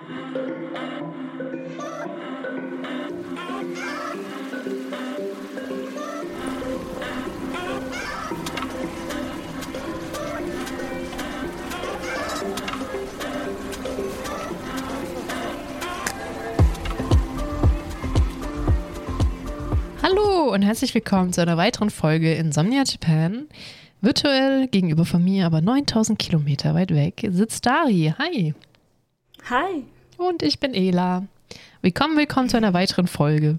Hallo und herzlich willkommen zu einer weiteren Folge Insomnia Japan. Virtuell gegenüber von mir, aber 9000 Kilometer weit weg, sitzt Dari. Hi. Hi. Und ich bin Ela. Willkommen, willkommen zu einer weiteren Folge.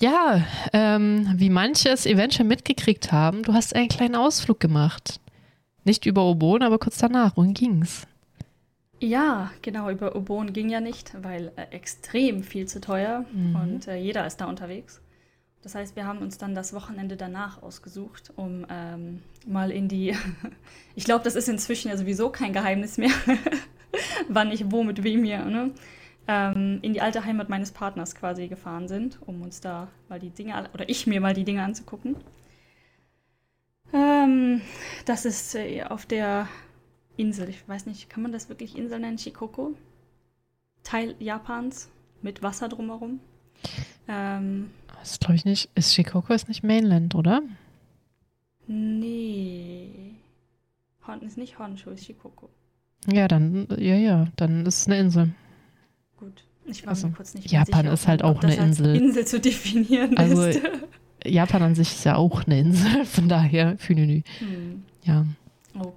Ja, ähm, wie manche es eventuell mitgekriegt haben, du hast einen kleinen Ausflug gemacht. Nicht über Obon, aber kurz danach. Wohin ging's? Ja, genau, über Obon ging ja nicht, weil äh, extrem viel zu teuer Mhm. und äh, jeder ist da unterwegs. Das heißt, wir haben uns dann das Wochenende danach ausgesucht, um ähm, mal in die, ich glaube, das ist inzwischen ja sowieso kein Geheimnis mehr, wann ich wo mit wem hier, ne? ähm, in die alte Heimat meines Partners quasi gefahren sind, um uns da mal die Dinge, oder ich mir mal die Dinge anzugucken. Ähm, das ist äh, auf der Insel, ich weiß nicht, kann man das wirklich Insel nennen? Shikoku? Teil Japans mit Wasser drumherum. Ähm, Das glaube ich nicht. Ist Shikoku ist nicht Mainland, oder? nee. Hon ist nicht Honshu, ist Shikoku. Ja, dann, ja, ja, dann ist es eine Insel. Gut. Ich war Also, mir kurz nicht Japan sicher, ist halt auch eine Insel. Insel zu definieren Also, ist. Japan an sich ist ja auch eine Insel, von daher Fünenü. Hm. Ja. Okay,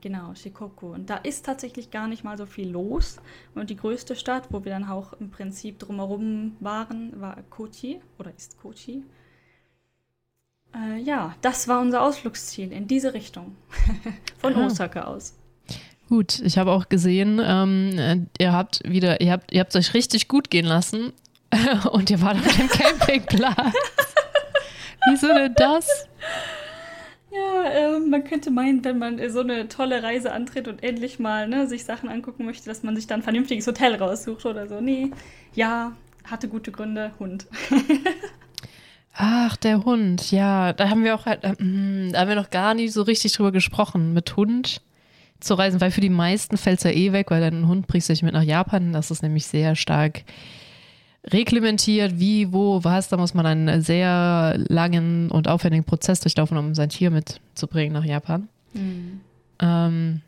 genau, Shikoku. Und da ist tatsächlich gar nicht mal so viel los. Und die größte Stadt, wo wir dann auch im Prinzip drumherum waren, war Kochi oder ist Kochi. Äh, ja, das war unser Ausflugsziel in diese Richtung. Von Ah. Osaka aus. Gut, ich habe auch gesehen, ähm, äh, ihr habt wieder, ihr habt, ihr habt euch richtig gut gehen lassen und ihr wart auf dem Campingplatz. Wieso denn das? Ja, ähm, man könnte meinen, wenn man so eine tolle Reise antritt und endlich mal ne, sich Sachen angucken möchte, dass man sich dann ein vernünftiges Hotel raussucht oder so. Nee, ja, hatte gute Gründe, Hund. Ach, der Hund, ja, da haben wir auch, halt, ähm, da haben wir noch gar nicht so richtig drüber gesprochen, mit Hund zu reisen, weil für die meisten fällt es ja eh weg, weil dein Hund bringst du nicht mit nach Japan. Das ist nämlich sehr stark reglementiert, wie, wo, was. Da muss man einen sehr langen und aufwendigen Prozess durchlaufen, um sein Tier mitzubringen nach Japan. Ähm,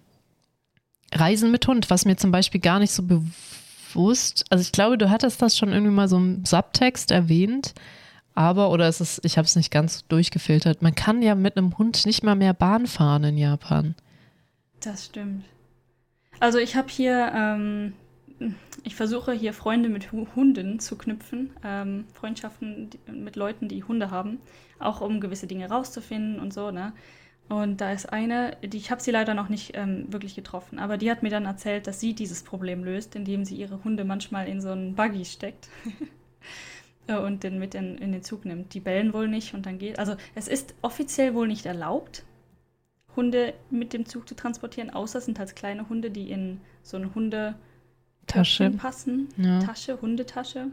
Reisen mit Hund, was mir zum Beispiel gar nicht so bewusst, also ich glaube, du hattest das schon irgendwie mal so im Subtext erwähnt, aber, oder ist es, ich habe es nicht ganz durchgefiltert, man kann ja mit einem Hund nicht mal mehr Bahn fahren in Japan. Das stimmt. Also ich habe hier, ähm, ich versuche hier Freunde mit Hu- Hunden zu knüpfen, ähm, Freundschaften mit Leuten, die Hunde haben, auch um gewisse Dinge rauszufinden und so, ne? Und da ist eine, die, ich habe sie leider noch nicht ähm, wirklich getroffen, aber die hat mir dann erzählt, dass sie dieses Problem löst, indem sie ihre Hunde manchmal in so einen Buggy steckt und den mit in, in den Zug nimmt. Die bellen wohl nicht und dann geht. Also es ist offiziell wohl nicht erlaubt, Hunde mit dem Zug zu transportieren, außer es sind halt kleine Hunde, die in so eine Hunde Tasche. passen. Ja. Tasche, Hundetasche.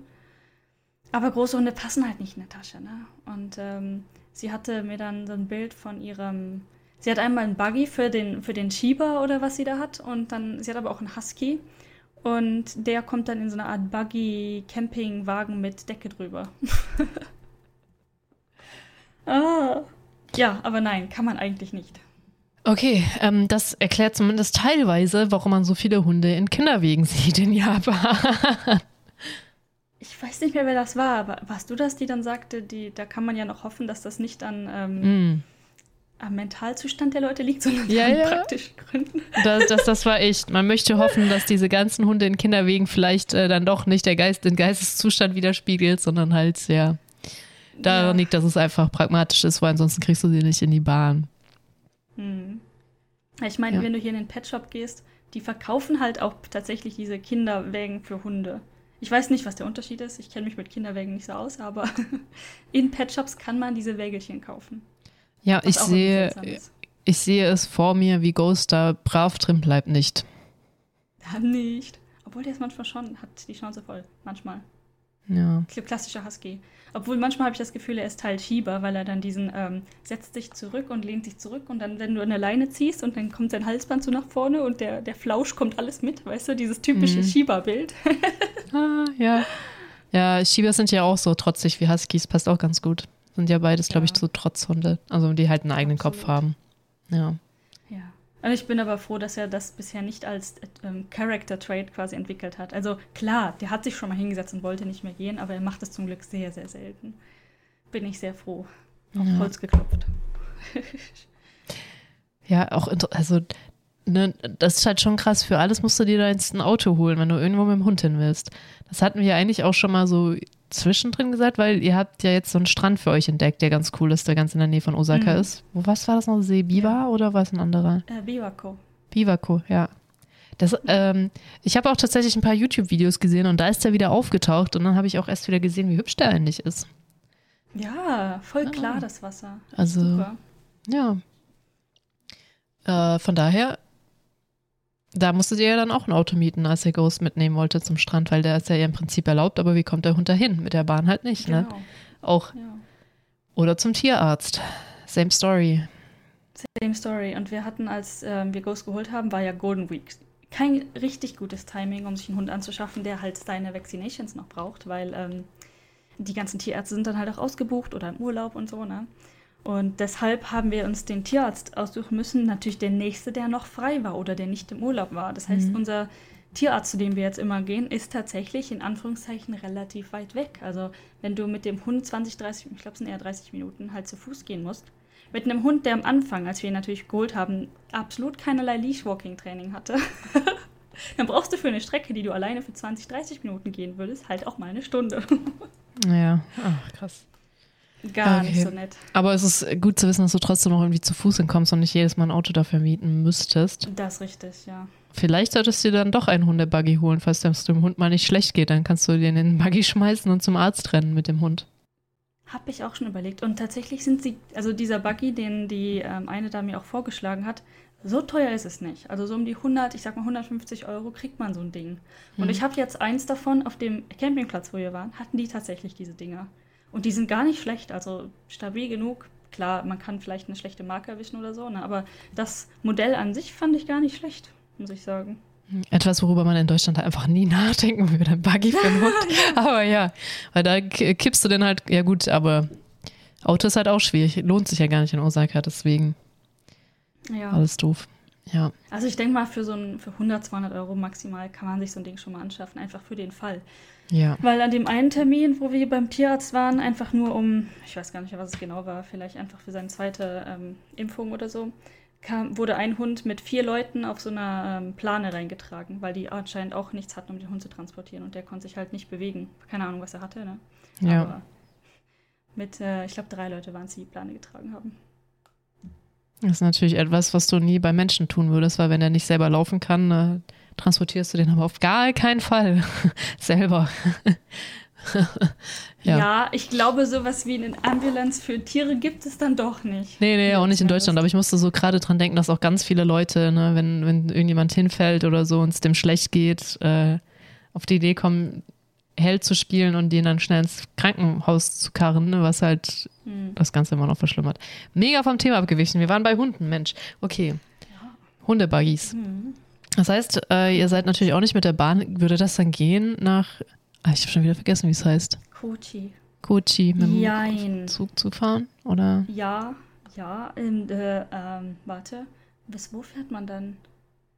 Aber große Hunde passen halt nicht in eine Tasche. Ne? Und ähm, sie hatte mir dann so ein Bild von ihrem. Sie hat einmal einen Buggy für den, für den Schieber oder was sie da hat. Und dann, sie hat aber auch einen Husky. Und der kommt dann in so eine Art Buggy-Campingwagen mit Decke drüber. ah. Ja, aber nein, kann man eigentlich nicht. Okay, ähm, das erklärt zumindest teilweise, warum man so viele Hunde in Kinderwegen sieht in Japan. Ich weiß nicht mehr, wer das war, aber warst du das, die dann sagte, die, da kann man ja noch hoffen, dass das nicht an, ähm, Mm. am Mentalzustand der Leute liegt, sondern Ja, an ja. praktischen Gründen. Das, das, das war echt. Man möchte hoffen, dass diese ganzen Hunde in Kinderwegen vielleicht äh, dann doch nicht der Geist, den Geisteszustand widerspiegelt, sondern halt, ja, daran Ja. liegt, dass es einfach pragmatisch ist, weil ansonsten kriegst du sie nicht in die Bahn. Hm. Ich meine, Ja. wenn du hier in den Petshop gehst, die verkaufen halt auch tatsächlich diese Kinderwägen für Hunde. Ich weiß nicht, was der Unterschied ist. Ich kenne mich mit Kinderwägen nicht so aus, aber in Petshops kann man diese Wägelchen kaufen. Ja, ich sehe, ich sehe es vor mir, wie Ghost da brav drin bleibt nicht. Ja, nicht. Obwohl der ist manchmal schon, hat die Chance voll. Manchmal. Ja. Klassischer Husky. Obwohl manchmal habe ich das Gefühl, er ist Teil Schieber, weil er dann diesen ähm, setzt sich zurück und lehnt sich zurück und dann, wenn du eine Leine ziehst und dann kommt sein Halsband so nach vorne und der, der Flausch kommt alles mit, weißt du, dieses typische Mhm. Schieberbild. Ah, ja. Ja, Shiba sind ja auch so trotzig wie Huskies, passt auch ganz gut. Sind ja beides, glaube ich, Ja. so Trotzhunde. Also die halt einen eigenen Kopf Absolut. haben. Ja. Ich bin aber froh, dass er das bisher nicht als ähm, Character Trait quasi entwickelt hat. Also klar, der hat sich schon mal hingesetzt und wollte nicht mehr gehen, aber er macht es zum Glück sehr, sehr selten. Bin ich sehr froh. Auf Ja. Holz geklopft. Ja, auch, also, ne, das ist halt schon krass. Für alles musst du dir da jetzt ein Auto holen, wenn du irgendwo mit dem Hund hin willst. Das hatten wir eigentlich auch schon mal so zwischendrin gesagt, weil ihr habt ja jetzt so einen Strand für euch entdeckt, der ganz cool ist, der ganz in der Nähe von Osaka Mhm. ist. Wo, was war das noch? See Biwa Ja. oder war es ein anderer? Äh, Biwako. Biwako, ja. Das, ähm, ich habe auch tatsächlich ein paar YouTube-Videos gesehen und da ist er wieder aufgetaucht und dann habe ich auch erst wieder gesehen, wie hübsch der eigentlich ist. Ja, voll Ah. klar das Wasser. Also, Super. ja. Äh, von daher, da musstet ihr ja dann auch ein Auto mieten, als ihr Ghost mitnehmen wollte zum Strand, weil der ist ja im Prinzip erlaubt, aber wie kommt der Hund dahin? Mit der Bahn halt nicht, ne? Genau. Auch. Ja. Oder zum Tierarzt. Same story. Same story. Und wir hatten, als ähm, wir Ghost geholt haben, war ja Golden Week. Kein richtig gutes Timing, um sich einen Hund anzuschaffen, der halt seine Vaccinations noch braucht, weil ähm, die ganzen Tierärzte sind dann halt auch ausgebucht oder im Urlaub und so, ne? Und deshalb haben wir uns den Tierarzt aussuchen müssen, natürlich der nächste, der noch frei war oder der nicht im Urlaub war. Das heißt, Mhm. unser Tierarzt, zu dem wir jetzt immer gehen, ist tatsächlich in Anführungszeichen relativ weit weg. Also wenn du mit dem Hund 20, 30, ich glaube es sind eher 30 Minuten, halt zu Fuß gehen musst, mit einem Hund, der am Anfang, als wir ihn natürlich geholt haben, absolut keinerlei Leash-Walking-Training hatte, dann brauchst du für eine Strecke, die du alleine für 20, 30 Minuten gehen würdest, halt auch mal eine Stunde. Ja, ach, krass. Gar Okay. nicht so nett. Aber es ist gut zu wissen, dass du trotzdem noch irgendwie zu Fuß hinkommst und nicht jedes Mal ein Auto dafür mieten müsstest. Das ist richtig, ja. Vielleicht solltest du dir dann doch einen Hundebuggy holen, falls es dem Hund mal nicht schlecht geht. Dann kannst du den in den Buggy schmeißen und zum Arzt rennen mit dem Hund. Hab ich auch schon überlegt. Und tatsächlich sind sie, also dieser Buggy, den die ähm, eine da mir auch vorgeschlagen hat, so teuer ist es nicht. Also so um die 100, ich sag mal 150 Euro kriegt man so ein Ding. Und Mhm. ich habe jetzt eins davon auf dem Campingplatz, wo wir waren, hatten die tatsächlich diese Dinger. Und die sind gar nicht schlecht, also stabil genug. Klar, man kann vielleicht eine schlechte Marke erwischen oder so, ne? aber das Modell an sich fand ich gar nicht schlecht, muss ich sagen. Etwas, worüber man in Deutschland halt einfach nie nachdenken würde. Ein Buggy für einen Hund. Aber ja, weil da kippst du den halt, ja gut, aber Auto ist halt auch schwierig. Lohnt sich ja gar nicht in Osaka, deswegen Ja. alles doof. Ja. Also ich denke mal, für so ein, für 100, 200 Euro maximal kann man sich so ein Ding schon mal anschaffen, einfach für den Fall. Ja. Weil an dem einen Termin, wo wir beim Tierarzt waren, einfach nur um, ich weiß gar nicht was es genau war, vielleicht einfach für seine zweite ähm, Impfung oder so, kam, wurde ein Hund mit vier Leuten auf so einer ähm, Plane reingetragen, weil die anscheinend auch nichts hatten, um den Hund zu transportieren und der konnte sich halt nicht bewegen. Keine Ahnung, was er hatte, ne? Ja. Aber mit, äh, ich glaube, drei Leute waren es, die die Plane getragen haben. Das ist natürlich etwas, was du nie bei Menschen tun würdest, weil wenn er nicht selber laufen kann, äh, transportierst du den aber auf gar keinen Fall selber. Ja. Ja. ich glaube, sowas wie eine Ambulance für Tiere gibt es dann doch nicht. Nee, nee, auch nicht in. Deutschland. Aber ich musste so gerade dran denken, dass auch ganz viele Leute, ne, wenn, wenn irgendjemand hinfällt oder so und es dem schlecht geht, äh, auf die Idee kommen, Held zu spielen und den dann schnell ins Krankenhaus zu karren, ne, was halt Hm. das Ganze immer noch verschlimmert. Mega vom Thema abgewichen. Wir waren bei Hunden, Mensch. Okay. Hundebuggies. Hm. Das heißt, äh, ihr seid natürlich auch nicht mit der Bahn. Würde das dann gehen nach. Ah, ich habe schon wieder vergessen, wie es heißt. Kochi. Kochi mit dem Jein. Zug zu fahren? Oder? Ja, ja, in, äh, ähm, warte, bis wo fährt man dann?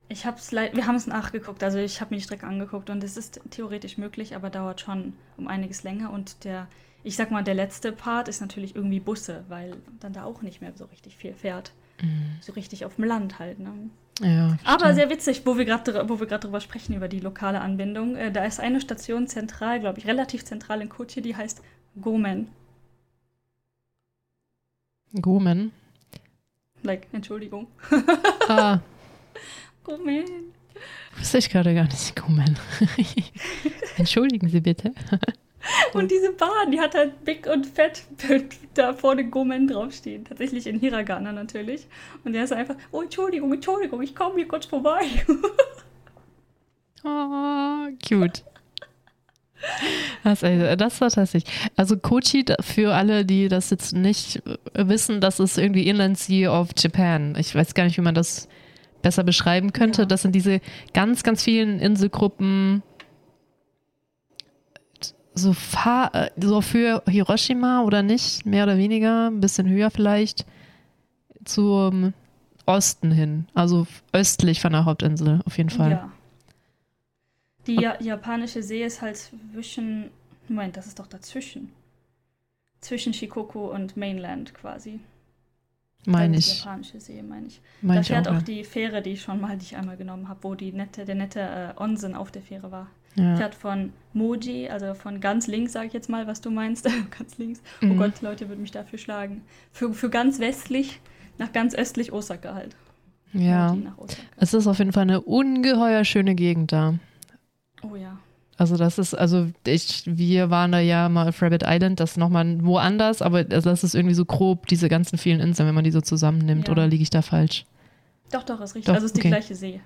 Ich hab's leid, wir haben es nachgeguckt, also ich habe mir die Strecke angeguckt und es ist theoretisch möglich, aber dauert schon um einiges länger und der, ich sag mal, der letzte Part ist natürlich irgendwie Busse, weil dann da auch nicht mehr so richtig viel fährt. So richtig auf dem Land halt, ne? Ja. Aber sehr witzig, wo wir gerade wo wir gerade drüber sprechen über die lokale Anbindung. Äh, da ist eine Station zentral, glaube ich, relativ zentral in Kochi, die heißt Gomen. Gomen. Like, Entschuldigung. Ah, Gomen. wusste ich gerade gar nicht. Gomen. Entschuldigen Sie bitte. Und diese Bahn, die hat halt big und fett da vorne Gomen draufstehen. Tatsächlich in Hiragana natürlich. Und der ist einfach, oh, Entschuldigung, Entschuldigung, ich komme hier kurz vorbei. Oh, cute. Das, äh, das war tatsächlich. Also Kochi, für alle, die das jetzt nicht wissen, das ist irgendwie Inland Sea of Japan. Ich weiß gar nicht, wie man das besser beschreiben könnte. Ja. Das sind diese ganz, ganz vielen Inselgruppen, so, fahr, so für Hiroshima oder nicht, mehr oder weniger, ein bisschen höher vielleicht, zum Osten hin, also östlich von der Hauptinsel auf jeden Fall. Ja. Die ja japanische See ist halt zwischen, Moment, das ist doch dazwischen. Zwischen Shikoku und Mainland quasi. Meine ich. Die japanische See, meine ich. Mein da fährt auch, auch die Fähre, die ich schon mal, die ich einmal genommen habe, wo die nette, der nette äh, Onsen auf der Fähre war. Ja. Fährt von Moji, also von ganz links, sage ich jetzt mal, was du meinst. ganz links. Oh mhm. Oh Gott, Leute würden mich dafür schlagen. Für, für ganz westlich nach ganz östlich Osaka halt. Ja. Es ist auf jeden Fall eine ungeheuer schöne Gegend da. Oh ja. Also das ist, also ich, wir waren da ja mal auf Rabbit Island, das ist nochmal woanders, aber das ist irgendwie so grob, diese ganzen vielen Inseln, wenn man die so zusammennimmt, ja. oder liege ich da falsch? Doch, doch, ist richtig. Doch, also es ist okay. die gleiche See.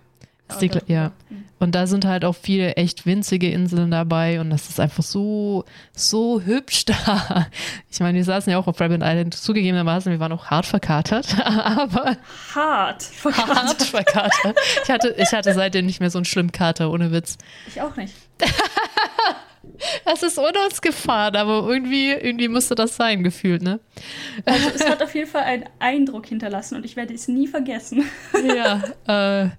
Die, ja. Mhm. Und da sind halt auch viele echt winzige Inseln dabei und das ist einfach so, so hübsch da. Ich meine, wir saßen ja auch auf Rabbit Island, zugegebenermaßen, wir waren auch hart verkatert, aber. Hart verkatert. Hart verkatert. Ich hatte, ich hatte seitdem nicht mehr so einen schlimmen Kater, ohne Witz. Ich auch nicht. Es ist ohne uns gefahren, aber irgendwie, irgendwie musste das sein, gefühlt, ne? Also es hat auf jeden Fall einen Eindruck hinterlassen und ich werde es nie vergessen. Ja, äh,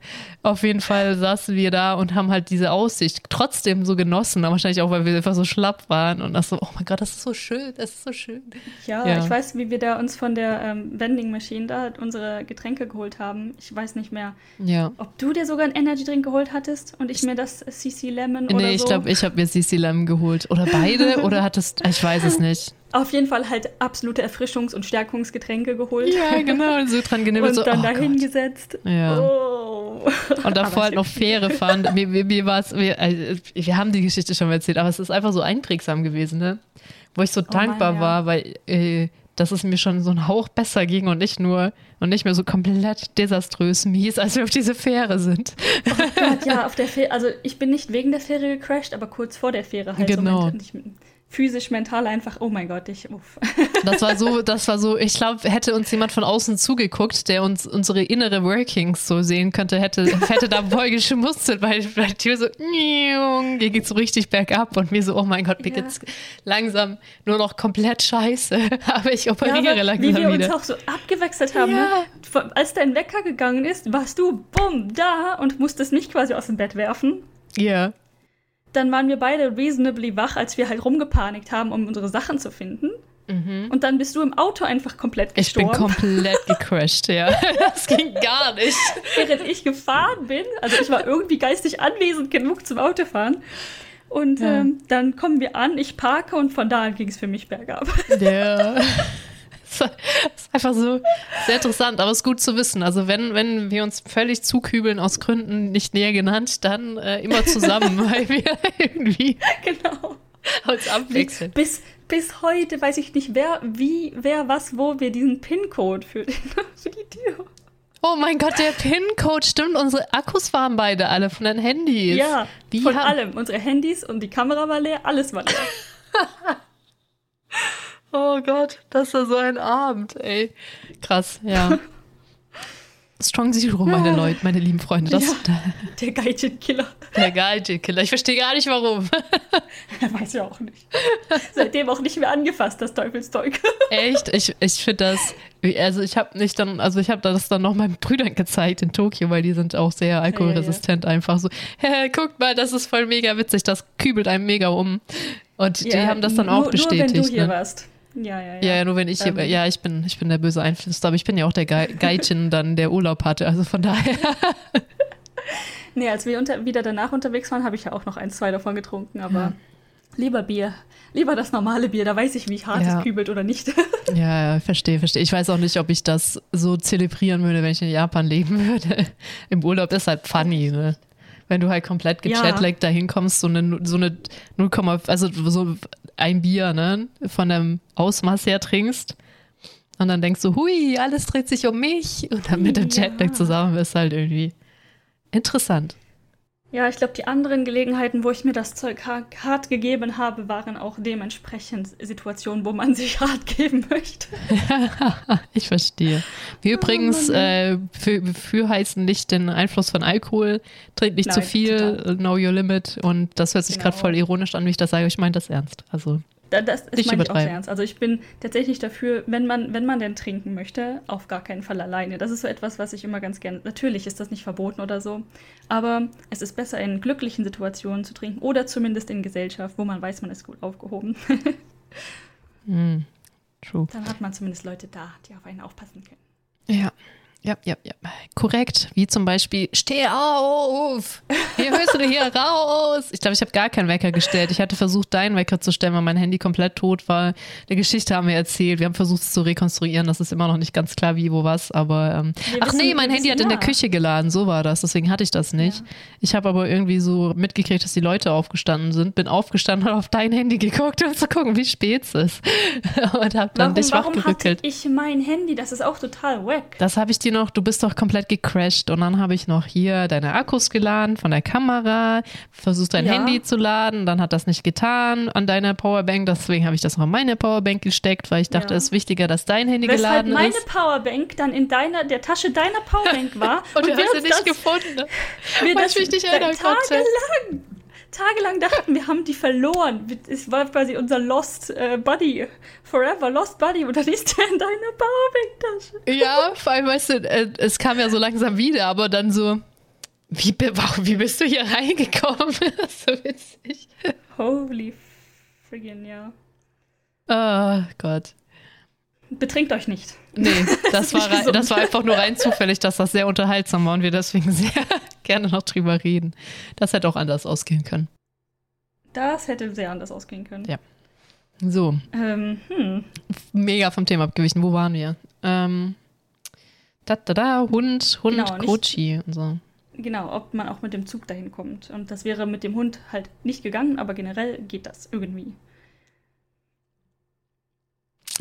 auf jeden Fall saßen wir da und haben halt diese Aussicht trotzdem so genossen, aber wahrscheinlich auch, weil wir einfach so schlapp waren und das so, oh mein Gott, das ist so schön, das ist so schön. Ja, ja. ich weiß, wie wir da uns von der ähm, Vending Machine da unsere Getränke geholt haben. Ich weiß nicht mehr, ja. ob du dir sogar einen Energy Drink geholt hattest und ich mir das CC Lemon nee, oder so. Nee, ich glaube, ich habe mir CC Lemon geholt. Oder beide? oder hattest, ich weiß es nicht. Auf jeden Fall halt absolute Erfrischungs- und Stärkungsgetränke geholt. Ja, genau, so dran genibbelt. Und so, dann oh dahin gesetzt. Ja. Oh. Und davor halt noch Fähre fahren. Mir, mir, mir war's, wir, also, wir haben die Geschichte schon mal erzählt, aber es ist einfach so einprägsam gewesen, ne? Wo ich so oh dankbar Mann, ja. war, weil äh, dass es mir schon so ein Hauch besser ging und nicht nur und nicht mehr so komplett desaströs mies, als wir auf diese Fähre sind. Oh Gott, ja, auf der Fähre, also ich bin nicht wegen der Fähre gecrashed, aber kurz vor der Fähre halt. Genau. So physisch, mental einfach, oh mein Gott, ich, uff. Das war so, das war so, ich glaube, hätte uns jemand von außen zugeguckt, der uns unsere innere Workings so sehen könnte, hätte, hätte da voll geschmustelt, weil, die Tür so, hier geht so richtig bergab und mir so, oh mein Gott, mir ja. geht's langsam nur noch komplett scheiße, aber ich operiere ja, aber langsam wieder. Wie wir wieder. uns auch so abgewechselt haben, ja. ne? als dein Wecker gegangen ist, warst du, bumm, da und musstest mich quasi aus dem Bett werfen. Ja dann waren wir beide reasonably wach, als wir halt rumgepanikt haben, um unsere Sachen zu finden. Mhm. Und dann bist du im Auto einfach komplett gestorben. Ich bin komplett gecrashed, ja. Das ging gar nicht. Während ich gefahren bin, also ich war irgendwie geistig anwesend genug zum Autofahren. Und ja. ähm, dann kommen wir an, ich parke und von da an ging es für mich bergab. Ja. Das ist einfach so sehr interessant, aber es ist gut zu wissen. Also wenn, wenn wir uns völlig zukübeln aus Gründen nicht näher genannt, dann äh, immer zusammen, weil wir irgendwie genau. uns abwechseln. Bis, bis heute weiß ich nicht, wer, wie, wer, was, wo wir diesen PIN-Code für, für die Tür. Oh mein Gott, der PIN-Code stimmt. Unsere Akkus waren beide alle von den Handys. Ja, Wie von allem. Unsere Handys und die Kamera war leer, alles war leer. Oh Gott, das war so ein Abend, ey. Krass, ja. Strong Zero, meine Leute, meine lieben Freunde. Das, ja, der Gaijin-Killer. Der Gaijin-Killer. Ich verstehe gar nicht, warum. Er weiß ja auch nicht. Seitdem auch nicht mehr angefasst, das Teufelszeug. Echt? Ich, ich finde das, also ich habe nicht dann, also ich habe das dann noch meinen Brüdern gezeigt in Tokio, weil die sind auch sehr alkoholresistent ja, ja. einfach so. Hey, guckt mal, das ist voll mega witzig, das kübelt einem mega um. Und die haben das dann auch bestätigt. Nur wenn du hier ne? warst. Ja, ja, ja. Ja, nur wenn ich, ähm, ja, ich bin, ich bin der böse Einfluss, aber ich bin ja auch der Geitchen dann, der Urlaub hatte, also von daher. nee, als wir unter, wieder danach unterwegs waren, habe ich ja auch noch ein, zwei davon getrunken, aber ja. lieber Bier. Lieber das normale Bier, da weiß ich, wie hart ja. es kübelt oder nicht. ja, ja, verstehe, verstehe. Ich weiß auch nicht, ob ich das so zelebrieren würde, wenn ich in Japan leben würde. Im Urlaub ist halt funny, ne? Wenn du halt komplett gechatleckt ja. dahin kommst, so eine, so eine 0, also so ein Bier, ne, von dem Ausmaß her trinkst. Und dann denkst du, hui, alles dreht sich um mich. Und dann mit dem ja. Jetlag zusammen ist halt irgendwie interessant. Ja, ich glaube, die anderen Gelegenheiten, wo ich mir das Zeug hart gegeben habe, waren auch dementsprechend Situationen, wo man sich hart geben möchte. ich verstehe. Wir oh, übrigens äh, für, für heißen nicht den Einfluss von Alkohol, trinkt nicht Nein, zu viel, total. know your limit und das hört sich genau. gerade voll ironisch an, wie ich das sage. Ich meine das ernst. Also das ist meine ich auch sehr ernst. Also ich bin tatsächlich dafür, wenn man, wenn man denn trinken möchte, auf gar keinen Fall alleine. Das ist so etwas, was ich immer ganz gerne. Natürlich ist das nicht verboten oder so, aber es ist besser in glücklichen Situationen zu trinken oder zumindest in Gesellschaft, wo man weiß, man ist gut aufgehoben. mm, true. Dann hat man zumindest Leute da, die auf einen aufpassen können. Ja, ja, ja, ja. Korrekt. Wie zum Beispiel, steh auf! Hier hörst du hier raus! Ich glaube, ich habe gar keinen Wecker gestellt. Ich hatte versucht, deinen Wecker zu stellen, weil mein Handy komplett tot war. Die Geschichte haben wir erzählt. Wir haben versucht, es zu rekonstruieren. Das ist immer noch nicht ganz klar, wie, wo, was. Aber, ähm, ach nee, mein Handy hat in der Küche geladen. So war das. Deswegen hatte ich das nicht. Ja. Ich habe aber irgendwie so mitgekriegt, dass die Leute aufgestanden sind. Bin aufgestanden und auf dein Handy geguckt, um zu gucken, wie spät es ist. und hab dann warum, dich wachgerückelt. Warum ich mein Handy? Das ist auch total wack. Das habe ich dir noch, du bist doch komplett gecrashed und dann habe ich noch hier deine Akkus geladen von der Kamera, versucht dein ja. Handy zu laden, dann hat das nicht getan an deiner Powerbank, deswegen habe ich das noch in meine Powerbank gesteckt, weil ich dachte, ja. es ist wichtiger, dass dein Handy Weshalb geladen meine ist. meine Powerbank dann in deiner, der Tasche deiner Powerbank war. und, und du hast sie nicht gefunden, weil das, ich mich nicht erinnern konnte. Tagelang tagelang dachten, wir haben die verloren. Es war quasi unser Lost äh, Buddy. Forever Lost Buddy. Und dann ist der in deiner Powerbank-Tasche. Ja, vor allem, weißt du, äh, es kam ja so langsam wieder, aber dann so, wie, wie bist du hier reingekommen? so witzig. Holy friggin', ja. Oh Gott. Betrinkt euch nicht. Nee, das, das war, das war einfach nur rein zufällig, dass das sehr unterhaltsam war und wir deswegen sehr gerne noch drüber reden. Das hätte auch anders ausgehen können. Das hätte sehr anders ausgehen können. Ja. So. Ähm, hm. Mega vom Thema abgewichen. Wo waren wir? Ähm, da, da, da, Hund, Hund, genau, Kochi und so. Genau, ob man auch mit dem Zug dahin kommt. Und das wäre mit dem Hund halt nicht gegangen, aber generell geht das irgendwie.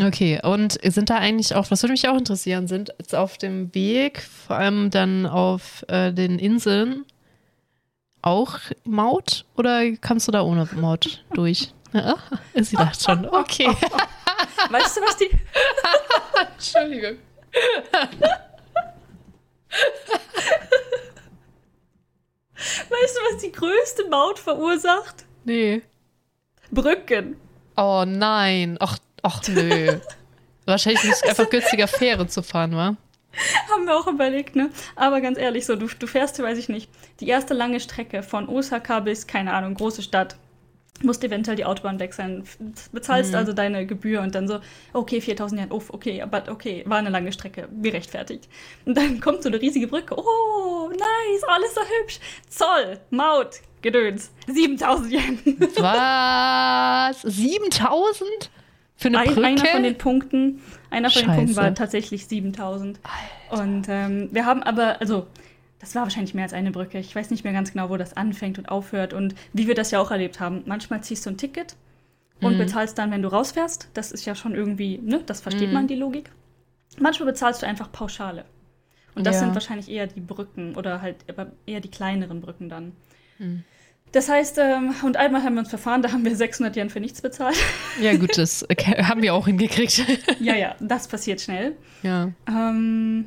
Okay, und sind da eigentlich auch, was würde mich auch interessieren, sind jetzt auf dem Weg, vor allem dann auf äh, den Inseln, auch Maut oder kannst du da ohne Maut durch? Ja, sie dachte schon, okay. Weißt du, was die. Entschuldigung. Weißt du, was die größte Maut verursacht? Nee. Brücken. Oh nein. Ach, Ach nö. Wahrscheinlich ist es einfach günstiger, Fähre zu fahren, wa? Haben wir auch überlegt, ne? Aber ganz ehrlich, so, du, du fährst, weiß ich nicht, die erste lange Strecke von Osaka bis, keine Ahnung, große Stadt. Musst eventuell die Autobahn wechseln, bezahlst mhm. also deine Gebühr und dann so, okay, 4000 Yen, uff, okay, aber okay, war eine lange Strecke, gerechtfertigt. Und dann kommt so eine riesige Brücke, oh, nice, alles so hübsch. Zoll, Maut, Gedöns, 7000 Yen. Was? 7000? Für eine Brücke? Einer von den Punkten, einer von Scheiße. den Punkten war tatsächlich 7000. Und ähm, wir haben aber, also das war wahrscheinlich mehr als eine Brücke. Ich weiß nicht mehr ganz genau, wo das anfängt und aufhört und wie wir das ja auch erlebt haben. Manchmal ziehst du ein Ticket und mhm. bezahlst dann, wenn du rausfährst. Das ist ja schon irgendwie, ne, das versteht mhm. man, die Logik. Manchmal bezahlst du einfach Pauschale. Und das ja. sind wahrscheinlich eher die Brücken oder halt eher die kleineren Brücken dann. Mhm. Das heißt, ähm, und einmal haben wir uns verfahren, da haben wir 600 Yen für nichts bezahlt. Ja, gut, das haben wir auch hingekriegt. ja, ja, das passiert schnell. Ja. Ähm,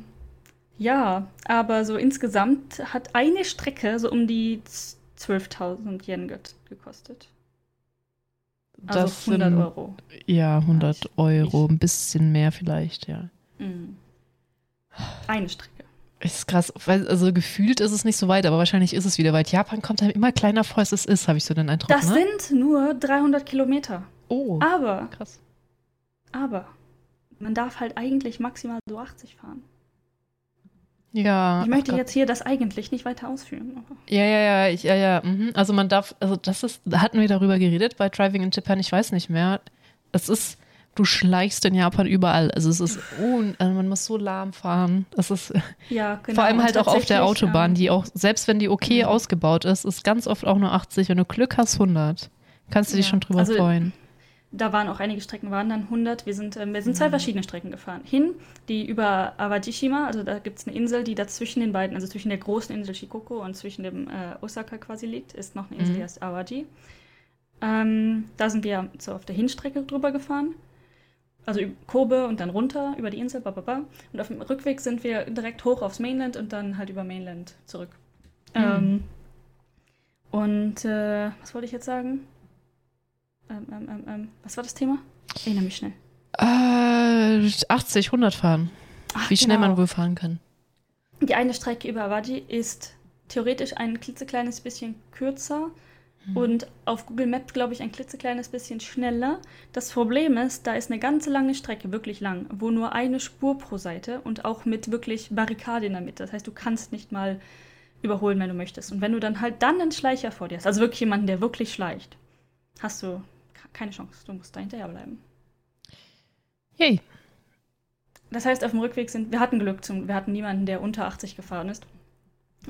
ja, aber so insgesamt hat eine Strecke so um die 12.000 Yen gekostet. Also das 100 sind, Euro. Ja, 100 Euro, ein bisschen mehr vielleicht, ja. Mhm. Eine Strecke. Ist krass, weil, also gefühlt ist es nicht so weit, aber wahrscheinlich ist es wieder weit. Japan kommt einem immer kleiner vor, als es ist, habe ich so den Eindruck. Das ne? sind nur 300 Kilometer. Oh. Aber. Krass. Aber. Man darf halt eigentlich maximal so 80 fahren. Ja. Ich möchte jetzt hier das eigentlich nicht weiter ausführen. Ja, ja, ja, ich, ja, ja. Mhm. Also man darf, also das ist, hatten wir darüber geredet bei Driving in Japan, ich weiß nicht mehr. Es ist du schleichst in Japan überall. Also es ist, also man muss so lahm fahren. Das ist ja, genau. vor allem halt auch auf der Autobahn, die auch, selbst wenn die okay ja. ausgebaut ist, ist ganz oft auch nur 80. Wenn du Glück hast, 100. Kannst du dich schon drüber also, freuen. da waren auch einige Strecken, waren dann 100. Wir sind, äh, wir sind zwei mhm. verschiedene Strecken gefahren. Hin, die über Awajishima, also da gibt es eine Insel, die dazwischen den beiden, also zwischen der großen Insel Shikoku und zwischen dem äh, Osaka quasi liegt, ist noch eine Insel, mhm. die heißt Awaji. Ähm, da sind wir so auf der Hinstrecke drüber gefahren. Also Kobe und dann runter über die Insel, bababa. Und auf dem Rückweg sind wir direkt hoch aufs Mainland und dann halt über Mainland zurück. Mhm. Ähm, und äh, was wollte ich jetzt sagen? Ähm, ähm, ähm, ähm, was war das Thema? Ich erinnere mich schnell. Äh, 80, 100 fahren. Ach, Wie schnell genau. man wohl fahren kann. Die eine Strecke über Awaji ist theoretisch ein klitzekleines bisschen kürzer mhm. und auf Google Maps, glaube ich, ein klitzekleines bisschen schneller. Das Problem ist, da ist eine ganze lange Strecke, wirklich lang, wo nur eine Spur pro Seite und auch mit wirklich Barrikade in der Mitte. Das heißt, du kannst nicht mal überholen, wenn du möchtest. Und wenn du dann halt dann einen Schleicher vor dir hast, also wirklich jemanden, der wirklich schleicht, hast du keine Chance. Du musst da hinterher bleiben. Yay. Das heißt, auf dem Rückweg sind, wir hatten Glück, zum, wir hatten niemanden, der unter 80 gefahren ist.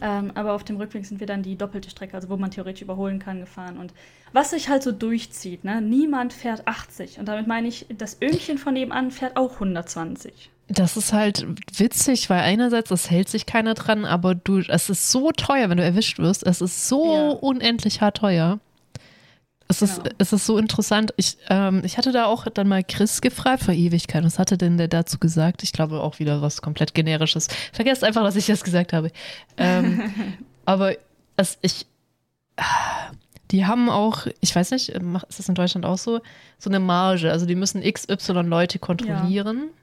Ähm, aber auf dem Rückweg sind wir dann die doppelte Strecke, also wo man theoretisch überholen kann, gefahren. Und was sich halt so durchzieht, ne? niemand fährt 80. Und damit meine ich, das Öhmchen von nebenan fährt auch 120. Das ist halt witzig, weil einerseits, es hält sich keiner dran, aber du, es ist so teuer, wenn du erwischt wirst. Es ist so ja. unendlich hart teuer. Es ist, genau. es ist so interessant. Ich, ähm, ich hatte da auch dann mal Chris gefragt vor Ewigkeit. Was hatte denn der dazu gesagt? Ich glaube auch wieder was komplett generisches. Vergesst einfach, dass ich das gesagt habe. Ähm, aber es, ich, die haben auch, ich weiß nicht, ist das in Deutschland auch so, so eine Marge. Also die müssen XY Leute kontrollieren. Ja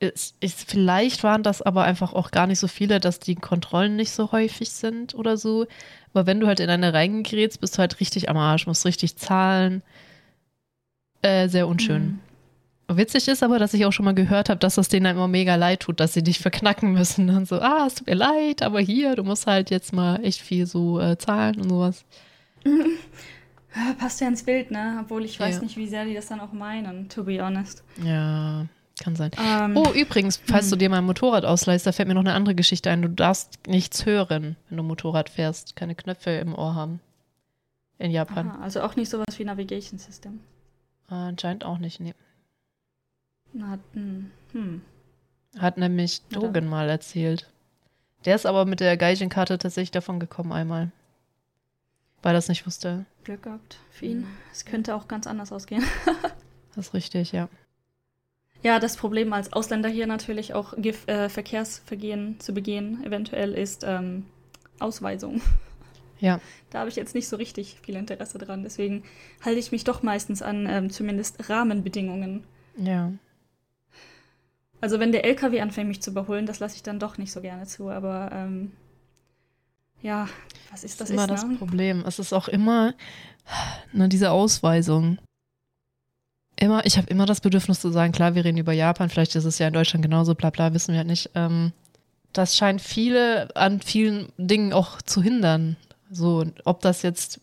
ist, ist, vielleicht waren das aber einfach auch gar nicht so viele, dass die Kontrollen nicht so häufig sind oder so. Aber wenn du halt in eine reingerätst, bist du halt richtig am Arsch, musst richtig zahlen. Äh, sehr unschön. Mhm. Witzig ist aber, dass ich auch schon mal gehört habe, dass das denen immer mega leid tut, dass sie dich verknacken müssen. Und so, ah, es tut mir leid, aber hier, du musst halt jetzt mal echt viel so äh, zahlen und sowas. Passt ja ins Bild, ne? Obwohl ich weiß ja. nicht, wie sehr die das dann auch meinen, to be honest. Ja. Kann sein. Ähm, oh, übrigens, falls hm. du dir mal ein Motorrad ausleihst, da fällt mir noch eine andere Geschichte ein. Du darfst nichts hören, wenn du Motorrad fährst. Keine Knöpfe im Ohr haben. In Japan. Aha, also auch nicht sowas wie Navigation System. Äh, anscheinend auch nicht, nee. Na, hm. hm. Hat nämlich Dogen ja, mal erzählt. Der ist aber mit der Gaijin-Karte tatsächlich davon gekommen einmal. Weil er das nicht wusste. Glück gehabt für ihn. Es könnte auch ganz anders ausgehen. das ist richtig, ja. Ja, das Problem als Ausländer hier natürlich auch äh, Verkehrsvergehen zu begehen, eventuell ist ähm, Ausweisung. Ja. Da habe ich jetzt nicht so richtig viel Interesse dran. Deswegen halte ich mich doch meistens an ähm, zumindest Rahmenbedingungen. Ja. Also wenn der LKW anfängt, mich zu überholen, das lasse ich dann doch nicht so gerne zu. Aber ähm, ja, was ist das? Das ist immer ist, das ne? Problem. Es ist auch immer ne, diese Ausweisung immer, ich habe immer das Bedürfnis zu sagen, klar, wir reden über Japan, vielleicht ist es ja in Deutschland genauso, bla bla, wissen wir halt nicht. Ähm, das scheint viele an vielen Dingen auch zu hindern. So, ob das jetzt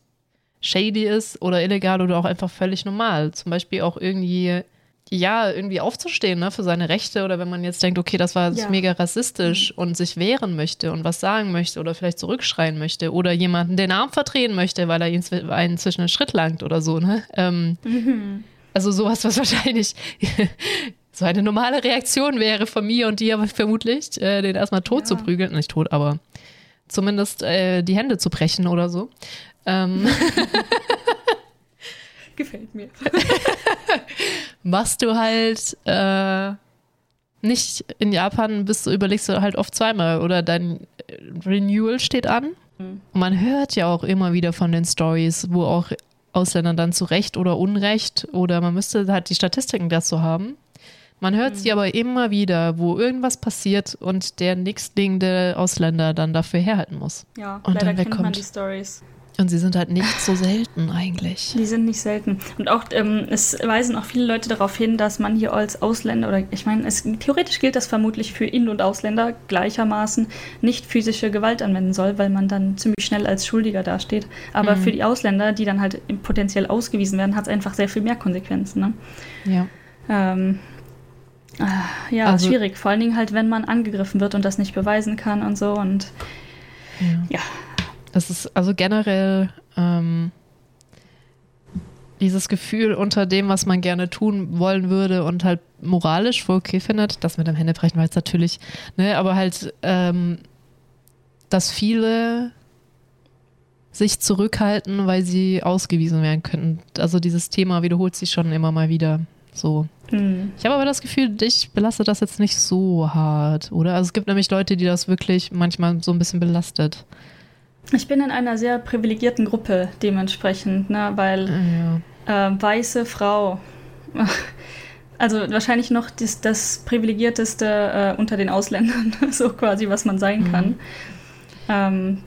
shady ist oder illegal oder auch einfach völlig normal. Zum Beispiel auch irgendwie, ja, irgendwie aufzustehen ne, für seine Rechte oder wenn man jetzt denkt, okay, das war ja. mega rassistisch mhm. und sich wehren möchte und was sagen möchte oder vielleicht zurückschreien möchte oder jemanden den Arm verdrehen möchte, weil er ihn einen zwischen den Schritt langt oder so. Ne? Ähm, mhm. Also sowas, was wahrscheinlich so eine normale Reaktion wäre von mir und dir vermutlich, äh, den erstmal tot ja. zu prügeln. Nicht tot, aber zumindest äh, die Hände zu brechen oder so. Ähm. Gefällt mir. machst du halt äh, nicht in Japan, bist du, überlegst du halt oft zweimal oder dein Renewal steht an. Mhm. Und man hört ja auch immer wieder von den Stories, wo auch Ausländern dann zu Recht oder Unrecht oder man müsste halt die Statistiken dazu haben. Man hört mhm. sie aber immer wieder, wo irgendwas passiert und der nächstliegende Ausländer dann dafür herhalten muss. Ja, und leider dann wegkommt. kennt man die Stories. Und sie sind halt nicht so selten eigentlich. Die sind nicht selten. Und auch, ähm, es weisen auch viele Leute darauf hin, dass man hier als Ausländer, oder ich meine, es, theoretisch gilt das vermutlich für In- und Ausländer gleichermaßen, nicht physische Gewalt anwenden soll, weil man dann ziemlich schnell als Schuldiger dasteht. Aber mhm. für die Ausländer, die dann halt potenziell ausgewiesen werden, hat es einfach sehr viel mehr Konsequenzen. Ne? Ja. Ähm, äh, ja, also, schwierig. Vor allen Dingen halt, wenn man angegriffen wird und das nicht beweisen kann und so. Und ja, das ist also generell, ähm, dieses Gefühl unter dem, was man gerne tun wollen würde und halt moralisch voll okay findet, das mit dem Händebrechen war jetzt natürlich, ne, aber halt, ähm, dass viele sich zurückhalten, weil sie ausgewiesen werden könnten. Also dieses Thema wiederholt sich schon immer mal wieder. So. Hm. Ich habe aber das Gefühl, dich belastet das jetzt nicht so hart, oder? Also es gibt nämlich Leute, die das wirklich manchmal so ein bisschen belastet. Ich bin in einer sehr privilegierten Gruppe dementsprechend, ne, weil Ja. äh, weiße Frau, also wahrscheinlich noch das, das privilegierteste äh, unter den Ausländern, so quasi, was man sein Mhm. kann. Ähm,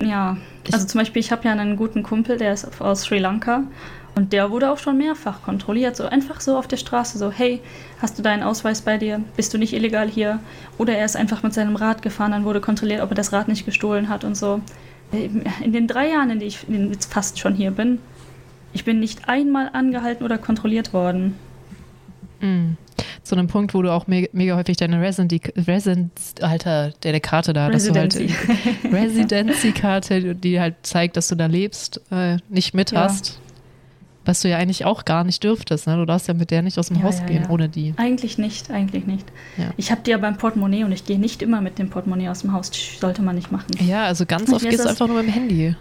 ja, also zum Beispiel, ich habe ja einen guten Kumpel, der ist aus Sri Lanka und der wurde auch schon mehrfach kontrolliert, so einfach so auf der Straße, so hey, hast du deinen Ausweis bei dir? Bist du nicht illegal hier? Oder er ist einfach mit seinem Rad gefahren, dann wurde kontrolliert, ob er das Rad nicht gestohlen hat und so. In den drei Jahren, in denen ich jetzt fast schon hier bin, ich bin nicht einmal angehalten oder kontrolliert worden. Mm. Zu einem Punkt, wo du auch me mega häufig deine Residency, Residence, Alter, deine Karte da, dass du Residency. halt Residency-Karte, die halt zeigt, dass du da lebst, äh, nicht mit Ja. hast. Was du ja eigentlich auch gar nicht dürftest, ne? Du darfst ja mit der nicht aus dem Ja, Haus ja, gehen ja. ohne die. Eigentlich nicht, eigentlich nicht. Ja. Ich habe die ja beim Portemonnaie und ich gehe nicht immer mit dem Portemonnaie aus dem Haus. Sollte man nicht machen. Ja, also ganz oft gehst du einfach nur mit dem Handy.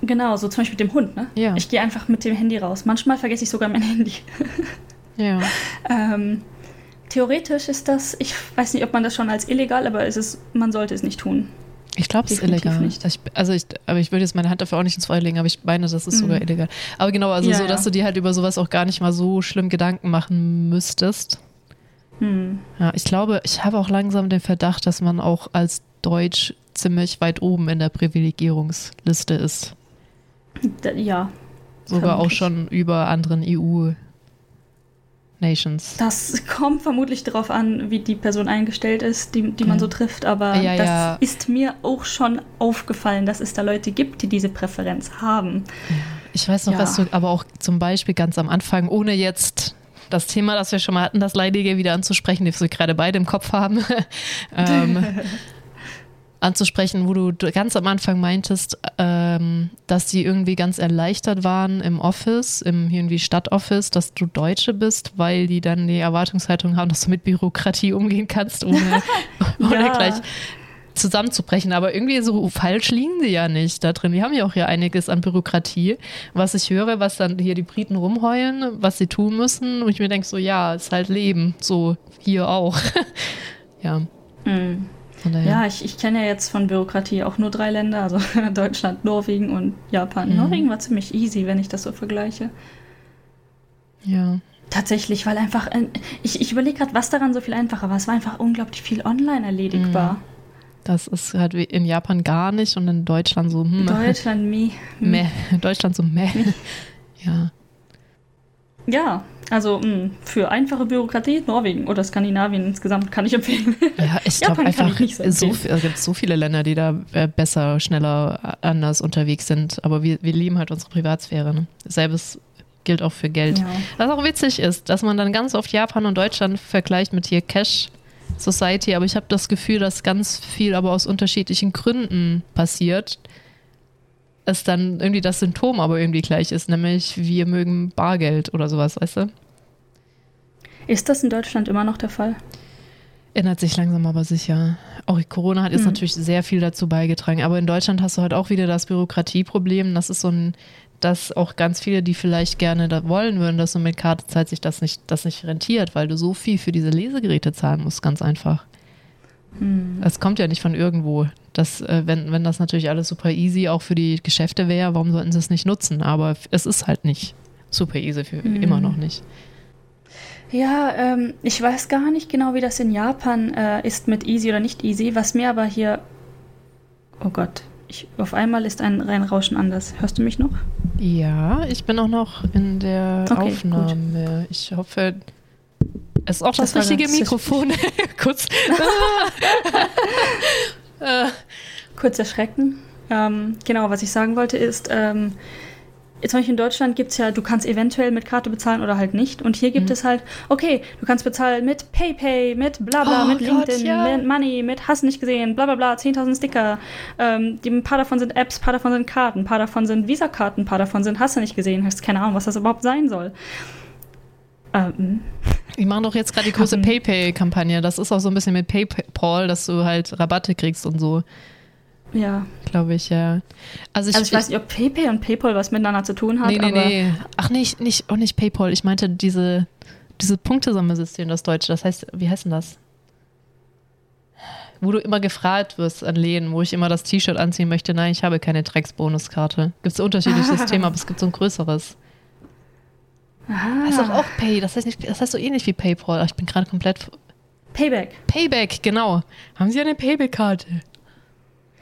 Genau, so zum Beispiel mit dem Hund, ne? Ja. Ich gehe einfach mit dem Handy raus. Manchmal vergesse ich sogar mein Handy. Ja. ähm, theoretisch ist das, ich weiß nicht, ob man das schon als illegal, aber es ist, man sollte es nicht tun. Ich glaube, es ist illegal. nicht. Ich, also ich, aber ich würde jetzt meine Hand dafür auch nicht ins Feuer legen, aber ich meine, das ist sogar Mhm. illegal. Aber genau, also Ja, so, dass ja. du dir halt über sowas auch gar nicht mal so schlimm Gedanken machen müsstest. Hm. Ja, ich glaube, ich habe auch langsam den Verdacht, dass man auch als Deutsch ziemlich weit oben in der Privilegierungsliste ist. Ja, Sogar auch schon über anderen EU-Nations. das kommt vermutlich darauf an, wie die Person eingestellt ist, die, die man so trifft. Aber Ja, das ja. ist mir auch schon aufgefallen, dass es da Leute gibt, die diese Präferenz haben. Ich weiß noch, Ja. was du aber auch zum Beispiel ganz am Anfang, ohne jetzt das Thema, das wir schon mal hatten, das Leidige wieder anzusprechen, das wir gerade beide im Kopf haben, ähm, anzusprechen, wo du ganz am Anfang meintest, ähm, dass die irgendwie ganz erleichtert waren im Office, im irgendwie Stadtoffice, dass du Deutsche bist, weil die dann die Erwartungshaltung haben, dass du mit Bürokratie umgehen kannst, ohne, ohne Ja. gleich zusammenzubrechen. Aber irgendwie so falsch liegen sie ja nicht da drin. Die haben ja auch hier einiges an Bürokratie. Was ich höre, was dann hier die Briten rumheulen, was sie tun müssen. Und ich mir denke so, ja, ist halt Leben. So hier auch. ja, Hm. Ja, ich, ich kenne ja jetzt von Bürokratie auch nur drei Länder, also Deutschland, Norwegen und Japan. Mhm. Norwegen war ziemlich easy, wenn ich das so vergleiche. ja. Tatsächlich, weil einfach, äh, ich, ich überlege gerade, was daran so viel einfacher war. Es war einfach unglaublich viel online erledigbar. Das ist halt wie in Japan gar nicht und in Deutschland so, hm, Deutschland, meh. meh. Deutschland so, meh. ja. Ja, also mh, für einfache Bürokratie Norwegen oder Skandinavien insgesamt kann ich empfehlen. Ja, ich glaube kann einfach, ich nicht so so, viel- es gibt so viele Länder, die da äh, besser, schneller, äh, anders unterwegs sind. Aber wir, wir lieben halt unsere Privatsphäre. Ne? Selbes gilt auch für Geld. Ja. Was auch witzig ist, dass man dann ganz oft Japan und Deutschland vergleicht mit hier Cash Society, aber ich habe das Gefühl, dass ganz viel aber aus unterschiedlichen Gründen passiert. Es dann irgendwie das Symptom aber irgendwie gleich ist, nämlich wir mögen Bargeld oder sowas, weißt du? Ist das in Deutschland immer noch der Fall? Ändert sich langsam aber sicher. Auch Corona hat jetzt Hm. natürlich sehr viel dazu beigetragen. Aber in Deutschland hast du halt auch wieder das Bürokratieproblem. Das ist so ein, dass auch ganz viele, die vielleicht gerne da wollen würden, dass du mit Karte zahlst, sich das nicht, das nicht rentiert, weil du so viel für diese Lesegeräte zahlen musst, ganz einfach. Hm. Es kommt ja nicht von irgendwo. Das, äh, wenn, wenn das natürlich alles super easy auch für die Geschäfte wäre, warum sollten sie es nicht nutzen? Aber es ist halt nicht super easy für Hm. immer noch nicht. Ja, ähm, ich weiß gar nicht genau, wie das in Japan äh, ist mit easy oder nicht easy. Was mir aber hier. Oh Gott, ich, auf einmal ist ein Reinrauschen anders. Hörst du mich noch? Ja, ich bin auch noch in der Okay, Aufnahme. Ich hoffe, es ist auch das, Das richtige Mikrofon. Kurz. äh, Kurz erschrecken. Ähm, genau, was ich sagen wollte ist, ähm, zum Beispiel in Deutschland gibt es ja, du kannst eventuell mit Karte bezahlen oder halt nicht. Und hier gibt mhm. es halt, okay, du kannst bezahlen mit PayPay, mit bla bla, oh, mit Gott, LinkedIn, ja. mit Money, mit Hast nicht gesehen, bla bla bla, 10.000 Sticker. Ähm, die, ein paar davon sind Apps, ein paar davon sind Karten, ein paar davon sind Visa-Karten, ein paar davon sind Hast du nicht gesehen, hast keine Ahnung, was das überhaupt sein soll. Ähm, die machen doch jetzt gerade die große PayPay-Kampagne. Das ist auch so ein bisschen mit PayPal, dass du halt Rabatte kriegst und so. Ja. Glaube ich, ja. Also ich, also ich weiß nicht, ob PayPay und PayPal was miteinander zu tun hat. Nee, nee, nee. Ach, nicht, nicht, auch nicht PayPal. Ich meinte diese, diese Punktesammelsystem, das Deutsche. Das heißt, wie heißt denn das? Wo du immer gefragt wirst an Läden, wo ich immer das T-Shirt anziehen möchte. Nein, ich habe keine Drecks-Bonuskarte. Gibt es ein unterschiedliches System, aber es gibt so ein größeres. Ah. Das ist doch auch Pay. Das heißt, nicht, das heißt so ähnlich wie PayPal. Ich bin gerade komplett. Payback. Payback, genau. Haben Sie eine Payback-Karte?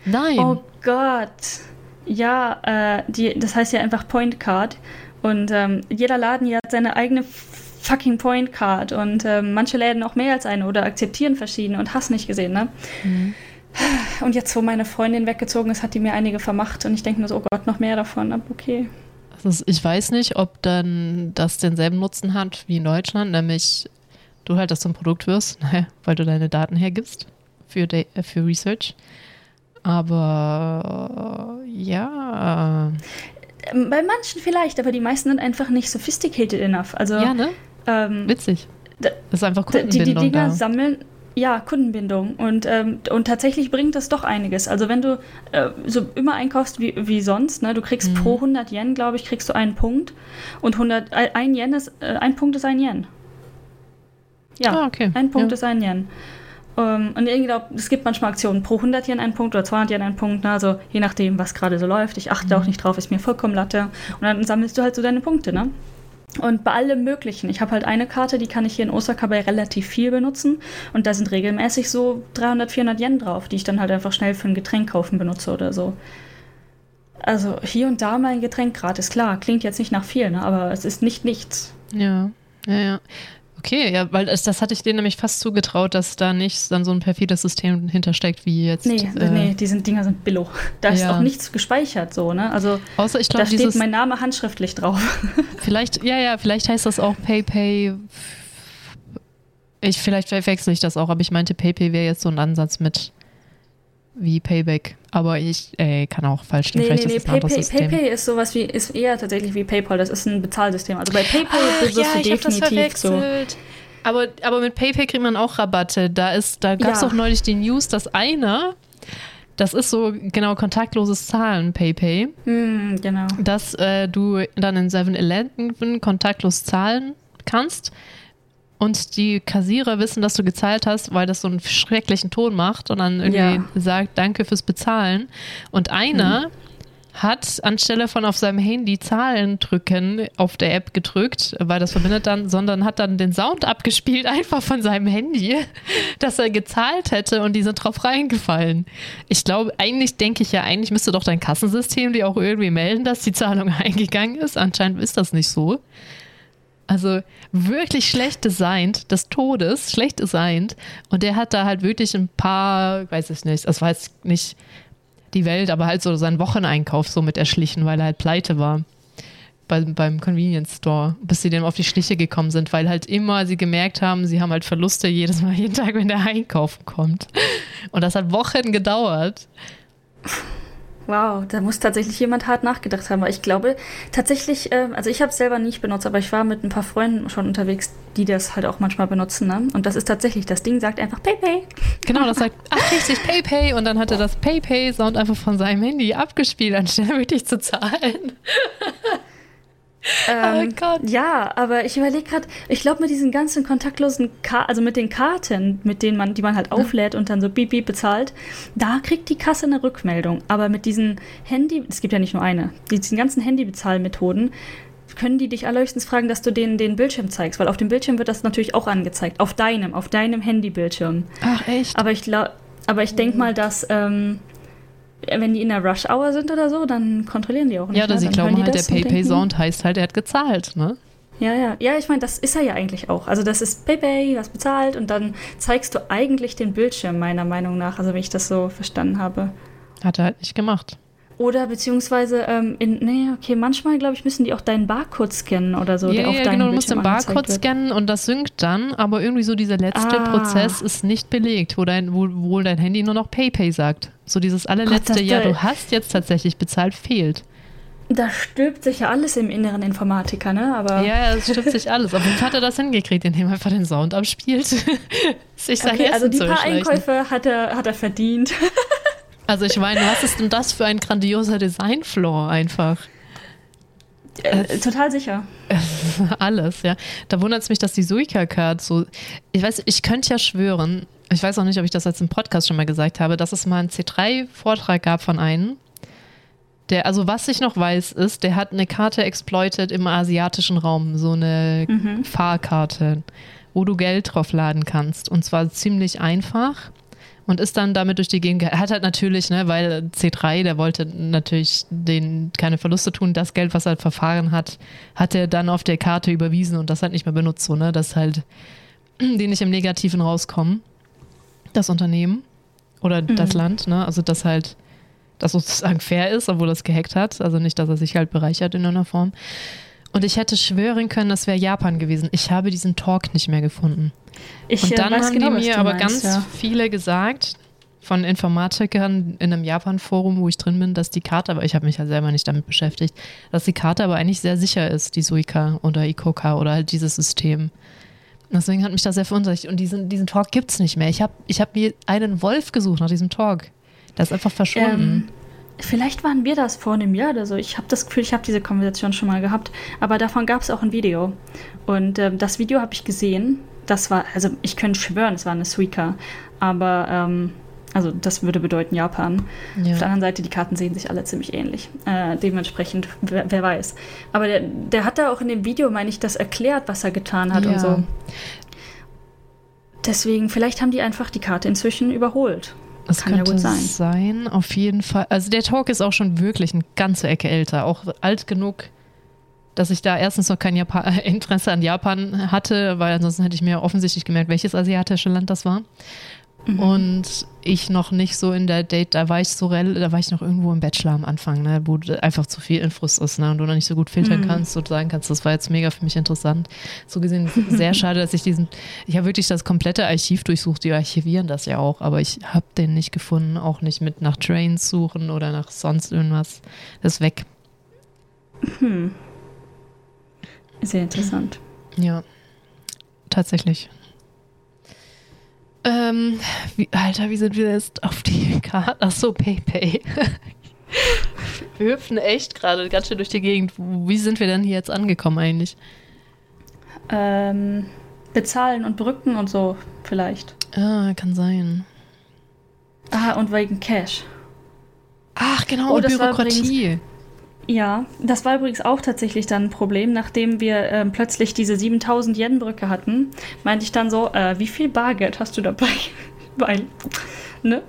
Nein. Oh Gott. Ja, äh, die, das heißt ja einfach Point Card. Und ähm, jeder Laden hier hat seine eigene fucking Point Card. Und ähm, manche Läden auch mehr als eine oder akzeptieren verschiedene und hast nicht gesehen, ne? Mhm. Und jetzt, wo meine Freundin weggezogen ist, hat die mir einige vermacht. Und ich denke mir so, oh Gott, noch mehr davon. Aber okay. Ich weiß nicht, ob dann das denselben Nutzen hat wie in Deutschland, nämlich du halt, dass du ein Produkt wirst, weil du deine Daten hergibst für, für Research. Aber ja. Bei manchen vielleicht, aber die meisten sind einfach nicht sophisticated enough. Also, ja, ne? Ähm, Witzig. Das ist einfach Kundenbindung Die, die Dinger da. sammeln, ja, Kundenbindung. Und, ähm, und tatsächlich bringt das doch einiges. Also wenn du äh, so immer einkaufst wie, wie sonst, ne, du kriegst mhm. pro 100 Yen, glaube ich, kriegst du einen Punkt. Und 100, äh, ein Yen ist, äh, ein Punkt ist ein Yen. Ja, ah, okay. ein Punkt ja. ist ein Yen. Um, und ich glaube, es gibt manchmal Aktionen pro 100 Yen einen Punkt oder 200 Yen einen Punkt. Ne? Also je nachdem, was gerade so läuft. Ich achte mhm. auch nicht drauf, ist mir vollkommen Latte. Und dann sammelst du halt so deine Punkte, ne? Und bei allem Möglichen. Ich habe halt eine Karte, die kann ich hier in Osaka bei relativ viel benutzen. Und da sind regelmäßig so 300, 400 Yen drauf, die ich dann halt einfach schnell für ein Getränk kaufen benutze oder so. Also hier und da mal ein Getränk gratis. Klar, klingt jetzt nicht nach viel, ne? aber es ist nicht nichts. Ja, ja, ja. Okay, ja, weil das, das hatte ich denen nämlich fast zugetraut, dass da nicht dann so ein perfides System hintersteckt wie jetzt. Nee, äh, nee, die sind, Dinger sind billo. Da ja. ist auch nichts gespeichert so, ne? Also Außer ich glaub, da steht dieses, mein Name handschriftlich drauf. Vielleicht, ja, ja, vielleicht heißt das auch PayPay. Ich, vielleicht verwechsel ich das auch, aber ich meinte, PayPay wäre jetzt so ein Ansatz mit wie Payback. Aber ich ey, kann auch falsch stehen. Nee, Vielleicht nee, ist nee. Pay, Pay, ist sowas wie, ist eher tatsächlich wie PayPal. Das ist ein Bezahlsystem. Also bei PayPal ah, wirst ja, du definitiv so. Aber, aber mit PayPay kriegt man auch Rabatte. Da, da gab es ja. auch neulich die News, dass einer, das ist so genau kontaktloses Zahlen, PayPay. Hm, genau. Dass äh, du dann in 7-Eleven kontaktlos zahlen kannst und die Kassierer wissen, dass du gezahlt hast, weil das so einen schrecklichen Ton macht und dann irgendwie ja. sagt, danke fürs Bezahlen. Und einer mhm. hat anstelle von auf seinem Handy Zahlen drücken auf der App gedrückt, weil das verbindet dann, sondern hat dann den Sound abgespielt, einfach von seinem Handy, dass er gezahlt hätte und die sind drauf reingefallen. Ich glaube, eigentlich denke ich ja, eigentlich müsste doch dein Kassensystem dir auch irgendwie melden, dass die Zahlung eingegangen ist. Anscheinend ist das nicht so. Also wirklich schlecht designt, des Todes, schlecht designt. Und der hat da halt wirklich ein paar, weiß ich nicht, das war jetzt nicht die Welt, aber halt so seinen Wocheneinkauf so mit erschlichen, weil er halt pleite war. Bei, beim Convenience Store, bis sie dem auf die Schliche gekommen sind, weil halt immer sie gemerkt haben, sie haben halt Verluste jedes Mal, jeden Tag, wenn der einkaufen kommt. Und das hat Wochen gedauert. Wow, da muss tatsächlich jemand hart nachgedacht haben. Aber ich glaube tatsächlich, äh, also ich habe es selber nicht benutzt, aber ich war mit ein paar Freunden schon unterwegs, die das halt auch manchmal benutzen. Ne? Und das ist tatsächlich, das Ding sagt einfach PayPay. Genau, das sagt, ach richtig, PayPay. Und dann hat er das PayPay-Sound einfach von seinem Handy abgespielt, anstatt wirklich zu zahlen. Ähm, oh Gott. Ja, aber ich überlege gerade, ich glaube mit diesen ganzen kontaktlosen, Ka also mit den Karten, mit denen man, die man halt auflädt und dann so beep beep bezahlt, da kriegt die Kasse eine Rückmeldung. Aber mit diesen Handy, es gibt ja nicht nur eine, diesen ganzen Handybezahlmethoden, können die dich allerhöchstens fragen, dass du denen den Bildschirm zeigst, weil auf dem Bildschirm wird das natürlich auch angezeigt, auf deinem, auf deinem Handybildschirm. Ach echt? Aber ich glaube, aber ich denke mal, dass ähm, wenn die in der Rush Hour sind oder so, dann kontrollieren die auch nicht. Ja, oder ne? sie glauben halt, der PayPay-Sound heißt halt, er hat gezahlt, ne? Ja, ja. Ja, ich meine, das ist er ja eigentlich auch. Also das ist PayPay, was bezahlt und dann zeigst du eigentlich den Bildschirm, meiner Meinung nach, also wenn ich das so verstanden habe. Hat er halt nicht gemacht. Oder beziehungsweise, ähm, in, nee, okay, manchmal, glaube ich, müssen die auch deinen Barcode scannen oder so. Ja, der auf ja deinem genau, du musst den Barcode scannen und das synkt dann, aber irgendwie so dieser letzte Ah. Prozess ist nicht belegt, wo, dein, wo, wo dein Handy nur noch PayPay sagt. So dieses allerletzte, das- ja, du hast jetzt tatsächlich bezahlt, fehlt. Da stülpt sich ja alles im inneren Informatiker, ne? Aber Ja, ja, es stimmt sich alles. Aber wie hat er das hingekriegt, indem er einfach den Sound abspielt? Sich okay, Essen also die paar. Einkäufe hat er, hat er verdient. Also ich meine, was ist denn das für ein grandioser Designflaw einfach? äh, total sicher. Alles, ja. Da wundert es mich, dass die Suica-Card so. Ich weiß, ich könnte ja schwören, ich weiß auch nicht, ob ich das jetzt im Podcast schon mal gesagt habe, dass es mal einen C3-Vortrag gab von einem. Der, also was ich noch weiß, ist, der hat eine Karte exploited im asiatischen Raum, so eine Mhm. Fahrkarte, wo du Geld drauf laden kannst. Und zwar ziemlich einfach. Und ist dann damit durch die Gegend. ge- Er hat halt natürlich, ne, weil C3, der wollte natürlich den keine Verluste tun. Das Geld, was er verfahren hat, hat er dann auf der Karte überwiesen und das halt nicht mehr benutzt, so, ne, dass halt die nicht im Negativen rauskommen. Das Unternehmen oder das Land, ne, also dass halt das sozusagen fair ist, obwohl es gehackt hat. Also nicht, dass er sich halt bereichert in einer Form. Und ich hätte schwören können, das wäre Japan gewesen. Ich habe diesen Talk nicht mehr gefunden. Ich Und äh, dann haben genau, die mir aber meinst, ganz ja. viele gesagt, von Informatikern in einem Japan-Forum, wo ich drin bin, dass die Karte, aber ich habe mich ja selber nicht damit beschäftigt, dass die Karte aber eigentlich sehr sicher ist, die Suica oder Ikoka oder halt dieses System. Deswegen hat mich das sehr verunsichert. Und diesen, diesen Talk gibt es nicht mehr. Ich habe ich hab mir einen Wolf gesucht nach diesem Talk. Der ist einfach verschwunden. Ähm, vielleicht waren wir das vor einem Jahr oder so. Ich habe das Gefühl, ich habe diese Konversation schon mal gehabt. Aber davon gab es auch ein Video. Und ähm, das Video habe ich gesehen. Das war, also ich könnte schwören, es war eine Suica. Aber, ähm, also das würde bedeuten Japan. Ja. Auf der anderen Seite, die Karten sehen sich alle ziemlich ähnlich. Äh, dementsprechend, wer, wer weiß. Aber der, der hat da auch in dem Video, meine ich, das erklärt, was er getan hat Ja. und so. Deswegen, vielleicht haben die einfach die Karte inzwischen überholt. Das Kann ja könnte gut sein. sein, auf jeden Fall. Also der Talk ist auch schon wirklich eine ganze Ecke älter, auch alt genug, dass ich da erstens noch kein Japa Interesse an Japan hatte, weil ansonsten hätte ich mir offensichtlich gemerkt, welches asiatische Land das war. Mhm. Und ich noch nicht so in der Date, da war ich so da war ich noch irgendwo im Bachelor am Anfang, ne, wo einfach zu viel Infos ist, ne, und du noch nicht so gut filtern Mhm. kannst und sagen kannst, das war jetzt mega für mich interessant. So gesehen sehr schade, dass ich diesen, ich habe wirklich das komplette Archiv durchsucht, die archivieren das ja auch, aber ich habe den nicht gefunden, auch nicht mit nach Trains suchen oder nach sonst irgendwas. Das ist weg. Sehr interessant. Ja, tatsächlich. Ähm, wie, Alter, wie sind wir jetzt auf die Karte? Ach so, PayPay. wir hüpfen echt gerade ganz schön durch die Gegend. Wie sind wir denn hier jetzt angekommen eigentlich? Ähm, bezahlen und Brücken und so vielleicht. Ah, kann sein. Ah, und wegen Cash. Ach, genau, Oh, war Bürokratie. Ja, das war übrigens auch tatsächlich dann ein Problem, nachdem wir ähm, plötzlich diese 7000 Yen Brücke hatten, meinte ich dann so, äh, wie viel Bargeld hast du dabei? Weil, ne?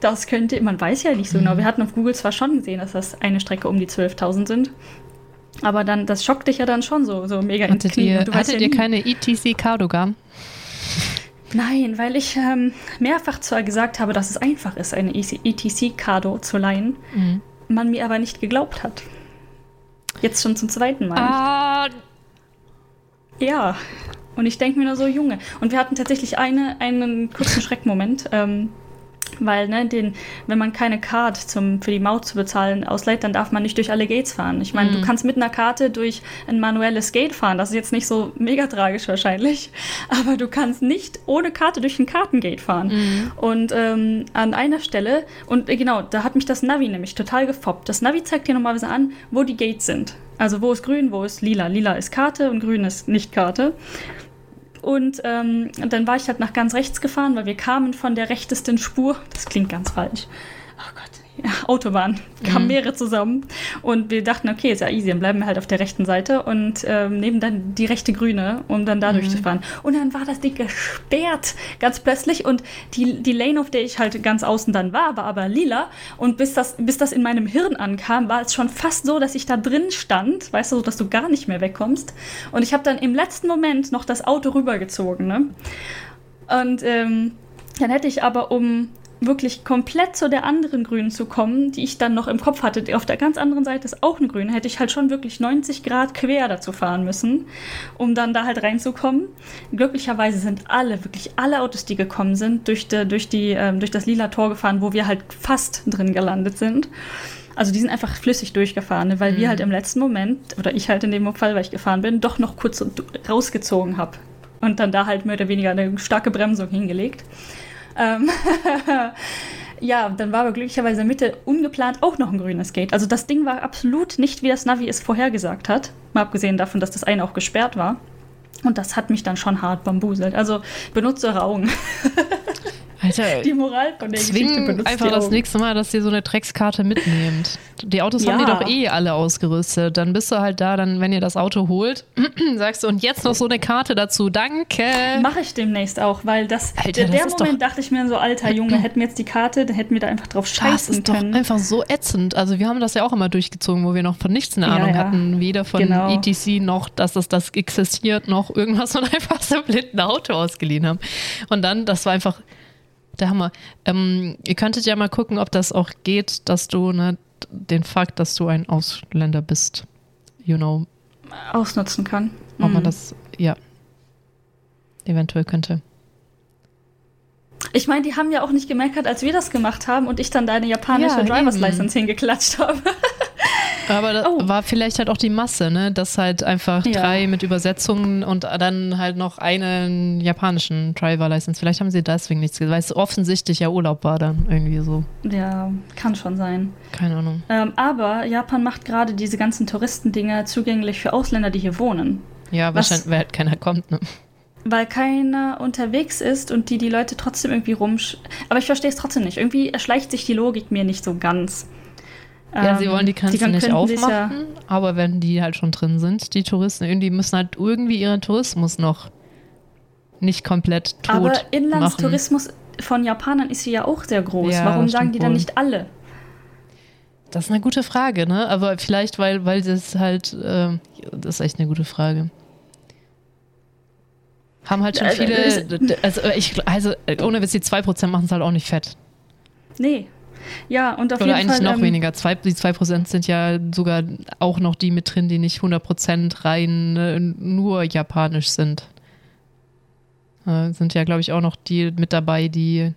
Das könnte, man weiß ja nicht so genau. Wir hatten auf Google zwar schon gesehen, dass das eine Strecke um die 12.000 sind, aber dann, das schockt dich ja dann schon so, so mega Hattet ihr, du hattet ja ihr keine ETC Cardogan? Nein, weil ich ähm, mehrfach zwar gesagt habe, dass es einfach ist, eine E ETC-Cardo zu leihen, Mhm. man mir aber nicht geglaubt hat. Jetzt schon zum zweiten Mal. Ah, Ja. Und ich denke mir nur so, Junge. Und wir hatten tatsächlich eine, einen kurzen Schreckmoment, ähm, weil, ne, den, wenn man keine Card zum, für die Maut zu bezahlen ausleiht, dann darf man nicht durch alle Gates fahren. Ich meine, Mhm. du kannst mit einer Karte durch ein manuelles Gate fahren. Das ist jetzt nicht so mega tragisch wahrscheinlich. Aber du kannst nicht ohne Karte durch ein Kartengate fahren. Mhm. Und ähm, an einer Stelle, und äh, genau, da hat mich das Navi nämlich total gefoppt. Das Navi zeigt dir normalerweise an, wo die Gates sind. Also wo ist grün, wo ist lila. Lila ist Karte und grün ist nicht Karte. Und ähm, dann war ich halt nach ganz rechts gefahren, weil wir kamen von der rechtesten Spur. Das klingt ganz falsch. Oh Gott. Autobahn. Kamen Mhm. mehrere zusammen. Und wir dachten, okay, ist ja easy, dann bleiben wir halt auf der rechten Seite und ähm, nehmen dann die rechte grüne, um dann da Mhm. durchzufahren. Und dann war das Ding gesperrt, ganz plötzlich. Und die, die Lane, auf der ich halt ganz außen dann war, war aber lila. Und bis das, bis das in meinem Hirn ankam, war es schon fast so, dass ich da drin stand, weißt du, so, dass du gar nicht mehr wegkommst. Und ich habe dann im letzten Moment noch das Auto rübergezogen, ne? Und ähm, dann hätte ich aber um wirklich komplett zu der anderen Grünen zu kommen, die ich dann noch im Kopf hatte. Auf der ganz anderen Seite ist auch eine Grüne. Hätte ich halt schon wirklich 90 Grad quer dazu fahren müssen, um dann da halt reinzukommen. Glücklicherweise sind alle, wirklich alle Autos, die gekommen sind, durch, de, durch, die, ähm, durch das lila Tor gefahren, wo wir halt fast drin gelandet sind. Also die sind einfach flüssig durchgefahren, ne, weil mhm. wir halt im letzten Moment, oder ich halt in dem Fall, weil ich gefahren bin, doch noch kurz rausgezogen habe. Und dann da halt mehr oder weniger eine starke Bremsung hingelegt. Ähm ja, dann war aber glücklicherweise Mitte ungeplant auch noch ein grünes Gate. Also das Ding war absolut nicht, wie das Navi es vorhergesagt hat. Mal abgesehen davon, dass das eine auch gesperrt war. Und das hat mich dann schon hart bambuselt. Also benutze eure Augen. Alter, die Moral von der Geschichte benutzt einfach das nächste Mal, dass ihr so eine Dreckskarte mitnehmt. Die Autos ja. haben die doch eh alle ausgerüstet. Dann bist du halt da, dann, wenn ihr das Auto holt, sagst du, und jetzt noch so eine Karte dazu. Danke. Mache ich demnächst auch, weil das, Alter, der, das Moment dachte ich mir so, alter Junge, hätten wir jetzt die Karte, dann hätten wir da einfach drauf scheißen das ist können. Doch einfach so ätzend. Also wir haben das ja auch immer durchgezogen, wo wir noch von nichts eine Ahnung ja, ja. hatten. Weder von genau. ETC noch, dass es das existiert, noch irgendwas und einfach so blind ein Auto ausgeliehen haben. Und dann, das war einfach der Hammer. Ähm, ihr könntet ja mal gucken, ob das auch geht, dass du ne, den Fakt, dass du ein Ausländer bist, you know. Ausnutzen kann. Ob mhm. man das, ja, eventuell könnte. Ich meine, die haben ja auch nicht gemeckert, als wir das gemacht haben und ich dann deine japanische ja, Driver's License hingeklatscht habe. Aber das oh. war vielleicht halt auch die Masse, ne? Dass halt einfach ja. drei mit Übersetzungen und dann halt noch einen japanischen Driver License. Vielleicht haben sie deswegen nichts gesagt, weil es offensichtlich ja Urlaub war dann irgendwie so. Ja, kann schon sein. Keine Ahnung. Ähm, aber Japan macht gerade diese ganzen Touristendinger zugänglich für Ausländer, die hier wohnen. Ja, wahrscheinlich, weil halt keiner kommt, ne? Weil keiner unterwegs ist und die die Leute trotzdem irgendwie rumsch... Aber ich verstehe es trotzdem nicht. Irgendwie erschleicht sich die Logik mir nicht so ganz. Ja, sie wollen die Grenze die nicht aufmachen, ja aber wenn die halt schon drin sind, die Touristen, irgendwie müssen halt irgendwie ihren Tourismus noch nicht komplett tot Aber Inlandstourismus machen. von Japanern ist ja auch sehr groß. Ja, Warum sagen die dann nicht alle? Das ist eine gute Frage, ne? Aber vielleicht, weil, weil das halt, äh, das ist echt eine gute Frage. Haben halt schon also, viele, also, ich, also ohne Witz, die 2% machen es halt auch nicht fett. Nee, ja, und auf Oder jeden eigentlich Fall, noch ähm, weniger. Zwei, die 2% sind ja sogar auch noch die mit drin, die nicht 100% rein äh, nur japanisch sind. Äh, sind ja, glaube ich, auch noch die mit dabei, die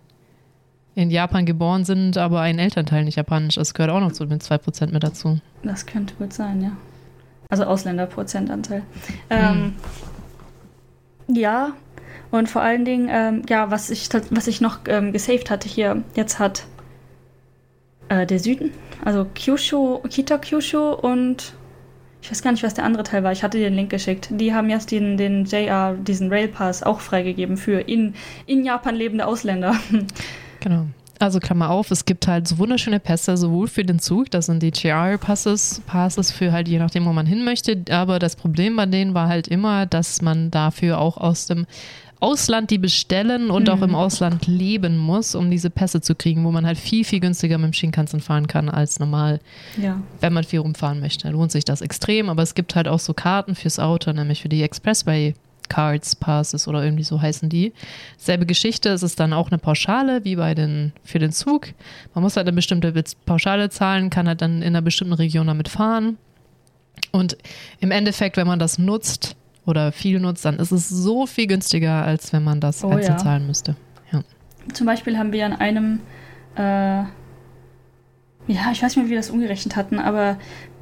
in Japan geboren sind, aber ein Elternteil nicht japanisch ist. Gehört auch noch zu mit 2% mit dazu. Das könnte gut sein, ja. Also Ausländerprozentanteil. Ähm, hm. Ja, und vor allen Dingen, ähm, ja, was ich, was ich noch ähm, gesaved hatte hier, jetzt hat äh, der Süden, also Kyushu, Kita Kyushu und ich weiß gar nicht, was der andere Teil war. Ich hatte dir den Link geschickt. Die haben jetzt den, den JR, diesen Railpass auch freigegeben für in, in Japan lebende Ausländer. Genau. Also Klammer auf, es gibt halt so wunderschöne Pässe, sowohl für den Zug, das sind die JR-Passes, Passes für halt je nachdem, wo man hin möchte. Aber das Problem bei denen war halt immer, dass man dafür auch aus dem Ausland die bestellen und mhm. auch im mhm. Ausland leben muss, um diese Pässe zu kriegen, wo man halt viel, viel günstiger mit dem Shinkansen fahren kann als normal, ja. wenn man viel rumfahren möchte. Lohnt sich das extrem, aber es gibt halt auch so Karten fürs Auto, nämlich für die Expressway Cards, Passes oder irgendwie so heißen die. Selbe Geschichte, es ist dann auch eine Pauschale wie bei den für den Zug. Man muss halt eine bestimmte Pauschale zahlen, kann halt dann in einer bestimmten Region damit fahren. Und im Endeffekt, wenn man das nutzt, oder viel nutzt, dann ist es so viel günstiger, als wenn man das oh, einzeln ja. zahlen müsste. Ja. Zum Beispiel haben wir an einem, äh, ja, ich weiß nicht mehr, wie wir das umgerechnet hatten, aber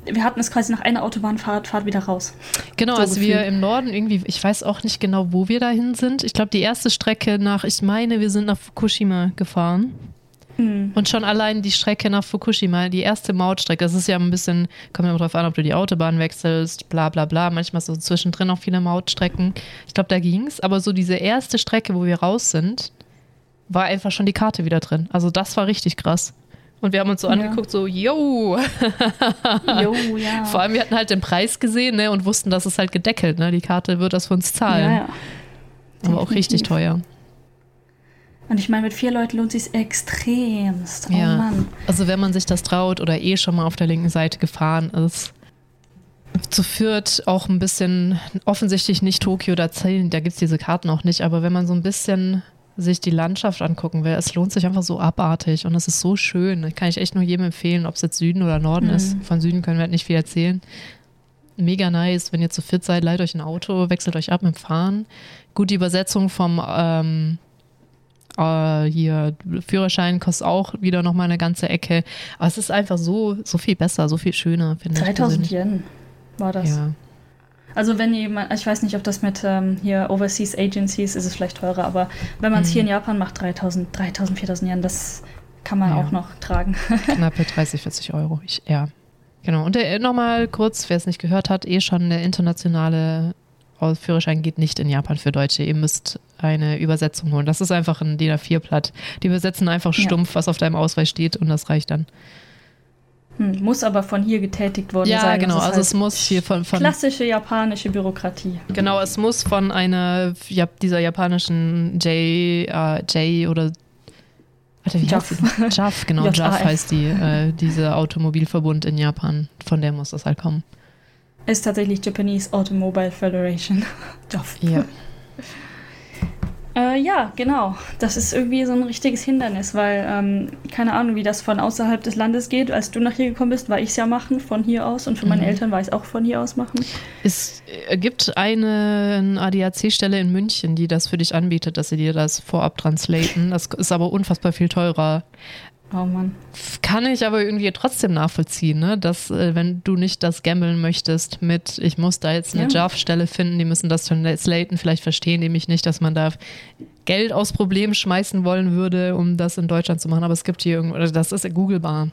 wir hatten es quasi nach einer Autobahnfahrt Fahrt wieder raus. Genau, so als gefühlt. wir im Norden irgendwie, ich weiß auch nicht genau, wo wir dahin sind. Ich glaube, die erste Strecke nach, ich meine, wir sind nach Fukushima gefahren. Mhm. Und schon allein die Strecke nach Fukushima, die erste Mautstrecke, das ist ja ein bisschen, kommt ja darauf an, ob du die Autobahn wechselst, bla bla bla. Manchmal so zwischendrin auch viele Mautstrecken. Ich glaube, da ging es. Aber so diese erste Strecke, wo wir raus sind, war einfach schon die Karte wieder drin. Also das war richtig krass. Und wir haben uns so ja. angeguckt, so, yo. yo ja. Vor allem, wir hatten halt den Preis gesehen ne, und wussten, dass es halt gedeckelt. Ne? Die Karte wird das für uns zahlen. Ja, ja. Aber auch richtig teuer. Und ich meine, mit vier Leuten lohnt sich extremst. Oh ja. Mann. Also wenn man sich das traut oder eh schon mal auf der linken Seite gefahren ist, zu Fürth auch ein bisschen, offensichtlich nicht Tokio, da zählen, da gibt es diese Karten auch nicht, aber wenn man so ein bisschen sich die Landschaft angucken will, es lohnt sich einfach so abartig und es ist so schön. Das kann ich echt nur jedem empfehlen, ob es jetzt Süden oder Norden mhm. ist. Von Süden können wir halt nicht viel erzählen. Mega nice, wenn ihr zu fit seid, leiht euch ein Auto, wechselt euch ab mit dem Fahren. Gut, die Übersetzung vom ähm, äh, hier Führerschein kostet auch wieder nochmal eine ganze Ecke. Aber es ist einfach so, so viel besser, so viel schöner, finde ich. 3000 Yen war das. Ja. Also wenn jemand, ich weiß nicht, ob das mit ähm, hier Overseas Agencies ist es vielleicht teurer, aber wenn man es mhm. hier in Japan macht, 3000, 3000, 4000 Yen, das kann man ja. auch noch tragen. Knappe 30, 40 Euro. Ich, ja, genau. Und äh, nochmal kurz, wer es nicht gehört hat, eh schon der internationale Führerschein geht nicht in Japan für Deutsche. Ihr müsst eine Übersetzung holen. Das ist einfach ein DIN A4-Blatt. Die übersetzen einfach stumpf, ja. was auf deinem Ausweis steht und das reicht dann. Hm, muss aber von hier getätigt worden ja, sein. Ja, genau. Also halt es muss hier von, von, Klassische japanische Bürokratie. Genau, es muss von einer, ja, dieser japanischen J, uh, J oder Warte, wie JAF. heißt JAF, genau. JAF heißt die, äh, diese Automobilverbund in Japan. Von der muss das halt kommen. Ist tatsächlich Japanese Automobile Federation. JAF. Ja. Äh, ja, genau. Das ist irgendwie so ein richtiges Hindernis, weil ähm, keine Ahnung, wie das von außerhalb des Landes geht. Als du nach hier gekommen bist, war ich es ja machen von hier aus und für meine mhm. Eltern war ich es auch von hier aus machen. Es gibt eine ADAC-Stelle in München, die das für dich anbietet, dass sie dir das vorab translaten. Das ist aber unfassbar viel teurer. Oh Mann. Kann ich aber irgendwie trotzdem nachvollziehen, ne? dass äh, wenn du nicht das gambeln möchtest mit, ich muss da jetzt eine ja. JAF-Stelle finden, die müssen das translaten, vielleicht verstehen die mich nicht, dass man da Geld aus Problemen schmeißen wollen würde, um das in Deutschland zu machen, aber es gibt hier irgendwo, das ist googlebar.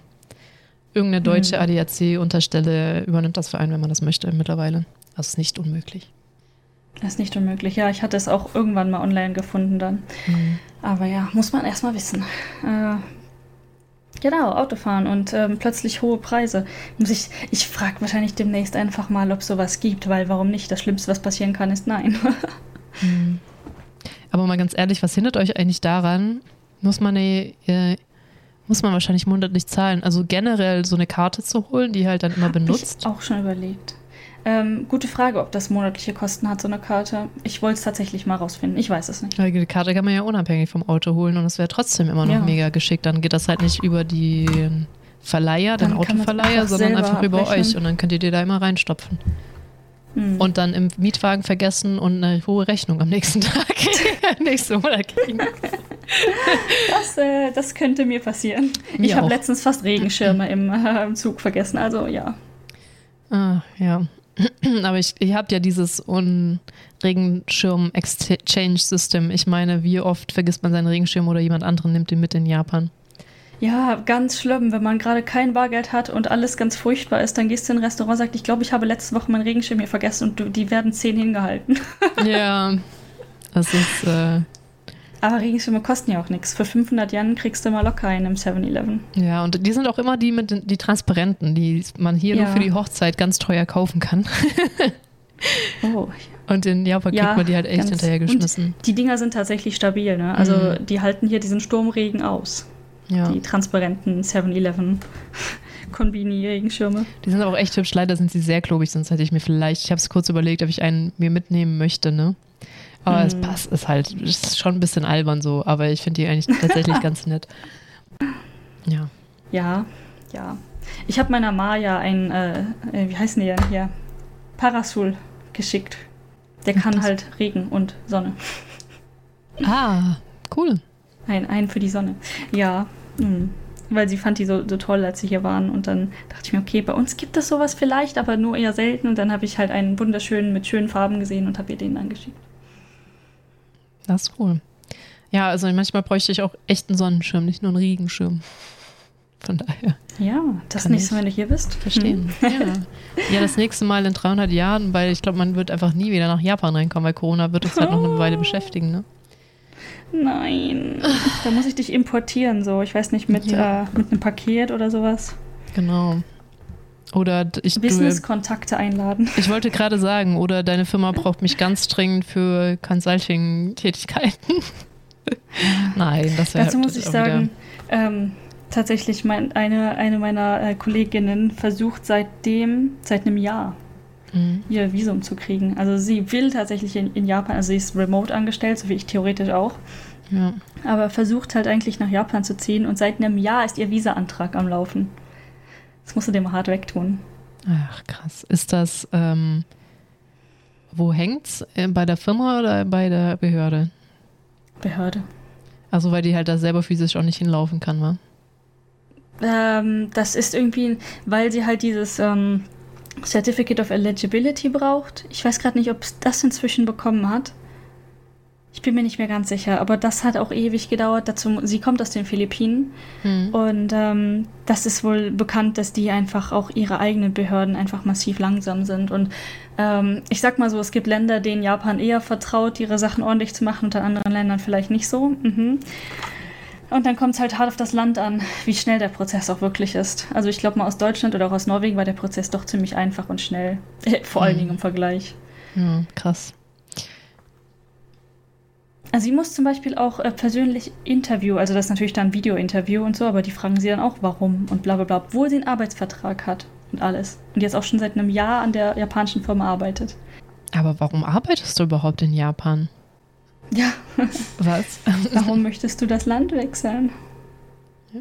Irgendeine deutsche mhm. ADAC-Unterstelle übernimmt das für einen, wenn man das möchte mittlerweile. Das ist nicht unmöglich. Das ist nicht unmöglich. Ja, ich hatte es auch irgendwann mal online gefunden dann. Mhm. Aber ja, muss man erstmal wissen. Äh, Genau, Autofahren und ähm, plötzlich hohe Preise. Muss ich ich frage wahrscheinlich demnächst einfach mal, ob sowas gibt, weil warum nicht? Das Schlimmste, was passieren kann, ist nein. Hm. Aber mal ganz ehrlich, was hindert euch eigentlich daran? Muss man, eine, äh, muss man wahrscheinlich monatlich zahlen? Also generell so eine Karte zu holen, die halt dann immer benutzt? Ich auch schon überlegt. Ähm, gute Frage, ob das monatliche Kosten hat, so eine Karte. Ich wollte es tatsächlich mal rausfinden. Ich weiß es nicht. Die Karte kann man ja unabhängig vom Auto holen und es wäre trotzdem immer noch ja. mega geschickt. Dann geht das halt nicht über die Verleiher, den Autoverleiher, sondern einfach über abrechnen. euch und dann könnt ihr dir da immer reinstopfen. Hm. Und dann im Mietwagen vergessen und eine hohe Rechnung am nächsten Tag, nächsten Monat kriegen. Das, äh, das könnte mir passieren. Mir ich habe letztens fast Regenschirme im, äh, im Zug vergessen, also ja. Ah, ja. Aber ich, ihr habt ja dieses Regenschirm-Exchange-System. Ich meine, wie oft vergisst man seinen Regenschirm oder jemand anderen nimmt ihn mit in Japan? Ja, ganz schlimm. Wenn man gerade kein Bargeld hat und alles ganz furchtbar ist, dann gehst du in ein Restaurant und sagst, ich glaube, ich habe letzte Woche meinen Regenschirm hier vergessen und die werden zehn hingehalten. Ja, das ist. Äh aber Regenschirme kosten ja auch nichts. Für 500 Yen kriegst du mal locker einen im 7-Eleven. Ja, und die sind auch immer die mit den, die transparenten, die man hier ja. nur für die Hochzeit ganz teuer kaufen kann. oh. Und in Japan ja, kriegt man die halt echt hinterher geschmissen. die Dinger sind tatsächlich stabil, ne? Also mhm. die halten hier diesen Sturmregen aus. Ja. Die transparenten 7-Eleven. Konbini-Regenschirme. Die sind aber auch echt hübsch. Leider sind sie sehr klobig, sonst hätte ich mir vielleicht, ich habe es kurz überlegt, ob ich einen mir mitnehmen möchte, ne? Aber mhm. es passt, ist halt, ist schon ein bisschen albern so, aber ich finde die eigentlich tatsächlich ganz nett. Ja. Ja, ja. Ich habe meiner Maya ein, äh, wie heißen die denn hier? Parasol geschickt. Der kann das halt Regen und Sonne. Ah, cool. Ein, ein für die Sonne. Ja. Mh. Weil sie fand die so, so toll, als sie hier waren. Und dann dachte ich mir, okay, bei uns gibt es sowas vielleicht, aber nur eher selten. Und dann habe ich halt einen wunderschönen mit schönen Farben gesehen und habe ihr den angeschickt. Das ist cool. Ja, also manchmal bräuchte ich auch echt einen Sonnenschirm, nicht nur einen Regenschirm. Von daher. Ja, das nächste Mal, wenn du hier bist. Verstehen. Hm. Ja. ja, das nächste Mal in 300 Jahren, weil ich glaube, man wird einfach nie wieder nach Japan reinkommen, weil Corona wird uns halt noch eine Weile beschäftigen, ne? Nein. Da muss ich dich importieren, so. Ich weiß nicht, mit, ja. äh, mit einem Paket oder sowas. Genau. Oder ich Business-Kontakte einladen. Ich wollte gerade sagen, oder deine Firma braucht mich ganz dringend für Consulting-Tätigkeiten. Nein, das wäre Dazu muss ich sagen, ähm, tatsächlich mein, eine, eine meiner äh, Kolleginnen versucht seitdem, seit einem Jahr, mhm. ihr Visum zu kriegen. Also sie will tatsächlich in, in, Japan, also sie ist remote angestellt, so wie ich theoretisch auch. Ja. Aber versucht halt eigentlich nach Japan zu ziehen und seit einem Jahr ist ihr Visa-Antrag am Laufen. Das musst du dir mal hart wegtun. Ach, krass. Ist das, ähm, wo hängt's? Äh, Bei der Firma oder bei der Behörde? Behörde. Also, weil die halt da selber physisch auch nicht hinlaufen kann, wa? Ähm, das ist irgendwie, weil sie halt dieses ähm, Certificate of Eligibility braucht. Ich weiß gerade nicht, ob es das inzwischen bekommen hat. Ich bin mir nicht mehr ganz sicher, aber das hat auch ewig gedauert. Dazu, sie kommt aus den Philippinen Hm. und ähm, das ist wohl bekannt, dass die einfach auch ihre eigenen Behörden einfach massiv langsam sind. Und ähm, ich sag mal so, es gibt Länder, denen Japan eher vertraut, ihre Sachen ordentlich zu machen und in anderen Ländern vielleicht nicht so. Mhm. Und dann kommt es halt hart auf das Land an, wie schnell der Prozess auch wirklich ist. Also ich glaube mal aus Deutschland oder auch aus Norwegen war der Prozess doch ziemlich einfach und schnell. Vor allen Mhm. Dingen im Vergleich. Ja, krass. Also sie muss zum Beispiel auch äh, persönlich Interview, also das ist natürlich dann Video-Interview und so, aber die fragen sie dann auch, warum und bla bla bla, obwohl sie einen Arbeitsvertrag hat und alles. Und jetzt auch schon seit einem Jahr an der japanischen Firma arbeitet. Aber warum arbeitest du überhaupt in Japan? Ja, Was? warum möchtest du das Land wechseln? Ja.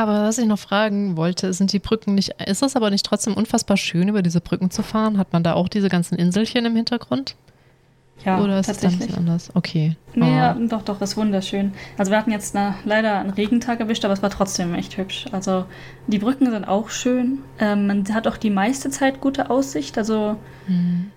Aber was ich noch fragen wollte, sind die Brücken nicht, ist es aber nicht trotzdem unfassbar schön, über diese Brücken zu fahren? Hat man da auch diese ganzen Inselchen im Hintergrund? Ja, Oder ist es dann tatsächlich. anders? Okay. Nee, ja, Oh. doch, doch, ist wunderschön. Also wir hatten jetzt na, leider einen Regentag erwischt, aber es war trotzdem echt hübsch. Also die Brücken sind auch schön. Ähm, man hat auch die meiste Zeit gute Aussicht. Also Hm.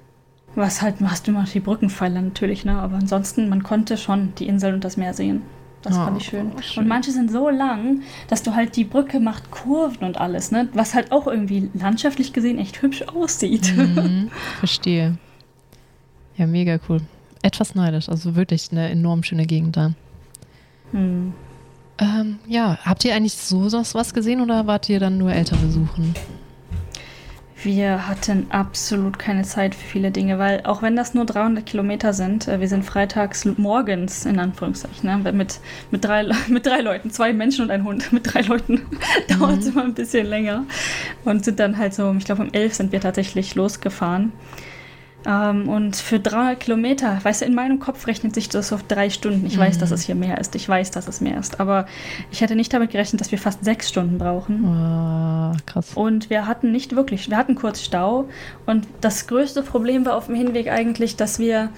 was halt, hast du immer die Brückenpfeiler natürlich, ne? Aber ansonsten, man konnte schon die Insel und das Meer sehen. Das Oh, fand ich schön. schön. Und manche sind so lang, dass du halt die Brücke macht Kurven und alles, ne? Was halt auch irgendwie landschaftlich gesehen echt hübsch aussieht. Mhm, verstehe. Ja, mega cool. Etwas neidisch, also wirklich eine enorm schöne Gegend da. Hm. Ähm, ja, habt ihr eigentlich so was was gesehen oder wart ihr dann nur Eltern besuchen? Wir hatten absolut keine Zeit für viele Dinge, weil auch wenn das nur 300 Kilometer sind, äh, wir sind freitags morgens in Anführungszeichen, ne, mit, mit, drei, mit drei Leuten, zwei Menschen und ein Hund, mit drei Leuten dauert es immer ein bisschen länger und sind dann halt so, ich glaube um elf sind wir tatsächlich losgefahren. Ähm, und für 300 Kilometer, weißt du, in meinem Kopf rechnet sich das auf drei Stunden. Ich weiß, Mhm. dass es hier mehr ist. Ich weiß, dass es mehr ist. Aber ich hätte nicht damit gerechnet, dass wir fast sechs Stunden brauchen. Ah, krass. Und wir hatten nicht wirklich, wir hatten kurz Stau. Und das größte Problem war auf dem Hinweg eigentlich, dass wir.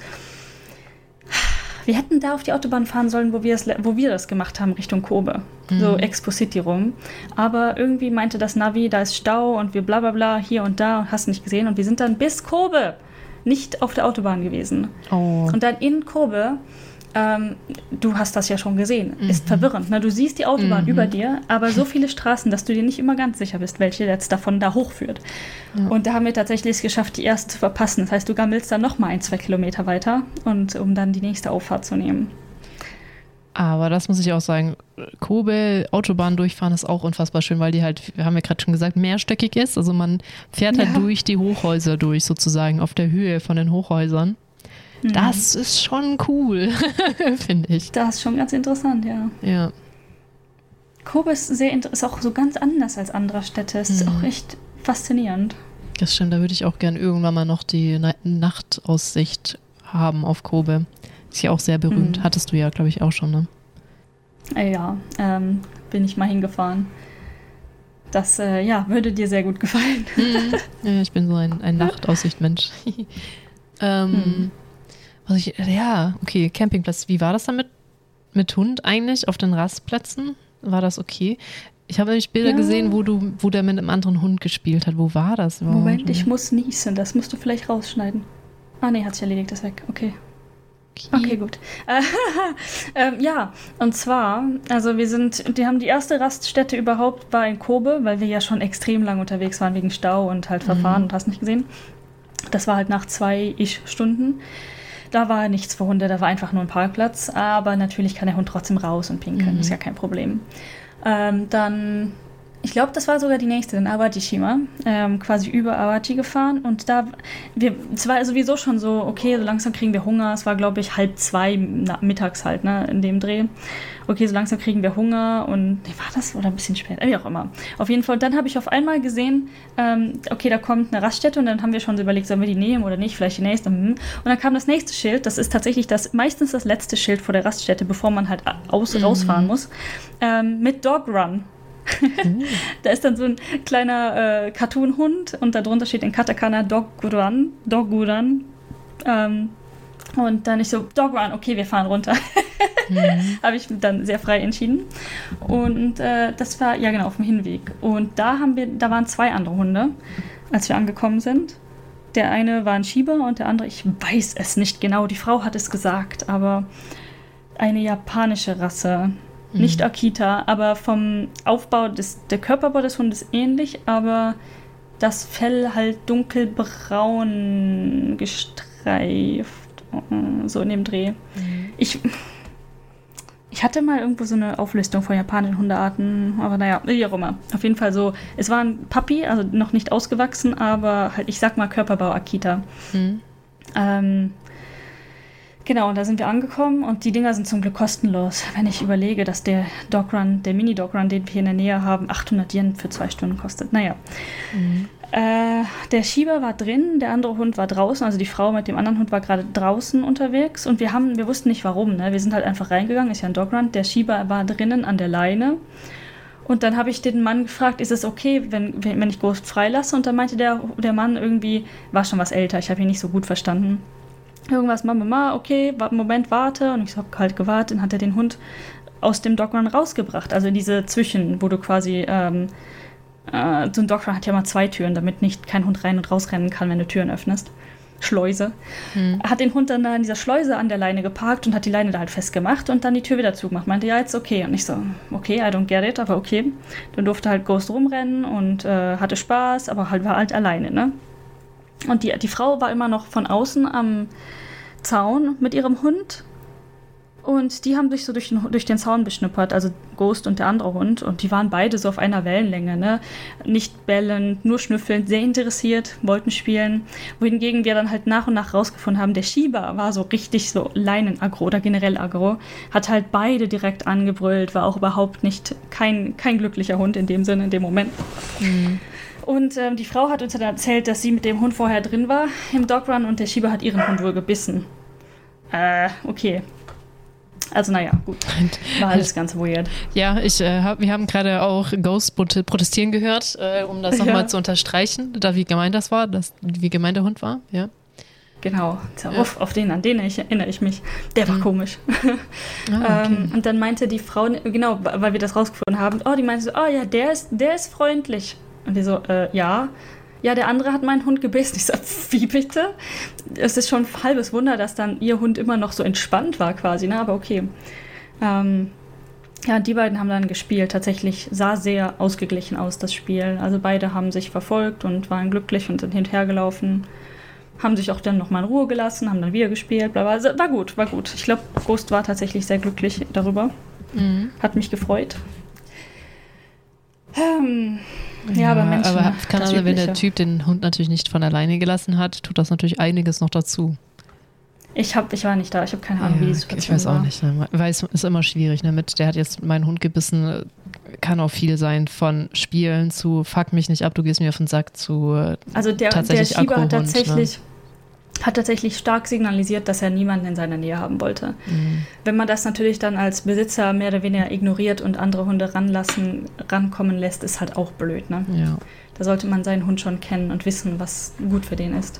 Wir hätten da auf die Autobahn fahren sollen, wo wir, es, wo wir das gemacht haben, Richtung Kobe. So Mhm. Expo City rum. Aber irgendwie meinte das Navi, da ist Stau und wir bla bla bla hier und da und hast nicht gesehen. Und wir sind dann bis Kobe nicht auf der Autobahn gewesen. Oh. Und dann in Kobe, ähm, du hast das ja schon gesehen, ist Mhm. verwirrend. Ne? Du siehst die Autobahn Mhm. über dir, aber so viele Straßen, dass du dir nicht immer ganz sicher bist, welche jetzt davon da hochführt. Ja. Und da haben wir tatsächlich es geschafft, die erste zu verpassen. Das heißt, du gammelst dann noch mal ein, zwei Kilometer weiter, und, um dann die nächste Auffahrt zu nehmen. Aber das muss ich auch sagen, Kobe Autobahn durchfahren ist auch unfassbar schön, weil die halt, wir haben ja gerade schon gesagt, mehrstöckig ist. Also man fährt halt Ja. durch die Hochhäuser durch, sozusagen, auf der Höhe von den Hochhäusern. Mhm. Das ist schon cool, finde ich. Das ist schon ganz interessant, ja. Ja. Kobe ist, sehr, ist auch so ganz anders als andere Städte. Es ist Mhm. auch echt faszinierend. Das stimmt, da würde ich auch gern irgendwann mal noch die Na Nachtaussicht haben auf Kobe. Ist ja auch sehr berühmt. Mhm. Hattest du ja, glaube ich, auch schon, ne? Äh, ja, ähm, bin ich mal hingefahren. Das, äh, ja, würde dir sehr gut gefallen. ja, ich bin so ein, ein Nachtaussicht-Mensch. ähm, Mhm. was ich, ja, okay, Campingplatz. Wie war das dann mit, Hund eigentlich auf den Rastplätzen? War das okay? Ich habe nämlich Bilder Ja. gesehen, wo du, wo der mit einem anderen Hund gespielt hat. Wo war das? Moment, ich muss niesen. Das musst du vielleicht rausschneiden. Ah, nee, hat sich erledigt, ist weg. Okay. Okay, gut. Äh, ähm, ja, und zwar, also wir sind, die haben die erste Raststätte überhaupt war in Kobe, weil wir ja schon extrem lang unterwegs waren wegen Stau und halt Verfahren Mhm. und hast nicht gesehen. Das war halt nach zwei ich Stunden. Da war nichts für Hunde, da war einfach nur ein Parkplatz, aber natürlich kann der Hund trotzdem raus und pinkeln, Mhm. ist ja kein Problem. Ähm, dann ich glaube, das war sogar die nächste in Awatishima, ähm, quasi über Awachi gefahren. Und da, wir, es war sowieso schon so, okay, so langsam kriegen wir Hunger. Es war, glaube ich, halb zwei mittags halt, ne, in dem Dreh. Okay, so langsam kriegen wir Hunger und, nee, war das oder ein bisschen später, wie auch immer. Auf jeden Fall, dann habe ich auf einmal gesehen, ähm, okay, da kommt eine Raststätte und dann haben wir schon so überlegt, sollen wir die nehmen oder nicht, vielleicht die nächste. Hm. Und dann kam das nächste Schild, das ist tatsächlich das, meistens das letzte Schild vor der Raststätte, bevor man halt aus, mhm. rausfahren muss, ähm, mit Dog Run da ist dann so ein kleiner äh, Cartoon-Hund und darunter steht in Katakana Doguran. Doguran. Ähm, und dann ich so, Dogrun, okay, wir fahren runter. mhm. Habe ich dann sehr frei entschieden. Und äh, das war, ja genau, auf dem Hinweg. Und da haben wir, da waren zwei andere Hunde, als wir angekommen sind. Der eine war ein Schieber und der andere, ich weiß es nicht genau, die Frau hat es gesagt, aber eine japanische Rasse. Nicht mhm. Akita, aber vom Aufbau des, der Körperbau des Hundes ähnlich, aber das Fell halt dunkelbraun gestreift. So in dem Dreh. Mhm. Ich, ich hatte mal irgendwo so eine Auflistung von japanischen Hundearten, aber naja, wie auch immer. Auf jeden Fall so, es war ein Puppy, also noch nicht ausgewachsen, aber halt, ich sag mal Körperbau Akita. Mhm. Ähm, Genau, und da sind wir angekommen und die Dinger sind zum Glück kostenlos. Wenn ich überlege, dass der Dogrun, der Mini-Dogrun, den wir hier in der Nähe haben, 800 Yen für zwei Stunden kostet. Naja. Mhm. Äh, der Schieber war drin, der andere Hund war draußen, also die Frau mit dem anderen Hund war gerade draußen unterwegs und wir haben, wir wussten nicht warum, ne? Wir sind halt einfach reingegangen, ist ja ein Dogrun. Der Schieber war drinnen an der Leine. Und dann habe ich den Mann gefragt, ist es okay, wenn, wenn ich Ghost freilasse? Und dann meinte der, der Mann irgendwie, war schon was älter, ich habe ihn nicht so gut verstanden irgendwas, Mama, Mama, okay, Moment, warte. Und ich habe halt gewartet, dann hat er den Hund aus dem Dogrun rausgebracht. Also in diese Zwischen, wo du quasi, ähm, äh, so ein Dogrun hat ja mal zwei Türen, damit nicht kein Hund rein und rausrennen kann, wenn du Türen öffnest. Schleuse. Hm. Hat den Hund dann da in dieser Schleuse an der Leine geparkt und hat die Leine da halt festgemacht und dann die Tür wieder zugemacht. Meinte, ja, jetzt okay. Und ich so, okay, I don't get it, aber okay. Dann durfte halt Ghost rumrennen und äh, hatte Spaß, aber halt war halt alleine, ne? Und die, die Frau war immer noch von außen am Zaun mit ihrem Hund. Und die haben sich so durch den, durch den Zaun beschnuppert, also Ghost und der andere Hund. Und die waren beide so auf einer Wellenlänge, ne? Nicht bellend, nur schnüffelnd, sehr interessiert, wollten spielen. Wohingegen wir dann halt nach und nach rausgefunden haben, der Schieber war so richtig so Leinen-Agro oder generell Agro. Hat halt beide direkt angebrüllt, war auch überhaupt nicht kein, kein glücklicher Hund in dem Sinne, in dem Moment. Mhm. Und ähm, die Frau hat uns dann erzählt, dass sie mit dem Hund vorher drin war im Dogrun und der Schieber hat ihren Hund wohl gebissen. Äh, okay. Also naja, gut. War alles ganz weird. Ja, ich, äh, hab, wir haben gerade auch Ghost protestieren gehört, äh, um das nochmal ja. zu unterstreichen, da wie gemein das war, dass, wie gemein der Hund war, ja. Genau, ja. auf, auf, den, an den ich, erinnere ich mich. Der war mhm. komisch. Ah, okay. ähm, und dann meinte die Frau, genau, weil wir das rausgefunden haben, oh, die meinte so, oh ja, der ist, der ist freundlich. Und die so, äh, ja. Ja, der andere hat meinen Hund gebissen. Ich so, wie bitte? Es ist schon ein halbes Wunder, dass dann ihr Hund immer noch so entspannt war quasi, ne? Aber okay. Ähm, ja, die beiden haben dann gespielt. Tatsächlich sah sehr ausgeglichen aus, das Spiel. Also beide haben sich verfolgt und waren glücklich und sind hinterhergelaufen. Haben sich auch dann nochmal in Ruhe gelassen, haben dann wieder gespielt. Bla bla. Also, war gut, war gut. Ich glaube, Ghost war tatsächlich sehr glücklich darüber. Mhm. Hat mich gefreut. Ähm, ja, ja, aber Menschen. Aber kann also, wenn der Typ den Hund natürlich nicht von alleine gelassen hat, tut das natürlich einiges noch dazu. Ich, hab, ich war nicht da, ich habe keine Ahnung, ja, wie die Situation Ich weiß auch nicht, ne? weil es ist immer schwierig. Ne? Mit, der hat jetzt meinen Hund gebissen, kann auch viel sein, von Spielen zu fuck mich nicht ab, du gehst mir auf den Sack zu. Also der, der Schieber hat tatsächlich. Ne? Hat tatsächlich stark signalisiert, dass er niemanden in seiner Nähe haben wollte. Mhm. Wenn man das natürlich dann als Besitzer mehr oder weniger ignoriert und andere Hunde ranlassen, rankommen lässt, ist halt auch blöd. Ne? Ja. Da sollte man seinen Hund schon kennen und wissen, was gut für den ist.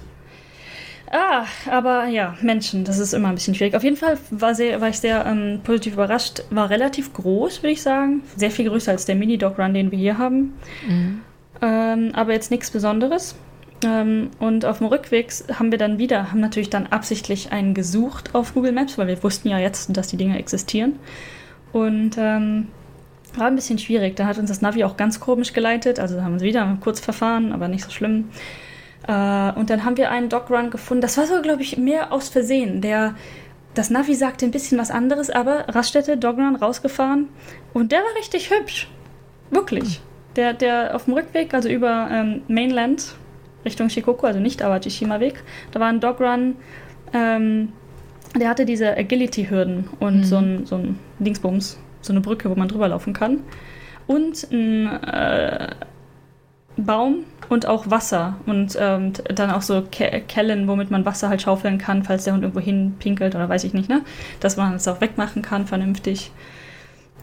Ah, aber ja, Menschen, das ist immer ein bisschen schwierig. Auf jeden Fall war, sehr, war ich sehr ähm, positiv überrascht. War relativ groß, würde ich sagen. Sehr viel größer als der Mini-Dog-Run, den wir hier haben. Mhm. Ähm, aber jetzt nichts Besonderes. Ähm, und auf dem Rückweg haben wir dann wieder, haben natürlich dann absichtlich einen gesucht auf Google Maps, weil wir wussten ja jetzt, dass die Dinge existieren. Und ähm, war ein bisschen schwierig. Da hat uns das Navi auch ganz komisch geleitet. Also haben wir wieder kurz verfahren, aber nicht so schlimm. Äh, und dann haben wir einen Dogrun gefunden. Das war so, glaube ich, mehr aus Versehen. Der, das Navi sagte ein bisschen was anderes, aber Raststätte, Dogrun rausgefahren. Und der war richtig hübsch. Wirklich. Der, der auf dem Rückweg, also über ähm, Mainland Richtung Shikoku, also nicht Awajishima-Weg, da war ein Dogrun, ähm, der hatte diese Agility-Hürden und mhm. so ein, so ein Dingsbums, so eine Brücke, wo man drüber laufen kann. Und ein äh, Baum und auch Wasser und ähm, dann auch so Ke Kellen, womit man Wasser halt schaufeln kann, falls der Hund irgendwo hinpinkelt oder weiß ich nicht, ne? Dass man es auch wegmachen kann, vernünftig.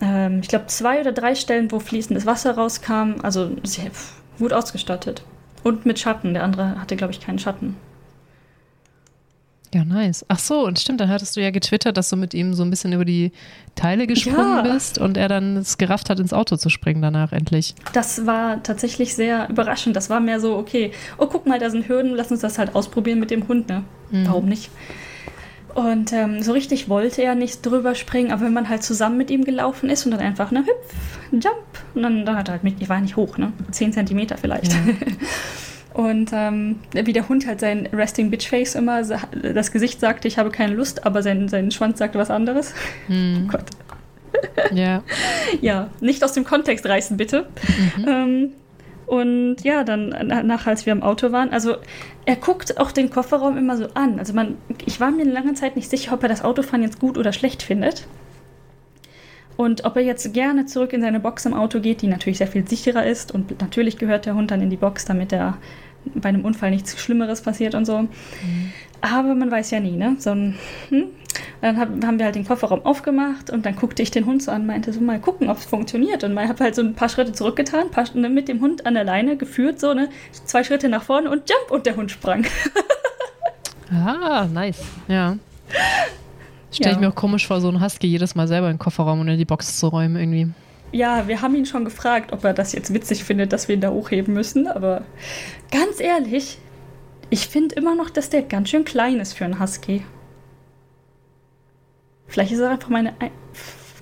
Ähm, ich glaube, zwei oder drei Stellen, wo fließendes Wasser rauskam, also sehr gut ausgestattet. Und mit Schatten. Der andere hatte, glaube ich, keinen Schatten. Ja, nice. Ach so, und stimmt, dann hattest du ja getwittert, dass du mit ihm so ein bisschen über die Teile gesprungen ja. bist und er dann es gerafft hat, ins Auto zu springen danach endlich. Das war tatsächlich sehr überraschend. Das war mehr so, okay, oh, guck mal, da sind Hürden, lass uns das halt ausprobieren mit dem Hund, ne? Mhm. Warum nicht? Und ähm, so richtig wollte er nicht drüber springen, aber wenn man halt zusammen mit ihm gelaufen ist und dann einfach, ne, hüpf, jump, und dann, dann hat er halt mit, ich war nicht hoch, ne? Zehn Zentimeter vielleicht. Ja. Und ähm, wie der Hund halt sein Resting Bitch Face immer, das Gesicht sagte, ich habe keine Lust, aber sein, sein Schwanz sagte was anderes. Hm. Oh Gott. Ja. ja, nicht aus dem Kontext reißen, bitte. Mhm. Ähm, und ja, dann nach, als wir im Auto waren, also er guckt auch den Kofferraum immer so an. Also man, ich war mir eine lange Zeit nicht sicher, ob er das Autofahren jetzt gut oder schlecht findet. Und ob er jetzt gerne zurück in seine Box im Auto geht, die natürlich sehr viel sicherer ist. Und natürlich gehört der Hund dann in die Box, damit er bei einem Unfall nichts Schlimmeres passiert und so. Mhm. Aber man weiß ja nie, ne? So ein, hm? Dann haben wir halt den Kofferraum aufgemacht und dann guckte ich den Hund so an, meinte so, mal gucken, ob es funktioniert. Und ich habe halt so ein paar Schritte zurückgetan, paar, ne, mit dem Hund an der Leine geführt, so, ne? Zwei Schritte nach vorne und jump und der Hund sprang. ah, nice. Ja. Stelle ja. ich mir auch komisch vor, so ein Husky jedes Mal selber in den Kofferraum und in die Box zu räumen irgendwie. Ja, wir haben ihn schon gefragt, ob er das jetzt witzig findet, dass wir ihn da hochheben müssen, aber ganz ehrlich, ich finde immer noch, dass der ganz schön klein ist für einen Husky. Vielleicht ist er einfach meine,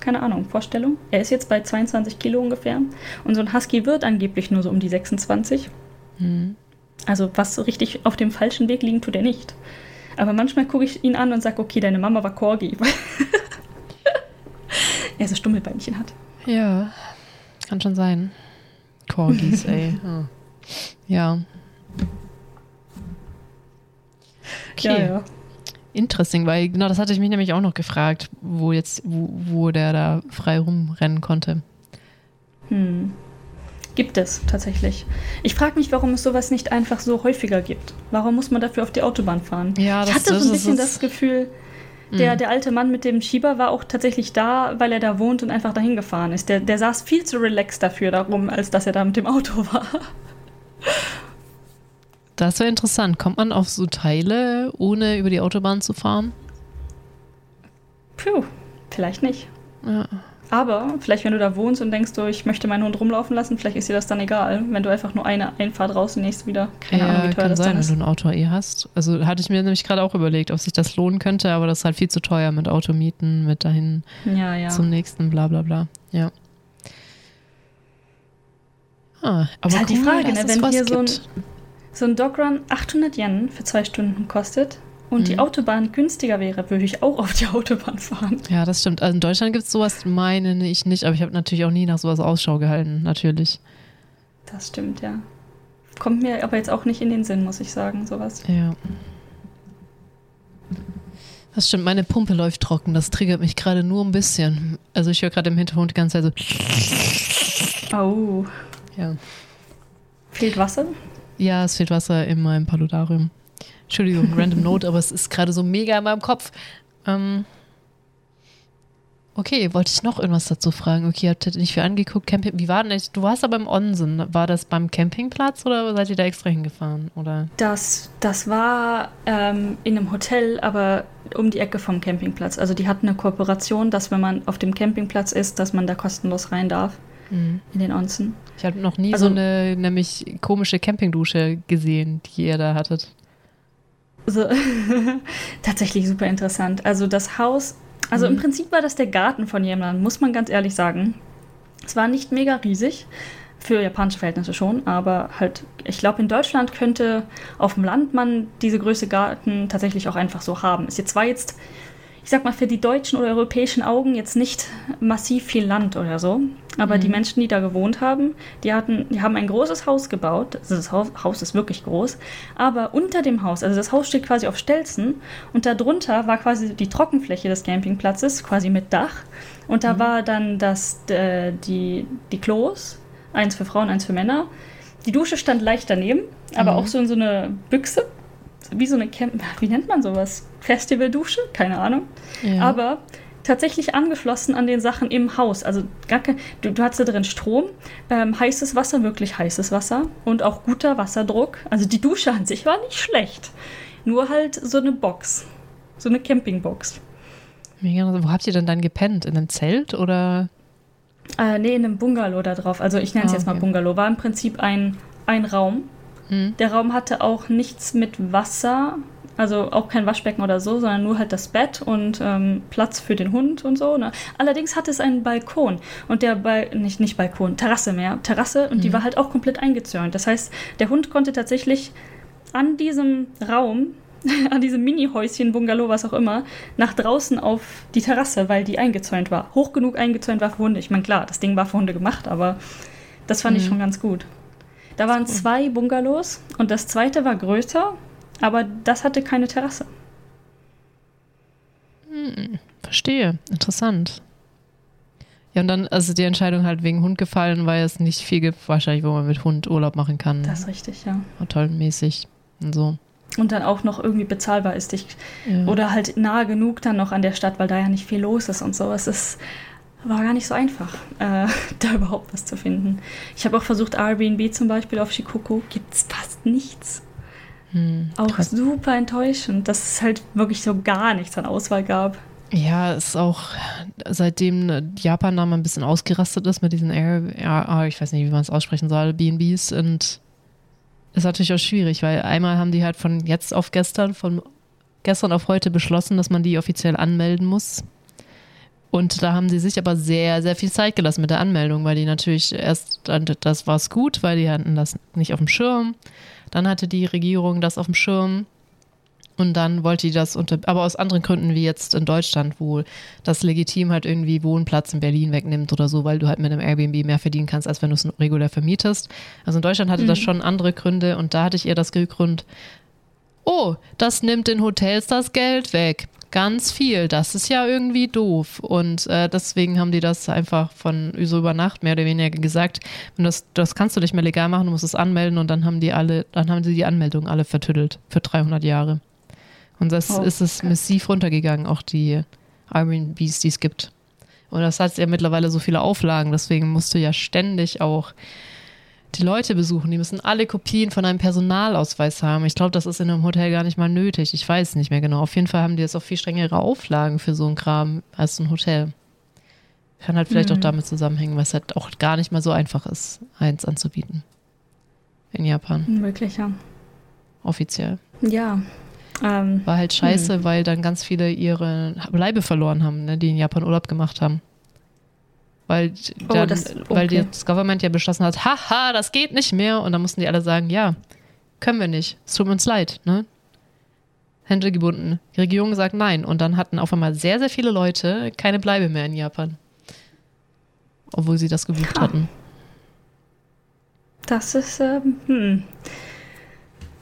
keine Ahnung, Vorstellung. Er ist jetzt bei 22 Kilo ungefähr und so ein Husky wird angeblich nur so um die 26. Mhm. Also was so richtig auf dem falschen Weg liegen tut er nicht. Aber manchmal gucke ich ihn an und sage, okay, deine Mama war Corgi. er so Stummelbeinchen hat. Ja, kann schon sein. Corgis, ey. Oh. Ja. Okay. Ja, ja. Interesting, weil genau das hatte ich mich nämlich auch noch gefragt, wo jetzt, wo, wo der da frei rumrennen konnte. Hm. Gibt es tatsächlich. Ich frage mich, warum es sowas nicht einfach so häufiger gibt. Warum muss man dafür auf die Autobahn fahren? Ja, das, ich hatte so ein bisschen das Gefühl, der, mhm. der alte Mann mit dem Schieber war auch tatsächlich da, weil er da wohnt und einfach dahin gefahren ist. Der, der saß viel zu relaxed dafür darum, als dass er da mit dem Auto war. Das wäre interessant. Kommt man auf so Teile, ohne über die Autobahn zu fahren? Puh, vielleicht nicht. Ja. Aber vielleicht, wenn du da wohnst und denkst, du, ich möchte meinen Hund rumlaufen lassen, vielleicht ist dir das dann egal. Wenn du einfach nur eine Einfahrt raus und nächst wieder. Keine ja, Ahnung, wie teuer kann das sein, dann ist. wenn du ein Auto eh hast. Also hatte ich mir nämlich gerade auch überlegt, ob sich das lohnen könnte, aber das ist halt viel zu teuer mit Automieten, mit dahin ja, ja. zum nächsten, bla bla bla. Ja. Ah, aber ist halt die Frage, ne, wenn hier so ein, so ein Dogrun 800 Yen für zwei Stunden kostet, und mhm. die Autobahn günstiger wäre, würde ich auch auf die Autobahn fahren. Ja, das stimmt. Also in Deutschland gibt es sowas, meine ich nicht, aber ich habe natürlich auch nie nach sowas Ausschau gehalten, natürlich. Das stimmt, ja. Kommt mir aber jetzt auch nicht in den Sinn, muss ich sagen, sowas. Ja. Das stimmt, meine Pumpe läuft trocken. Das triggert mich gerade nur ein bisschen. Also ich höre gerade im Hintergrund die ganze Zeit so. Oh. Ja. Fehlt Wasser? Ja, es fehlt Wasser in meinem Paludarium. Entschuldigung, random Note, aber es ist gerade so mega in meinem Kopf. Ähm, okay, wollte ich noch irgendwas dazu fragen? Okay, habt ihr nicht viel angeguckt? Camping, wie war denn das? Du warst aber im Onsen. War das beim Campingplatz oder seid ihr da extra hingefahren? Oder? Das, das war ähm, in einem Hotel, aber um die Ecke vom Campingplatz. Also die hatten eine Kooperation, dass wenn man auf dem Campingplatz ist, dass man da kostenlos rein darf. Mhm. In den Onsen. Ich habe noch nie also, so eine nämlich komische Campingdusche gesehen, die ihr da hattet. So, tatsächlich super interessant. Also das Haus, also mhm. im Prinzip war das der Garten von jemandem, muss man ganz ehrlich sagen. Es war nicht mega riesig, für japanische Verhältnisse schon, aber halt, ich glaube, in Deutschland könnte auf dem Land man diese Größe Garten tatsächlich auch einfach so haben. Ist jetzt zwar jetzt ich sag mal, für die deutschen oder europäischen Augen jetzt nicht massiv viel Land oder so. Aber mhm. die Menschen, die da gewohnt haben, die hatten, die haben ein großes Haus gebaut. Also das Haus ist wirklich groß. Aber unter dem Haus, also das Haus steht quasi auf Stelzen und darunter war quasi die Trockenfläche des Campingplatzes, quasi mit Dach. Und da mhm. war dann das, äh, die, die Klos, eins für Frauen, eins für Männer. Die Dusche stand leicht daneben, aber mhm. auch so in so eine Büchse wie so eine Camp wie nennt man sowas? Festivaldusche? Keine Ahnung. Ja. Aber tatsächlich angeschlossen an den Sachen im Haus. Also gar kein, du, du hattest da drin Strom, ähm, heißes Wasser, wirklich heißes Wasser und auch guter Wasserdruck. Also die Dusche an sich war nicht schlecht. Nur halt so eine Box. So eine Campingbox. Wo habt ihr denn dann gepennt? In einem Zelt oder? Äh, nee, in einem Bungalow da drauf. Also ich nenne es ah, jetzt mal Bungalow. War im Prinzip ein, ein Raum Mhm. Der Raum hatte auch nichts mit Wasser, also auch kein Waschbecken oder so, sondern nur halt das Bett und ähm, Platz für den Hund und so. Ne? Allerdings hatte es einen Balkon und der bei nicht nicht Balkon, Terrasse mehr, Terrasse und mhm. die war halt auch komplett eingezäunt. Das heißt, der Hund konnte tatsächlich an diesem Raum an diesem Mini-Häuschen, Bungalow, was auch immer, nach draußen auf die Terrasse, weil die eingezäunt war. Hoch genug eingezäunt war für Hunde. Ich meine, klar, das Ding war für Hunde gemacht, aber das fand mhm. ich schon ganz gut. Da waren zwei Bungalows und das zweite war größer, aber das hatte keine Terrasse. Hm, verstehe. Interessant. Ja, und dann, also die Entscheidung halt wegen Hund gefallen, weil es nicht viel gibt, wahrscheinlich, wo man mit Hund Urlaub machen kann. Das ist richtig, ja. Hotelmäßig und so. Und dann auch noch irgendwie bezahlbar ist. Ich, ja. Oder halt nahe genug dann noch an der Stadt, weil da ja nicht viel los ist und so. Es ist war gar nicht so einfach, äh, da überhaupt was zu finden. Ich habe auch versucht, Airbnb zum Beispiel auf Shikoku, gibt es fast nichts. Hm, auch krass. super enttäuschend, dass es halt wirklich so gar nichts an Auswahl gab. Ja, ist auch seitdem Japan da mal ein bisschen ausgerastet ist mit diesen Air, Air ich weiß nicht, wie man es aussprechen soll, BNBs und ist natürlich auch schwierig, weil einmal haben die halt von jetzt auf gestern, von gestern auf heute beschlossen, dass man die offiziell anmelden muss und da haben sie sich aber sehr, sehr viel Zeit gelassen mit der Anmeldung, weil die natürlich erst, das war es gut, weil die hatten das nicht auf dem Schirm. Dann hatte die Regierung das auf dem Schirm. Und dann wollte die das unter, aber aus anderen Gründen wie jetzt in Deutschland, wo das legitim halt irgendwie Wohnplatz in Berlin wegnimmt oder so, weil du halt mit einem Airbnb mehr verdienen kannst, als wenn du es regulär vermietest. Also in Deutschland hatte mhm. das schon andere Gründe und da hatte ich eher das Grund, oh, das nimmt den Hotels das Geld weg ganz viel. Das ist ja irgendwie doof. Und äh, deswegen haben die das einfach von so über Nacht mehr oder weniger gesagt. Und das, das kannst du nicht mehr legal machen, du musst es anmelden und dann haben die alle, dann haben sie die Anmeldung alle vertüttelt für 300 Jahre. Und das oh, ist es massiv runtergegangen, auch die Airbnbs, die es gibt. Und das hat ja mittlerweile so viele Auflagen, deswegen musst du ja ständig auch die Leute besuchen. Die müssen alle Kopien von einem Personalausweis haben. Ich glaube, das ist in einem Hotel gar nicht mal nötig. Ich weiß nicht mehr genau. Auf jeden Fall haben die jetzt auch viel strengere Auflagen für so einen Kram als ein Hotel. Kann halt vielleicht mhm. auch damit zusammenhängen, weil es halt auch gar nicht mal so einfach ist, eins anzubieten. In Japan. Wirklich, ja. Offiziell. Ja. Ähm, War halt scheiße, mh. weil dann ganz viele ihre Bleibe verloren haben, ne, die in Japan Urlaub gemacht haben weil, oh, dann, das, okay. weil das Government ja beschlossen hat, haha, das geht nicht mehr. Und dann mussten die alle sagen, ja, können wir nicht. Es tut uns leid, ne? Hände gebunden. Die Regierung sagt nein. Und dann hatten auf einmal sehr, sehr viele Leute keine Bleibe mehr in Japan. Obwohl sie das gebucht ja. hatten. Das ist, ähm, hm.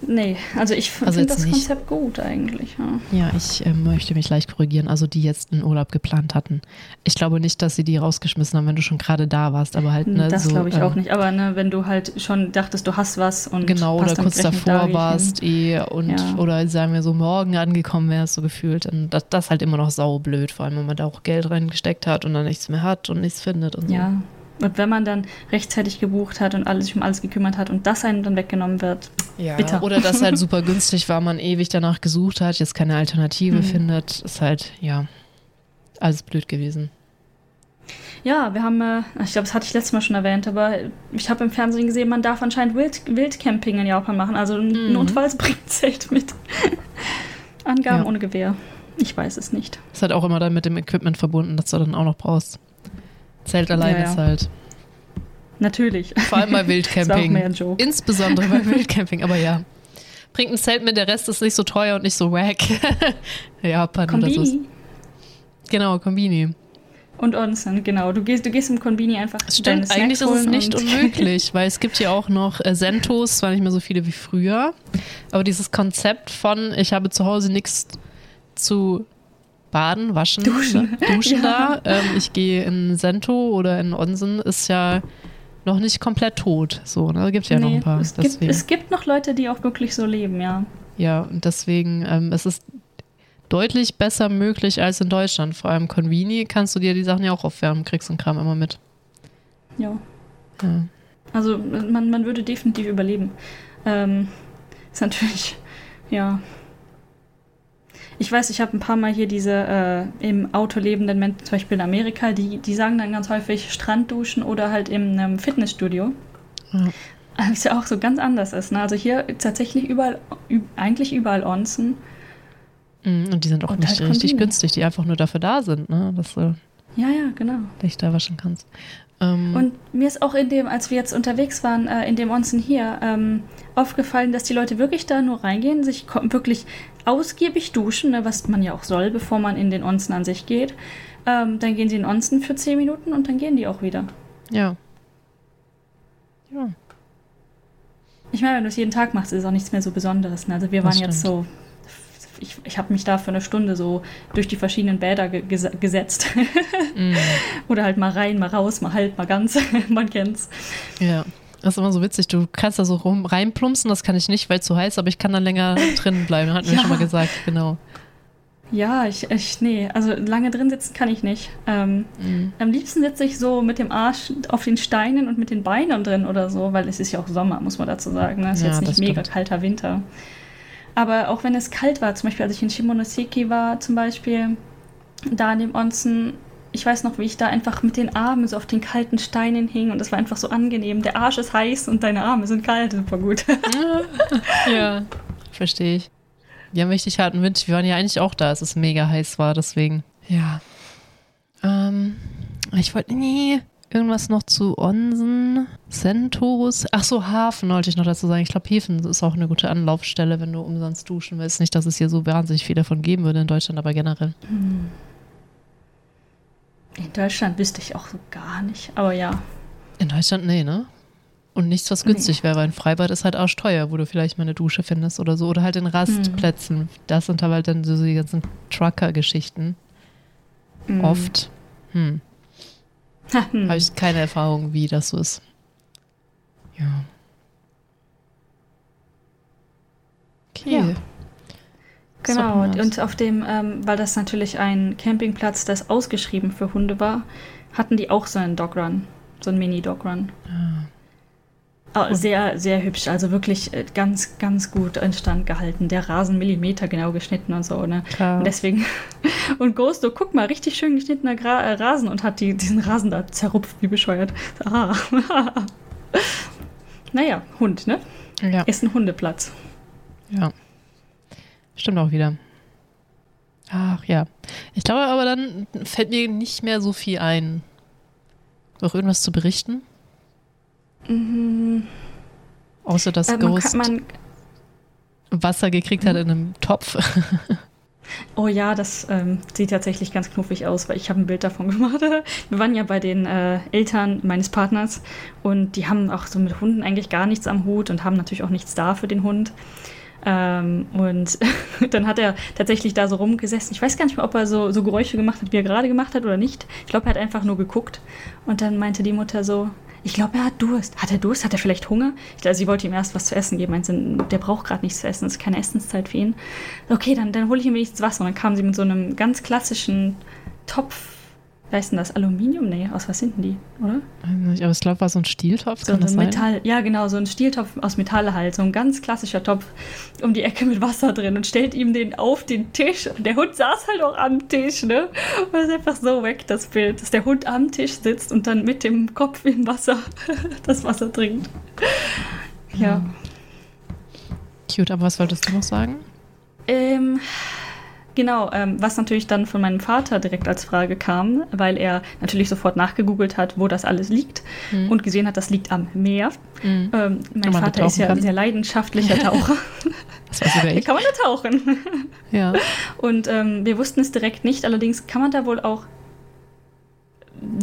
Nee, also ich also finde das nicht. Konzept gut eigentlich. Ja, ja ich äh, möchte mich leicht korrigieren. Also die jetzt einen Urlaub geplant hatten. Ich glaube nicht, dass sie die rausgeschmissen haben, wenn du schon gerade da warst, aber halt ne, Das so, glaube ich ähm, auch nicht. Aber ne, wenn du halt schon dachtest, du hast was und genau oder kurz davor warst eh und ja. oder sagen wir so morgen angekommen wärst so gefühlt, und das, das halt immer noch saublöd, vor allem wenn man da auch Geld reingesteckt hat und dann nichts mehr hat und nichts findet und so. Ja, und wenn man dann rechtzeitig gebucht hat und alles, sich um alles gekümmert hat und das einem dann weggenommen wird, ja. bitter. Oder das halt super günstig war, man ewig danach gesucht hat, jetzt keine Alternative mhm. findet, ist halt, ja, alles blöd gewesen. Ja, wir haben, äh, ich glaube, das hatte ich letztes Mal schon erwähnt, aber ich habe im Fernsehen gesehen, man darf anscheinend Wild, Wildcamping in Japan machen. Also mhm. notfalls bringt Zelt mit. Angaben ja. ohne Gewehr. Ich weiß es nicht. Ist halt auch immer dann mit dem Equipment verbunden, das du dann auch noch brauchst. Zelt allein ja, ja. ist halt. Natürlich. Vor allem bei Wildcamping. das ist auch mehr ein Insbesondere bei Wildcamping, aber ja. Bringt ein Zelt mit, der Rest ist nicht so teuer und nicht so wack. Japan Kombini. oder so. Genau, Kombini. Und Onsen, genau. Du gehst, du gehst im Konbini einfach. Stimmt, eigentlich ist es nicht unmöglich, weil es gibt ja auch noch äh, Sentos, zwar nicht mehr so viele wie früher, aber dieses Konzept von, ich habe zu Hause nichts zu baden, waschen, duschen, ne? duschen ja. da, ähm, ich gehe in Sento oder in Onsen, ist ja noch nicht komplett tot. So, ne? Da gibt ja nee, noch ein paar. Es gibt, es gibt noch Leute, die auch wirklich so leben, ja. Ja, und deswegen, ähm, es ist deutlich besser möglich als in Deutschland. Vor allem Convini kannst du dir die Sachen ja auch aufwärmen, kriegst und Kram immer mit. Ja. ja. Also man, man würde definitiv überleben. Ähm, ist natürlich, ja. Ich weiß, ich habe ein paar Mal hier diese äh, im Auto lebenden Menschen, zum Beispiel in Amerika, die, die sagen dann ganz häufig Strandduschen oder halt im ähm, Fitnessstudio. Ja. Was ja auch so ganz anders ist. Ne? Also hier tatsächlich überall, eigentlich überall Onsen. Mhm, und die sind auch und nicht halt richtig günstig, die einfach nur dafür da sind, ne? dass du ja, ja, genau. dich da waschen kannst. Ähm, und mir ist auch in dem, als wir jetzt unterwegs waren, äh, in dem Onsen hier, ähm, aufgefallen, dass die Leute wirklich da nur reingehen, sich wirklich ausgiebig duschen, ne, was man ja auch soll, bevor man in den Onsen an sich geht. Ähm, dann gehen sie in den Onsen für 10 Minuten und dann gehen die auch wieder. Ja. Ja. Ich meine, wenn du es jeden Tag machst, ist es auch nichts mehr so Besonderes. Ne? Also wir waren jetzt so ich, ich habe mich da für eine Stunde so durch die verschiedenen Bäder ge gesetzt. mm. Oder halt mal rein, mal raus, mal halt, mal ganz. Man kennt's. Ja. Das ist immer so witzig. Du kannst da so rum reinplumpsen, das kann ich nicht, weil es zu heiß, aber ich kann dann länger drin bleiben. Hatten wir ja. schon mal gesagt, genau. Ja, ich, ich, nee, also lange drin sitzen kann ich nicht. Ähm, mm. Am liebsten sitze ich so mit dem Arsch auf den Steinen und mit den Beinen drin oder so, weil es ist ja auch Sommer, muss man dazu sagen. Ne? Es ist ja, jetzt nicht mega kalter Winter. Aber auch wenn es kalt war, zum Beispiel als ich in Shimonoseki war, zum Beispiel, da in dem Onsen, ich weiß noch, wie ich da einfach mit den Armen so auf den kalten Steinen hing und das war einfach so angenehm. Der Arsch ist heiß und deine Arme sind kalt, super gut. ja, verstehe ich. Wir haben richtig harten Wind. Wir waren ja eigentlich auch da, als es mega heiß war, deswegen. Ja. Ähm, ich wollte, nee, Irgendwas noch zu Onsen, Centos. Ach so, Hafen wollte ich noch dazu sagen. Ich glaube, Häfen ist auch eine gute Anlaufstelle, wenn du umsonst duschen willst. Nicht, dass es hier so wahnsinnig viel davon geben würde in Deutschland, aber generell. Hm. In Deutschland wüsste ich auch so gar nicht, aber ja. In Deutschland, nee, ne? Und nichts, was günstig nee. wäre. Ein Freibad ist halt arschteuer, wo du vielleicht mal eine Dusche findest oder so. Oder halt in Rastplätzen. Hm. Das sind aber halt dann so die ganzen Trucker-Geschichten. Hm. Oft. Hm. Hm. Habe ich keine Erfahrung, wie das so ist. Ja. Okay. Ja. Genau, und auf dem, ähm, weil das natürlich ein Campingplatz, das ausgeschrieben für Hunde war, hatten die auch so einen Dogrun, so einen Mini-Dogrun. Ah. Oh, sehr, sehr hübsch, also wirklich äh, ganz, ganz gut instand gehalten. Der Rasen Millimeter genau geschnitten und so, ne? Klar. Und deswegen, und Ghost, so, guck mal, richtig schön geschnittener Gra äh, Rasen und hat die, diesen Rasen da zerrupft, wie bescheuert. Ah. naja, Hund, ne? Ja. Ist ein Hundeplatz. Ja. Stimmt auch wieder. Ach ja. Ich glaube aber dann fällt mir nicht mehr so viel ein. Noch irgendwas zu berichten? Mhm. Außer dass äh, Ghost kann, Wasser gekriegt mhm. hat in einem Topf. Oh ja, das ähm, sieht tatsächlich ganz knuffig aus, weil ich habe ein Bild davon gemacht. Wir waren ja bei den äh, Eltern meines Partners und die haben auch so mit Hunden eigentlich gar nichts am Hut und haben natürlich auch nichts da für den Hund. Ähm, und dann hat er tatsächlich da so rumgesessen. Ich weiß gar nicht mehr, ob er so, so Geräusche gemacht hat, wie er gerade gemacht hat oder nicht. Ich glaube, er hat einfach nur geguckt. Und dann meinte die Mutter so, ich glaube, er hat Durst. Hat er Durst? Hat er vielleicht Hunger? Ich glaube, sie wollte ihm erst was zu essen geben. Meinte, der braucht gerade nichts zu essen. Es ist keine Essenszeit für ihn. Okay, dann, dann hole ich ihm wenigstens Wasser. Und dann kam sie mit so einem ganz klassischen Topf Wer ist denn das? Aluminium? Nee, aus was sind denn die, oder? Aber ich glaube, war so ein Stieltopf. So ein Metall, ja genau, so ein Stieltopf aus Metall halt, so ein ganz klassischer Topf um die Ecke mit Wasser drin und stellt ihm den auf den Tisch. Und der Hund saß halt auch am Tisch, ne? Und das ist einfach so weg, das Bild, dass der Hund am Tisch sitzt und dann mit dem Kopf im Wasser das Wasser trinkt. Ja. Cute, aber was wolltest du noch sagen? Ähm, genau, ähm, was natürlich dann von meinem Vater direkt als Frage kam, weil er natürlich sofort nachgegoogelt hat, wo das alles liegt mhm. und gesehen hat, das liegt am Meer. Mhm. Ähm, mein Vater ist ja ein sehr leidenschaftlicher Taucher. das war sogar ich. kann man da tauchen. ja. Und ähm, wir wussten es direkt nicht, allerdings kann man da wohl auch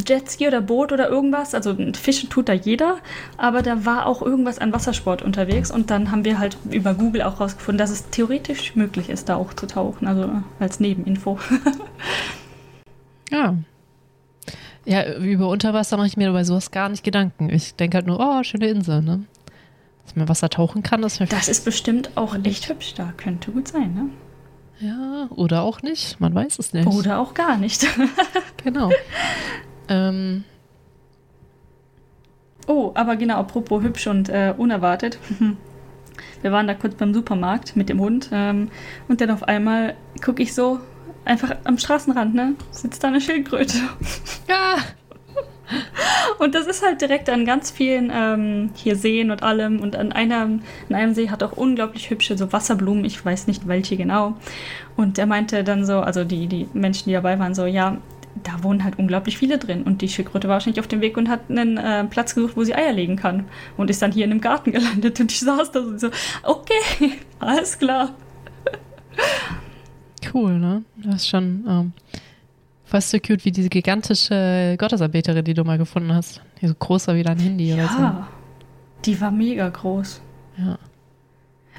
Jetski oder Boot oder irgendwas. Also Fischen tut da jeder, aber da war auch irgendwas an Wassersport unterwegs und dann haben wir halt über Google auch rausgefunden, dass es theoretisch möglich ist, da auch zu tauchen, also als Nebeninfo. ja. Ja, über Unterwasser mache ich mir bei sowas gar nicht Gedanken. Ich denke halt nur, oh, schöne Insel, ne? Dass man Wasser tauchen kann, das ist Das ist bestimmt auch echt hübsch da. Könnte gut sein, ne? Ja, oder auch nicht. Man weiß es nicht. Oder auch gar nicht. genau. Ähm. Oh, aber genau, apropos hübsch und äh, unerwartet. Wir waren da kurz beim Supermarkt mit dem Hund ähm, und dann auf einmal gucke ich so einfach am Straßenrand, ne? Sitzt da eine Schildkröte. Ja. Und das ist halt direkt an ganz vielen ähm, hier Seen und allem. Und an, einer, an einem See hat auch unglaublich hübsche so Wasserblumen. Ich weiß nicht welche genau. Und er meinte dann so, also die, die Menschen, die dabei waren, so, ja, da wohnen halt unglaublich viele drin. Und die Schildkröte war wahrscheinlich auf dem Weg und hat einen äh, Platz gesucht, wo sie Eier legen kann. Und ist dann hier in einem Garten gelandet. Und ich saß da so, okay, alles klar. Cool, ne? Das ist schon ähm, fast so cute wie diese gigantische Gottesanbeterin, die du mal gefunden hast. Die so groß war wie dein Handy ja, oder so. Ja, die war mega groß. Ja.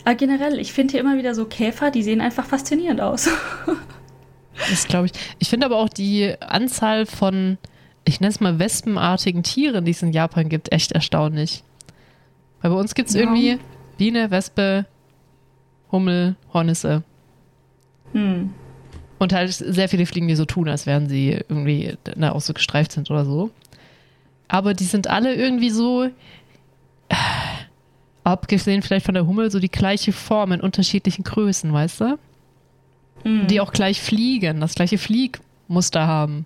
Aber generell, ich finde hier immer wieder so Käfer, die sehen einfach faszinierend aus. Das glaube ich. Ich finde aber auch die Anzahl von, ich nenne es mal wespenartigen Tieren, die es in Japan gibt, echt erstaunlich. Weil bei uns gibt es ja. irgendwie Biene, Wespe, Hummel, Hornisse. Hm. Und halt sehr viele Fliegen, die so tun, als wären sie irgendwie na, auch so gestreift sind oder so. Aber die sind alle irgendwie so, äh, abgesehen vielleicht von der Hummel, so die gleiche Form in unterschiedlichen Größen, weißt du? Mhm. die auch gleich fliegen, das gleiche Fliegmuster haben.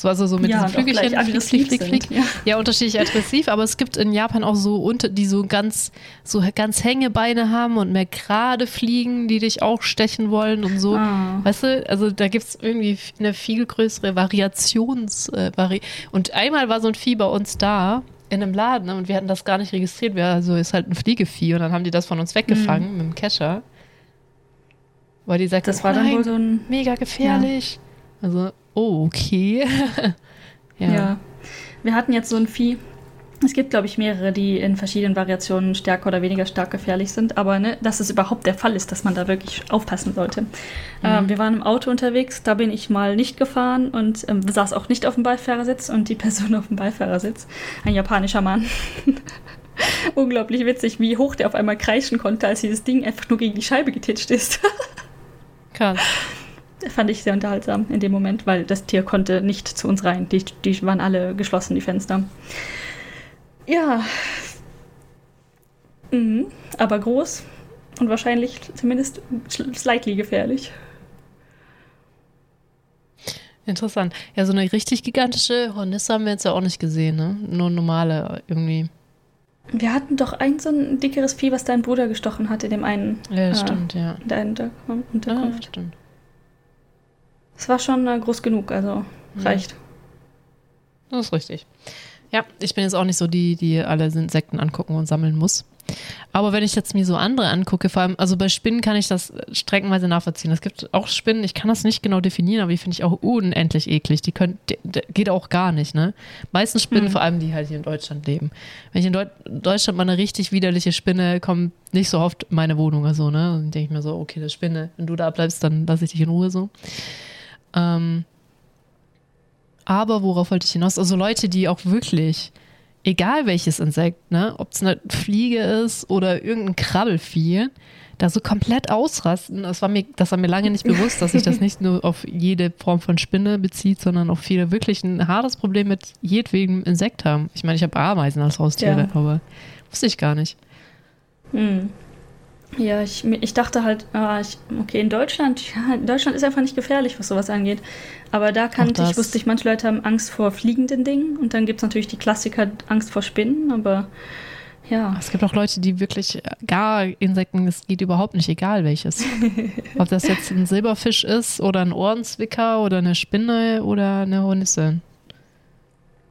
So also so mit ja, diesen Flügelchen, flieg, flieg, flieg, flieg. Ja. ja, unterschiedlich aggressiv, aber es gibt in Japan auch so unter, die so ganz, so ganz Hängebeine haben und mehr gerade fliegen, die dich auch stechen wollen und so. Ah. Weißt du, also da gibt es irgendwie eine viel größere Variations, äh, Vari und einmal war so ein Vieh bei uns da, in einem Laden und wir hatten das gar nicht registriert. Wir, also ist halt ein Fliegevieh und dann haben die das von uns weggefangen mhm. mit dem Kescher. Weil die sagt, das war dann wohl so ein. Mega gefährlich. Ja. Also, oh, okay. ja. ja. Wir hatten jetzt so ein Vieh. Es gibt, glaube ich, mehrere, die in verschiedenen Variationen stärker oder weniger stark gefährlich sind. Aber ne, dass es überhaupt der Fall ist, dass man da wirklich aufpassen sollte. Mhm. Ähm, wir waren im Auto unterwegs, da bin ich mal nicht gefahren und ähm, saß auch nicht auf dem Beifahrersitz und die Person auf dem Beifahrersitz, ein japanischer Mann. Unglaublich witzig, wie hoch der auf einmal kreischen konnte, als dieses Ding einfach nur gegen die Scheibe getitscht ist. Krass. Fand ich sehr unterhaltsam in dem Moment, weil das Tier konnte nicht zu uns rein. Die, die waren alle geschlossen, die Fenster. Ja. Mhm. Aber groß und wahrscheinlich zumindest slightly gefährlich. Interessant. Ja, so eine richtig gigantische Hornisse haben wir jetzt ja auch nicht gesehen, ne? Nur normale irgendwie. Wir hatten doch ein so ein dickeres Vieh, was dein Bruder gestochen hat in dem einen. Ja, äh, stimmt, ja. In der Unterkunft. Ja, stimmt. Es war schon äh, groß genug, also mhm. reicht. Das ist richtig. Ja, ich bin jetzt auch nicht so die, die alle Insekten angucken und sammeln muss. Aber wenn ich jetzt mir so andere angucke, vor allem, also bei Spinnen kann ich das streckenweise nachvollziehen. Es gibt auch Spinnen, ich kann das nicht genau definieren, aber die finde ich auch unendlich eklig. Die können, die, die geht auch gar nicht, ne? Meistens Spinnen, mhm. vor allem die halt hier in Deutschland leben. Wenn ich in Deut Deutschland mal eine richtig widerliche Spinne, kommt nicht so oft in meine Wohnung oder so, ne? Dann denke ich mir so, okay, das Spinne, wenn du da bleibst, dann lasse ich dich in Ruhe so. Ähm, aber worauf wollte ich hinaus? Also Leute, die auch wirklich egal welches Insekt, ne, ob es eine Fliege ist oder irgendein Krabbelfieh, da so komplett ausrasten. Das war mir, das war mir lange nicht bewusst, dass sich das nicht nur auf jede Form von Spinne bezieht, sondern auch viele wirklich ein hartes Problem mit jedwedem Insekt haben. Ich meine, ich habe Ameisen als Haustiere, ja. aber wusste ich gar nicht. Hm. Ja, ich, ich dachte halt, ah, ich, okay, in Deutschland, ja, Deutschland ist einfach nicht gefährlich, was sowas angeht. Aber da kannte ich, wusste ich, manche Leute haben Angst vor fliegenden Dingen und dann gibt es natürlich die Klassiker Angst vor Spinnen, aber Ja. Es gibt auch Leute, die wirklich gar Insekten, es geht überhaupt nicht, egal welches. Ob das jetzt ein Silberfisch ist oder ein Ohrenzwicker oder eine Spinne oder eine Hornisse.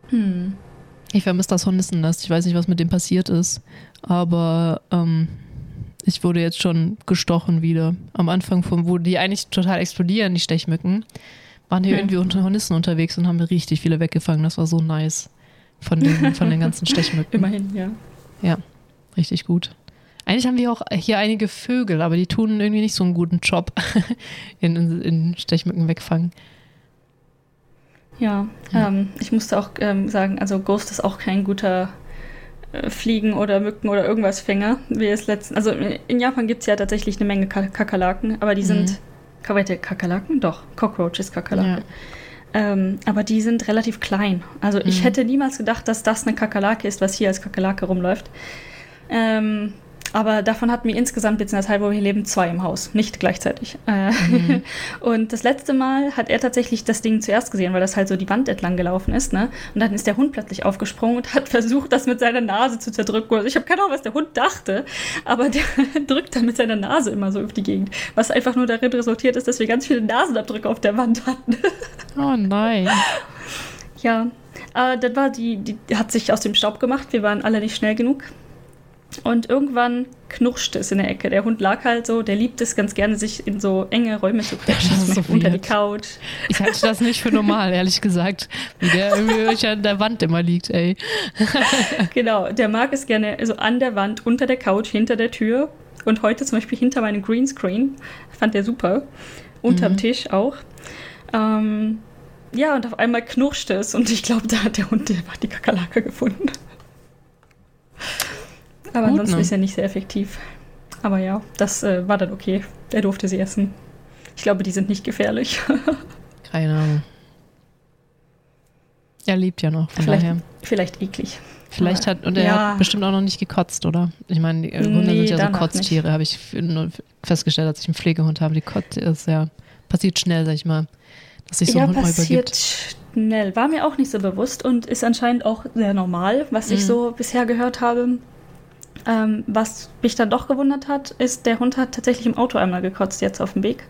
Hm. Ich vermisse das Hornissennest. Ich weiß nicht, was mit dem passiert ist. Aber ähm, ich wurde jetzt schon gestochen wieder. Am Anfang, von, wo die eigentlich total explodieren, die Stechmücken, waren hier Hm. irgendwie unter Hornissen unterwegs und haben richtig viele weggefangen. Das war so nice. Von den, von den ganzen Stechmücken. Immerhin, ja. Ja, richtig gut. Eigentlich haben wir auch hier einige Vögel, aber die tun irgendwie nicht so einen guten Job in, in, in Stechmücken wegfangen. Ja, ähm, ich musste auch ähm, sagen, also Ghost ist auch kein guter Fliegen- oder Mücken- oder irgendwas Fänger. Wie es letzten, also in Japan gibt es ja tatsächlich eine Menge Ka Kakerlaken, aber die sind, Mhm. warte, Kakerlaken? Doch, Cockroaches, Kakerlaken. Ähm, aber die sind relativ klein. Also ich Mhm. hätte niemals gedacht, dass das eine Kakerlake ist, was hier als Kakerlake rumläuft. Ähm, aber davon hatten wir insgesamt jetzt in der Zeit, wo wir hier leben, zwei im Haus, nicht gleichzeitig. Äh, Mhm. Und das letzte Mal hat er tatsächlich das Ding zuerst gesehen, weil das halt so die Wand entlang gelaufen ist. Ne? Und dann ist der Hund plötzlich aufgesprungen und hat versucht, das mit seiner Nase zu zerdrücken. Also ich habe keine Ahnung, was der Hund dachte, aber der drückt dann mit seiner Nase immer so auf die Gegend. Was einfach nur darin resultiert ist, dass wir ganz viele Nasenabdrücke auf der Wand hatten. Oh nein. Ja, äh, das war die, die hat sich aus dem Staub gemacht. Wir waren alle nicht schnell genug. Und irgendwann knurschte es in der Ecke. Der Hund lag halt so, der liebt es ganz gerne, sich in so enge Räume zu quetschen. So unter die. Couch. Ich halte das nicht für normal, ehrlich gesagt. Wie der irgendwie an der Wand immer liegt, ey. Genau, der mag es gerne so an der Wand, unter der Couch, hinter der Tür. Und heute zum Beispiel hinter meinem Greenscreen. Fand der super. Unterm Mhm. Tisch auch. Ähm, ja, und auf einmal knurschte es. Und ich glaube, da hat der Hund einfach die Kakerlake gefunden. Aber Gut, ansonsten ne? ist er nicht sehr effektiv. Aber ja, das äh, war dann okay. Er durfte sie essen. Ich glaube, die sind nicht gefährlich. Keine Ahnung. Er lebt ja noch, von Vielleicht, daher. vielleicht eklig. Vielleicht hat, und er Ja. hat bestimmt auch noch nicht gekotzt, oder? Ich meine, die äh, Hunde Nee, sind ja so Kotztiere, habe ich festgestellt, als ich einen Pflegehund habe. Die Kotz ist ja, passiert schnell, sag ich mal, dass sich so ja, ein Hund mal passiert übergibt. schnell. War mir auch nicht so bewusst und ist anscheinend auch sehr normal, was ich Mhm. so bisher gehört habe. Ähm, was mich dann doch gewundert hat, ist, der Hund hat tatsächlich im Auto einmal gekotzt, jetzt auf dem Weg.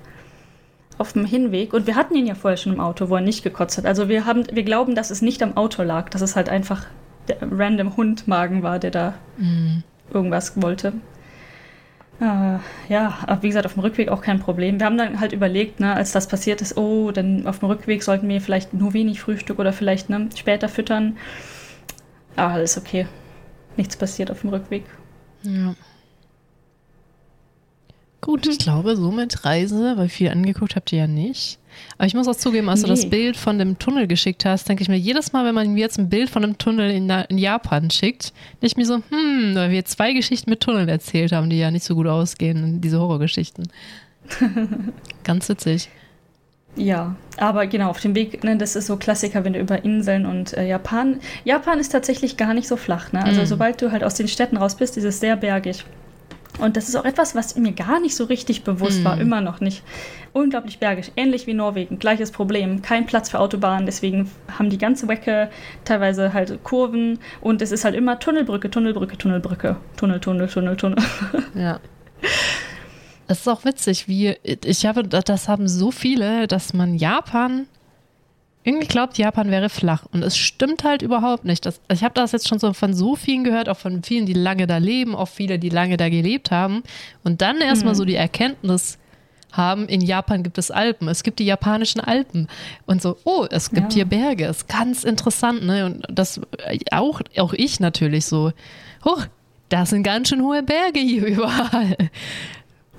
Auf dem Hinweg. Und wir hatten ihn ja vorher schon im Auto, wo er nicht gekotzt hat. Also wir, haben, wir glauben, dass es nicht am Auto lag, dass es halt einfach der random Hundmagen war, der da Mhm. irgendwas wollte. Äh, ja, aber wie gesagt, auf dem Rückweg auch kein Problem. Wir haben dann halt überlegt, ne, als das passiert ist, oh, dann auf dem Rückweg sollten wir vielleicht nur wenig Frühstück oder vielleicht ne, später füttern. Aber alles okay. Nichts passiert auf dem Rückweg. Ja. Gut, ich glaube, somit Reise, weil viel angeguckt habt ihr ja nicht. Aber ich muss auch zugeben, als du das Nee. Bild von dem Tunnel geschickt hast, denke ich mir jedes Mal, wenn man mir jetzt ein Bild von einem Tunnel in, in Japan schickt, denke ich mir so, hm, weil wir zwei Geschichten mit Tunneln erzählt haben, die ja nicht so gut ausgehen, diese Horrorgeschichten. Ganz witzig. Ja, aber genau, auf dem Weg, ne, das ist so Klassiker, wenn du über Inseln und äh, Japan. Japan ist tatsächlich gar nicht so flach, ne? Also Mm. sobald du halt aus den Städten raus bist, ist es sehr bergig. Und das ist auch etwas, was mir gar nicht so richtig bewusst Mm. war, immer noch nicht. Unglaublich bergig, ähnlich wie Norwegen, gleiches Problem, kein Platz für Autobahnen, deswegen haben die ganze Wecke teilweise halt Kurven und es ist halt immer Tunnelbrücke, Tunnelbrücke, Tunnelbrücke, Tunnel, Tunnel, Tunnel, Tunnel. Ja. Es ist auch witzig, wie ich habe, das haben so viele, dass man Japan irgendwie glaubt, Japan wäre flach. Und es stimmt halt überhaupt nicht. Das, ich habe das jetzt schon so von so vielen gehört, auch von vielen, die lange da leben, auch viele, die lange da gelebt haben. Und dann erstmal Mhm. so die Erkenntnis haben, in Japan gibt es Alpen. Es gibt die japanischen Alpen. Und so, oh, es gibt Ja. hier Berge. Ist ganz interessant, ne? Und das auch, auch ich natürlich so, hoch, das sind ganz schön hohe Berge hier überall.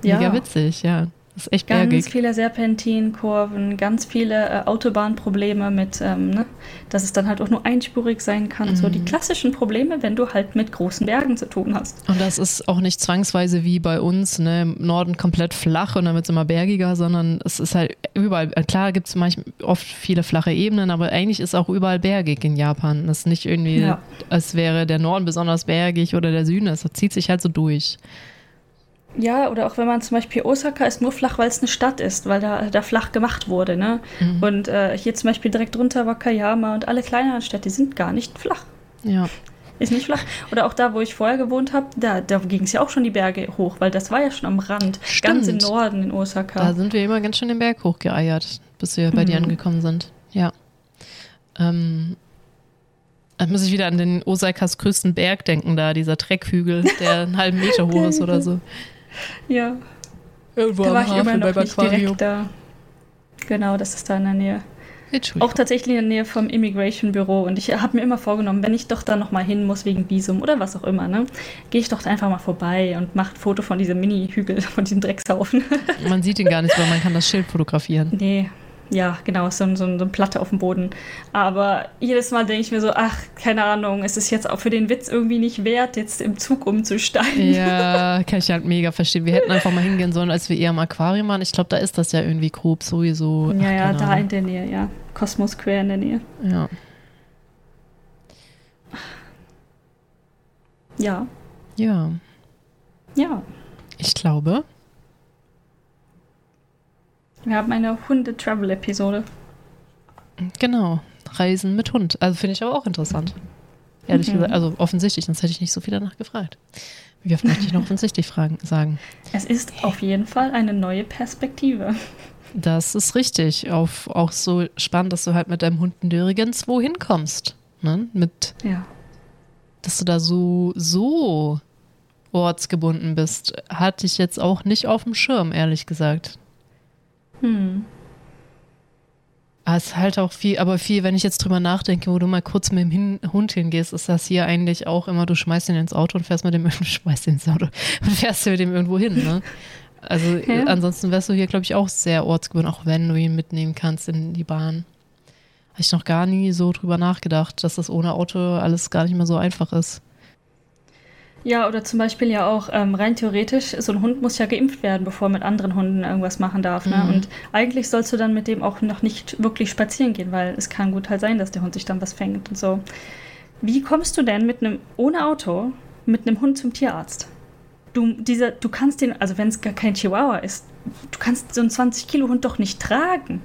Mega Ja. witzig, ja. Das ist echt Ganz bergig. viele Serpentinkurven, ganz viele äh, Autobahnprobleme mit, ähm, ne, dass es dann halt auch nur einspurig sein kann. So Mhm. die klassischen Probleme, wenn du halt mit großen Bergen zu tun hast. Und das ist auch nicht zwangsweise wie bei uns, ne, im Norden komplett flach und dann wird es immer bergiger, sondern es ist halt überall, äh, klar gibt es manchmal oft viele flache Ebenen, aber eigentlich ist auch überall bergig in Japan. Das ist nicht irgendwie, Ja. als wäre der Norden besonders bergig oder der Süden, es zieht sich halt so durch. Ja, oder auch wenn man zum Beispiel Osaka ist nur flach, weil es eine Stadt ist, weil da, da flach gemacht wurde. Ne? Mhm. Und äh, hier zum Beispiel direkt drunter Wakayama und alle kleineren Städte sind gar nicht flach. Ja. Ist nicht flach. Oder auch da, wo ich vorher gewohnt habe, da, da ging es ja auch schon die Berge hoch, weil das war ja schon am Rand. Stimmt. Ganz im Norden in Osaka. Da sind wir immer ganz schön den Berg hochgeeiert, bis wir bei dir Mhm. angekommen sind. Ja. Ähm, da muss ich wieder an den Osakas größten Berg denken, da, dieser Treckhügel, der einen halben Meter hoch ist oder so. Ja, Irgendwo da war ich immer noch beim nicht direkt da. Genau, das ist da in der Nähe. Auch tatsächlich in der Nähe vom Immigration Büro. Und ich habe mir immer vorgenommen, wenn ich doch da noch mal hin muss wegen Visum oder was auch immer, ne, gehe ich doch einfach mal vorbei und mache ein Foto von diesem Mini-Hügel, von diesem Dreckshaufen. Man sieht ihn gar nicht, weil man kann das Schild fotografieren. nee, ja, genau, so, so, so eine Platte auf dem Boden. Aber jedes Mal denke ich mir so, ach, keine Ahnung, es ist jetzt auch für den Witz irgendwie nicht wert, jetzt im Zug umzusteigen. Ja, kann ich halt mega verstehen. Wir hätten einfach mal hingehen sollen, als wir eher im Aquarium waren. Ich glaube, da ist das ja irgendwie grob sowieso. Ach, Ja, ja, keine da Ahnung. in der Nähe, ja. Cosmos Square in der Nähe. Ja. Ja, ja, ja. ich glaube. Wir haben eine Hunde-Travel-Episode. Genau. Reisen mit Hund. Also finde ich aber auch interessant. Ehrlich Mhm. gesagt, also offensichtlich, sonst hätte ich nicht so viel danach gefragt. Wie oft möchte ich noch offensichtlich fragen, sagen? Es ist auf jeden Fall eine neue Perspektive. Das ist richtig. Auf, auch so spannend, dass du halt mit deinem Hund nirgends wohin kommst. Ne? Mit, Ja. dass du da so, so ortsgebunden bist, hatte ich jetzt auch nicht auf dem Schirm, ehrlich gesagt. Hm. Ah, Es ist halt auch viel, aber viel, wenn ich jetzt drüber nachdenke, wo du mal kurz mit dem Hin Hund hingehst, ist das hier eigentlich auch immer, du schmeißt ihn ins Auto und fährst mit dem, schmeißt ihn ins Auto und fährst mit dem irgendwo hin, ne? Also Ja. ansonsten wärst du hier, glaube ich, auch sehr ortsgebunden, auch wenn du ihn mitnehmen kannst in die Bahn. Habe ich noch gar nie so drüber nachgedacht, dass das ohne Auto alles gar nicht mehr so einfach ist. Ja, oder zum Beispiel ja auch ähm, rein theoretisch, so ein Hund muss ja geimpft werden, bevor er mit anderen Hunden irgendwas machen darf. Ne? Mhm. Und eigentlich sollst du dann mit dem auch noch nicht wirklich spazieren gehen, weil es kann gut halt sein, dass der Hund sich dann was fängt und so. Wie kommst du denn mit einem, ohne Auto, mit einem Hund zum Tierarzt? Du, dieser, du kannst den, also wenn es gar kein Chihuahua ist, du kannst so einen 20-Kilo-Hund doch nicht tragen.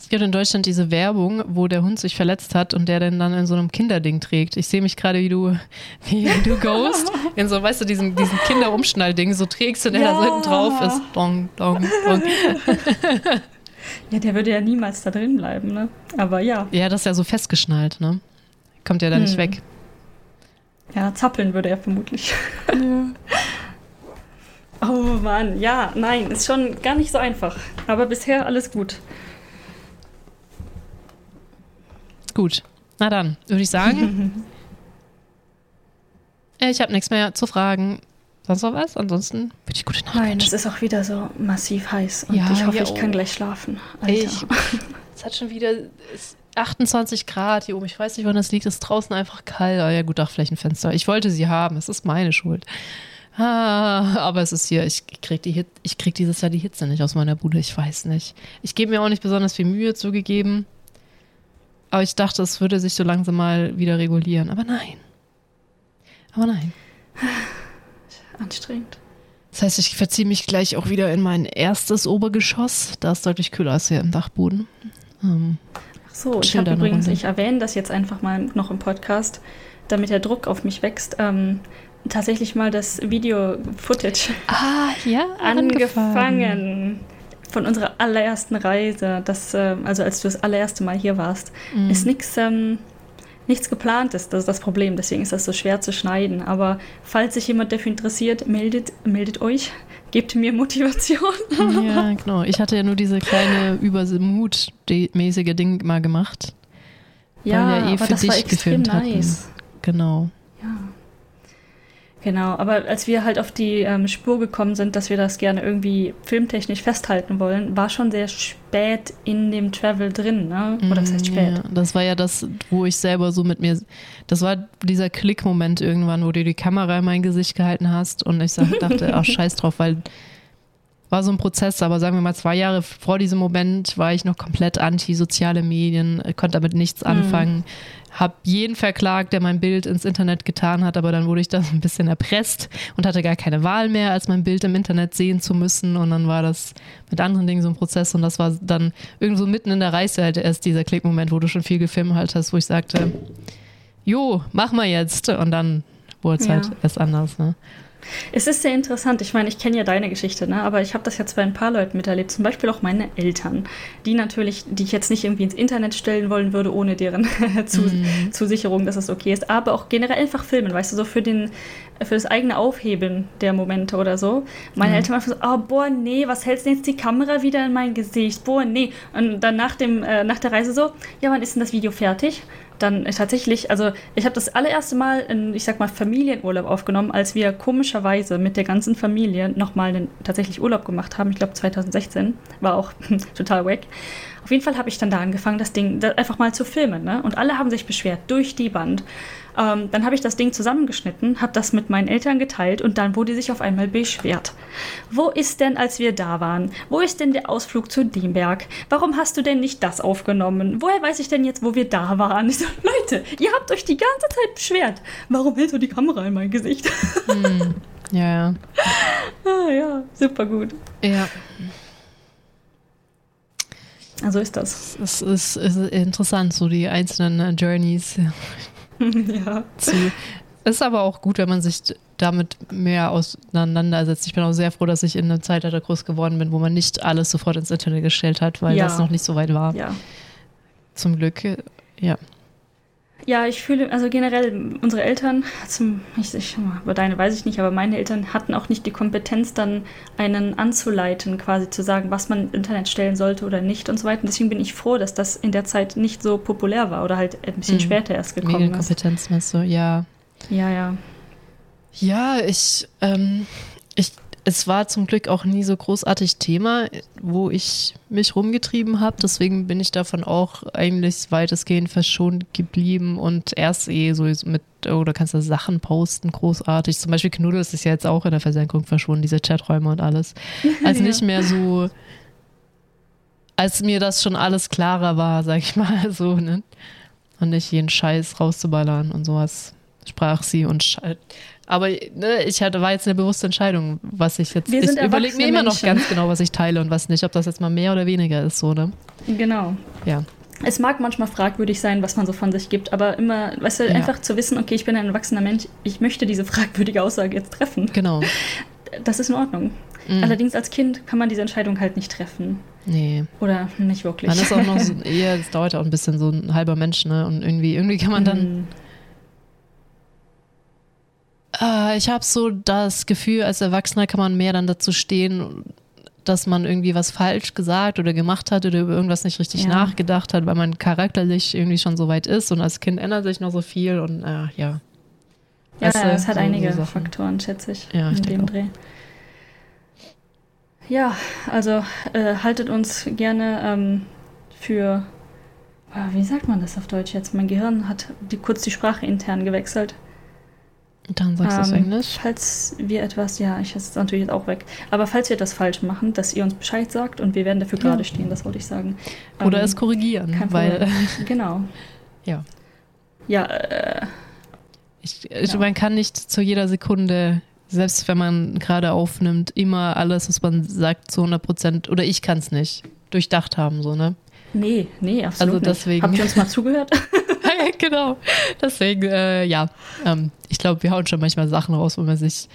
Es gibt in Deutschland diese Werbung, wo der Hund sich verletzt hat und der den dann in so einem Kinderding trägt. Ich sehe mich gerade, wie du, wie du Ghost in so, weißt du, diesen, diesen Kinderumschnallding so trägst und der da so Ja. hinten drauf ist. Dong, dong, dong. Ja, der würde ja niemals da drin bleiben, ne? Aber ja, Ja, das ist ja so festgeschnallt, ne? Kommt ja da nicht Hm. weg. ja, zappeln würde er vermutlich. Oh Mann, ja, nein, ist schon gar nicht so einfach. Aber bisher alles gut. Gut. Na dann, würde ich sagen. äh, ich habe nichts mehr zu fragen. Sonst noch was? Ansonsten würde ich gute Nacht Nein, es ist auch wieder so massiv heiß und Ja, ich hoffe, ja, ich kann oh. gleich schlafen. Alter. Ich, es hat schon wieder es ist 28 Grad hier oben. Ich weiß nicht, wann das liegt. Es ist draußen einfach kalt. Ah, ja, gut, Dachflächenfenster. Ich wollte sie haben. Es ist meine Schuld. Ah, aber es ist hier. Ich krieg, die Hit, ich krieg dieses Jahr die Hitze nicht aus meiner Bude. Ich weiß nicht. Ich gebe mir auch nicht besonders viel Mühe zugegeben. Aber ich dachte, es würde sich so langsam mal wieder regulieren. Aber nein. Aber nein. Anstrengend. Das heißt, ich verziehe mich gleich auch wieder in mein erstes Obergeschoss. Da ist deutlich kühler als hier im Dachboden. Ähm, Ach so, ich habe übrigens, ich erwähne das jetzt einfach mal noch im Podcast, damit der Druck auf mich wächst, ähm, tatsächlich mal das Video-Footage ah, ja, angefangen. Von unserer allerersten Reise, das, äh, also als du das allererste Mal hier warst, Mhm. ist nichts ähm, nichts geplantes. Das ist das Problem. Deswegen ist das so schwer zu schneiden. Aber falls sich jemand dafür interessiert, meldet, meldet euch. Gebt mir Motivation. Ja, genau. Ich hatte ja nur diese kleine Übermut-mäßige Ding mal gemacht. Ja, Weil wir eh für das war dich extrem gefilmt hatten. nice. Genau. Genau, aber als wir halt auf die ähm, Spur gekommen sind, dass wir das gerne irgendwie filmtechnisch festhalten wollen, war schon sehr spät in dem Travel drin, ne? Oder was heißt spät? Mm, Ja, das war ja das, wo ich selber so mit mir, das war dieser Klickmoment irgendwann, wo du die Kamera in mein Gesicht gehalten hast und ich sag, dachte, ach scheiß drauf, weil war so ein Prozess, aber sagen wir mal zwei Jahre vor diesem Moment war ich noch komplett anti soziale Medien, konnte damit nichts anfangen, hab jeden verklagt, der mein Bild ins Internet getan hat, aber dann wurde ich da ein bisschen erpresst und hatte gar keine Wahl mehr, als mein Bild im Internet sehen zu müssen und dann war das mit anderen Dingen so ein Prozess und das war dann irgendwo mitten in der Reise halt erst dieser Klickmoment, wo du schon viel gefilmt halt hast, wo ich sagte, jo, mach mal jetzt. Und dann wurde es Ja. halt erst anders, ne? Es ist sehr interessant. Ich meine, ich kenne ja deine Geschichte, ne? aber ich habe das jetzt bei ein paar Leuten miterlebt. Zum Beispiel auch meine Eltern, die natürlich, die ich jetzt nicht irgendwie ins Internet stellen wollen würde, ohne deren Zu Zusicherung, dass es okay ist. Aber auch generell einfach filmen, weißt du, so für, den, für das eigene Aufheben der Momente oder so. Meine Eltern waren so, oh, boah, nee, was hältst du denn jetzt die Kamera wieder in mein Gesicht? Boah, nee. Und dann nach, dem, äh, nach der Reise so, ja, wann ist denn das Video fertig? Dann tatsächlich, also ich habe das allererste Mal in, ich sag mal, Familienurlaub aufgenommen, als wir komischerweise mit der ganzen Familie nochmal einen tatsächlich Urlaub gemacht haben. Ich glaube 2016. War auch total wack. Auf jeden Fall habe ich dann da angefangen, das Ding da einfach mal zu filmen. Ne? Und alle haben sich beschwert, durch die Band. Ähm, dann habe ich das Ding zusammengeschnitten, habe das mit meinen Eltern geteilt und dann wurde sich auf einmal beschwert. Wo ist denn, als wir da waren? Wo ist denn der Ausflug zu dem Berg? Warum hast du denn nicht das aufgenommen? Woher weiß ich denn jetzt, wo wir da waren? Ich so, Leute, ihr habt euch die ganze Zeit beschwert. Warum hältst du die Kamera in mein Gesicht? Ja, ja. ah, ja, super gut. Ja, Also ist das. es ist, es ist interessant, so die einzelnen äh, Journeys ja. zu. Ist aber auch gut, wenn man sich damit mehr auseinandersetzt. Ich bin auch sehr froh, dass ich in einem Zeitalter groß geworden bin, wo man nicht alles sofort ins Internet gestellt hat, weil Ja. das noch nicht so weit war. Ja. Zum Glück. Ja. Ja, ich fühle, also generell, unsere Eltern, zum, ich, ich, über deine weiß ich nicht, aber meine Eltern hatten auch nicht die Kompetenz, dann einen anzuleiten, quasi zu sagen, was man ins Internet stellen sollte oder nicht und so weiter. Und deswegen bin ich froh, dass das in der Zeit nicht so populär war oder halt ein bisschen Mhm. später erst gekommen ist. Medienkompetenz meinst du? Ja. Ja, ja. Ja, ich, ähm, ich, es war zum Glück auch nie so großartig Thema, wo ich mich rumgetrieben habe. Deswegen bin ich davon auch eigentlich weitestgehend verschont geblieben und erst eh so mit, oder kannst du Sachen posten, großartig. Zum Beispiel Knuddels ist ja jetzt auch in der Versenkung verschwunden, diese Chaträume und alles. Als Ja. nicht mehr so, als mir das schon alles klarer war, sag ich mal so, ne? Und nicht jeden Scheiß rauszuballern und sowas sprach sie und sche- aber ne, ich hatte war jetzt eine bewusste Entscheidung, was ich jetzt Wir ich überlege mir immer noch ganz genau, was ich teile und was nicht, ob das jetzt mal mehr oder weniger ist so, ne? Genau. Ja. Es mag manchmal fragwürdig sein, was man so von sich gibt, aber immer, weißt du, Ja. einfach zu wissen, okay, ich bin ein erwachsener Mensch, ich möchte diese fragwürdige Aussage jetzt treffen. Genau. Das ist in Ordnung. Mhm. Allerdings als Kind kann man diese Entscheidung halt nicht treffen. Nee. Oder nicht wirklich. Man ist auch noch so, eher, es dauert auch ein bisschen so ein halber Mensch, ne? Und irgendwie, irgendwie kann man dann Mhm. Äh, ich habe so das Gefühl, als Erwachsener kann man mehr dann dazu stehen, dass man irgendwie was falsch gesagt oder gemacht hat oder über irgendwas nicht richtig Ja. nachgedacht hat, weil man charakterlich irgendwie schon so weit ist und als Kind ändert sich noch so viel und äh, ja. Ja, du, ja, es hat so- einige so. Faktoren, schätze ich, Ja, ich in dem auch. Dreh. Ja, also äh, haltet uns gerne ähm, für, ah, wie sagt man das auf Deutsch jetzt? Mein Gehirn hat die, kurz die Sprache intern gewechselt. Dann sagst du es Ähm, Englisch. Falls wir etwas, ja, ich ist natürlich jetzt auch weg, aber falls wir etwas falsch machen, dass ihr uns Bescheid sagt und wir werden dafür Ja. gerade stehen, das wollte ich sagen. Oder Ähm, es korrigieren, weil. Genau. Ja. Ja, äh, ich, ich, Ja. man kann nicht zu jeder Sekunde, selbst wenn man gerade aufnimmt, immer alles, was man sagt, zu 100 Prozent, oder ich kann es nicht, durchdacht haben, so, ne? nee, nee, absolut Also deswegen- nicht. Habt ihr uns mal zugehört? genau. Deswegen, äh, ja, ähm, ich glaube, wir hauen schon manchmal Sachen raus, wo man sich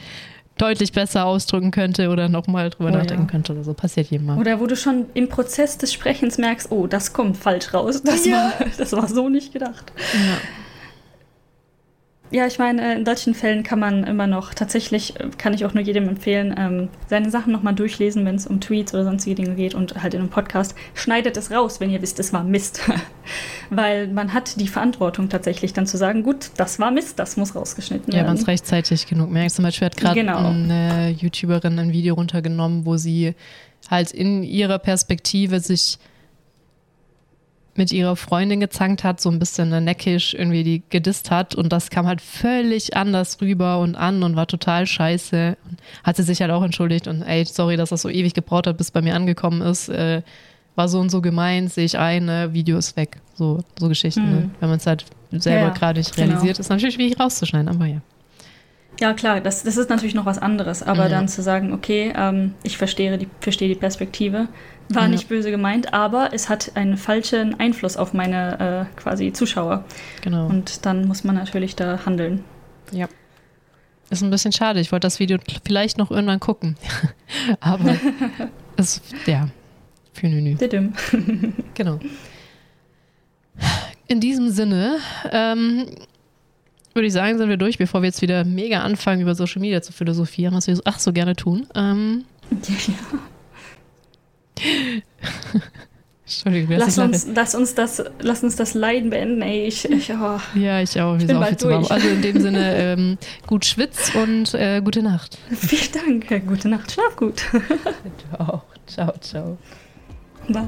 deutlich besser ausdrücken könnte oder nochmal drüber Oh, nachdenken ja. könnte oder so. Passiert jedem mal. Oder wo du schon im Prozess des Sprechens merkst, oh, das kommt falsch raus. Das, Ja. war, das war so nicht gedacht. Ja. Ja, ich meine, in solchen Fällen kann man immer noch, tatsächlich äh, kann ich auch nur jedem empfehlen, ähm, seine Sachen nochmal durchlesen, wenn es um Tweets oder sonstige Dinge geht und halt in einem Podcast. Schneidet es raus, wenn ihr wisst, es war Mist. Weil man hat die Verantwortung tatsächlich dann zu sagen, gut, das war Mist, das muss rausgeschnitten Ja, wenn werden. es rechtzeitig genug merkt. Zum Beispiel hat gerade Genau. eine YouTuberin ein Video runtergenommen, wo sie halt in ihrer Perspektive sich mit ihrer Freundin gezankt hat, so ein bisschen neckisch irgendwie die gedisst hat und das kam halt völlig anders rüber und an und war total scheiße. Und hat sie sich halt auch entschuldigt und ey, sorry, dass das so ewig gebraucht hat, bis bei mir angekommen ist. Äh, war so und so gemeint, sehe ich ein, ne, Video ist weg. So, so Geschichten, Mhm. ne? Wenn man es halt selber Ja, gerade nicht genau. realisiert, ist natürlich schwierig rauszuschneiden, aber ja. Ja, klar, das, das ist natürlich noch was anderes, aber Ja. dann zu sagen, okay, ähm, ich verstehe die, verstehe die Perspektive, war Ja. nicht böse gemeint, aber es hat einen falschen Einfluss auf meine äh, quasi Zuschauer. Genau. Und dann muss man natürlich da handeln. Ja. Ist ein bisschen schade. Ich wollte das Video vielleicht noch irgendwann gucken. Aber es, ja, für Nünü. Genau. In diesem Sinne ähm, würde ich sagen, sind wir durch, bevor wir jetzt wieder mega anfangen, über Social Media zu philosophieren, was wir so, ach so gerne tun. Ähm, Entschuldigung, Lass uns, lass, uns das, lass uns das Leiden beenden, ey. Ich, ich, oh. Ja, ich auch. Wir bin bald durch. Also in dem Sinne, ähm, gut schwitz und äh, gute Nacht. Vielen Dank. Gute Nacht. Schlaf gut. Du auch. Ciao, ciao. Bye.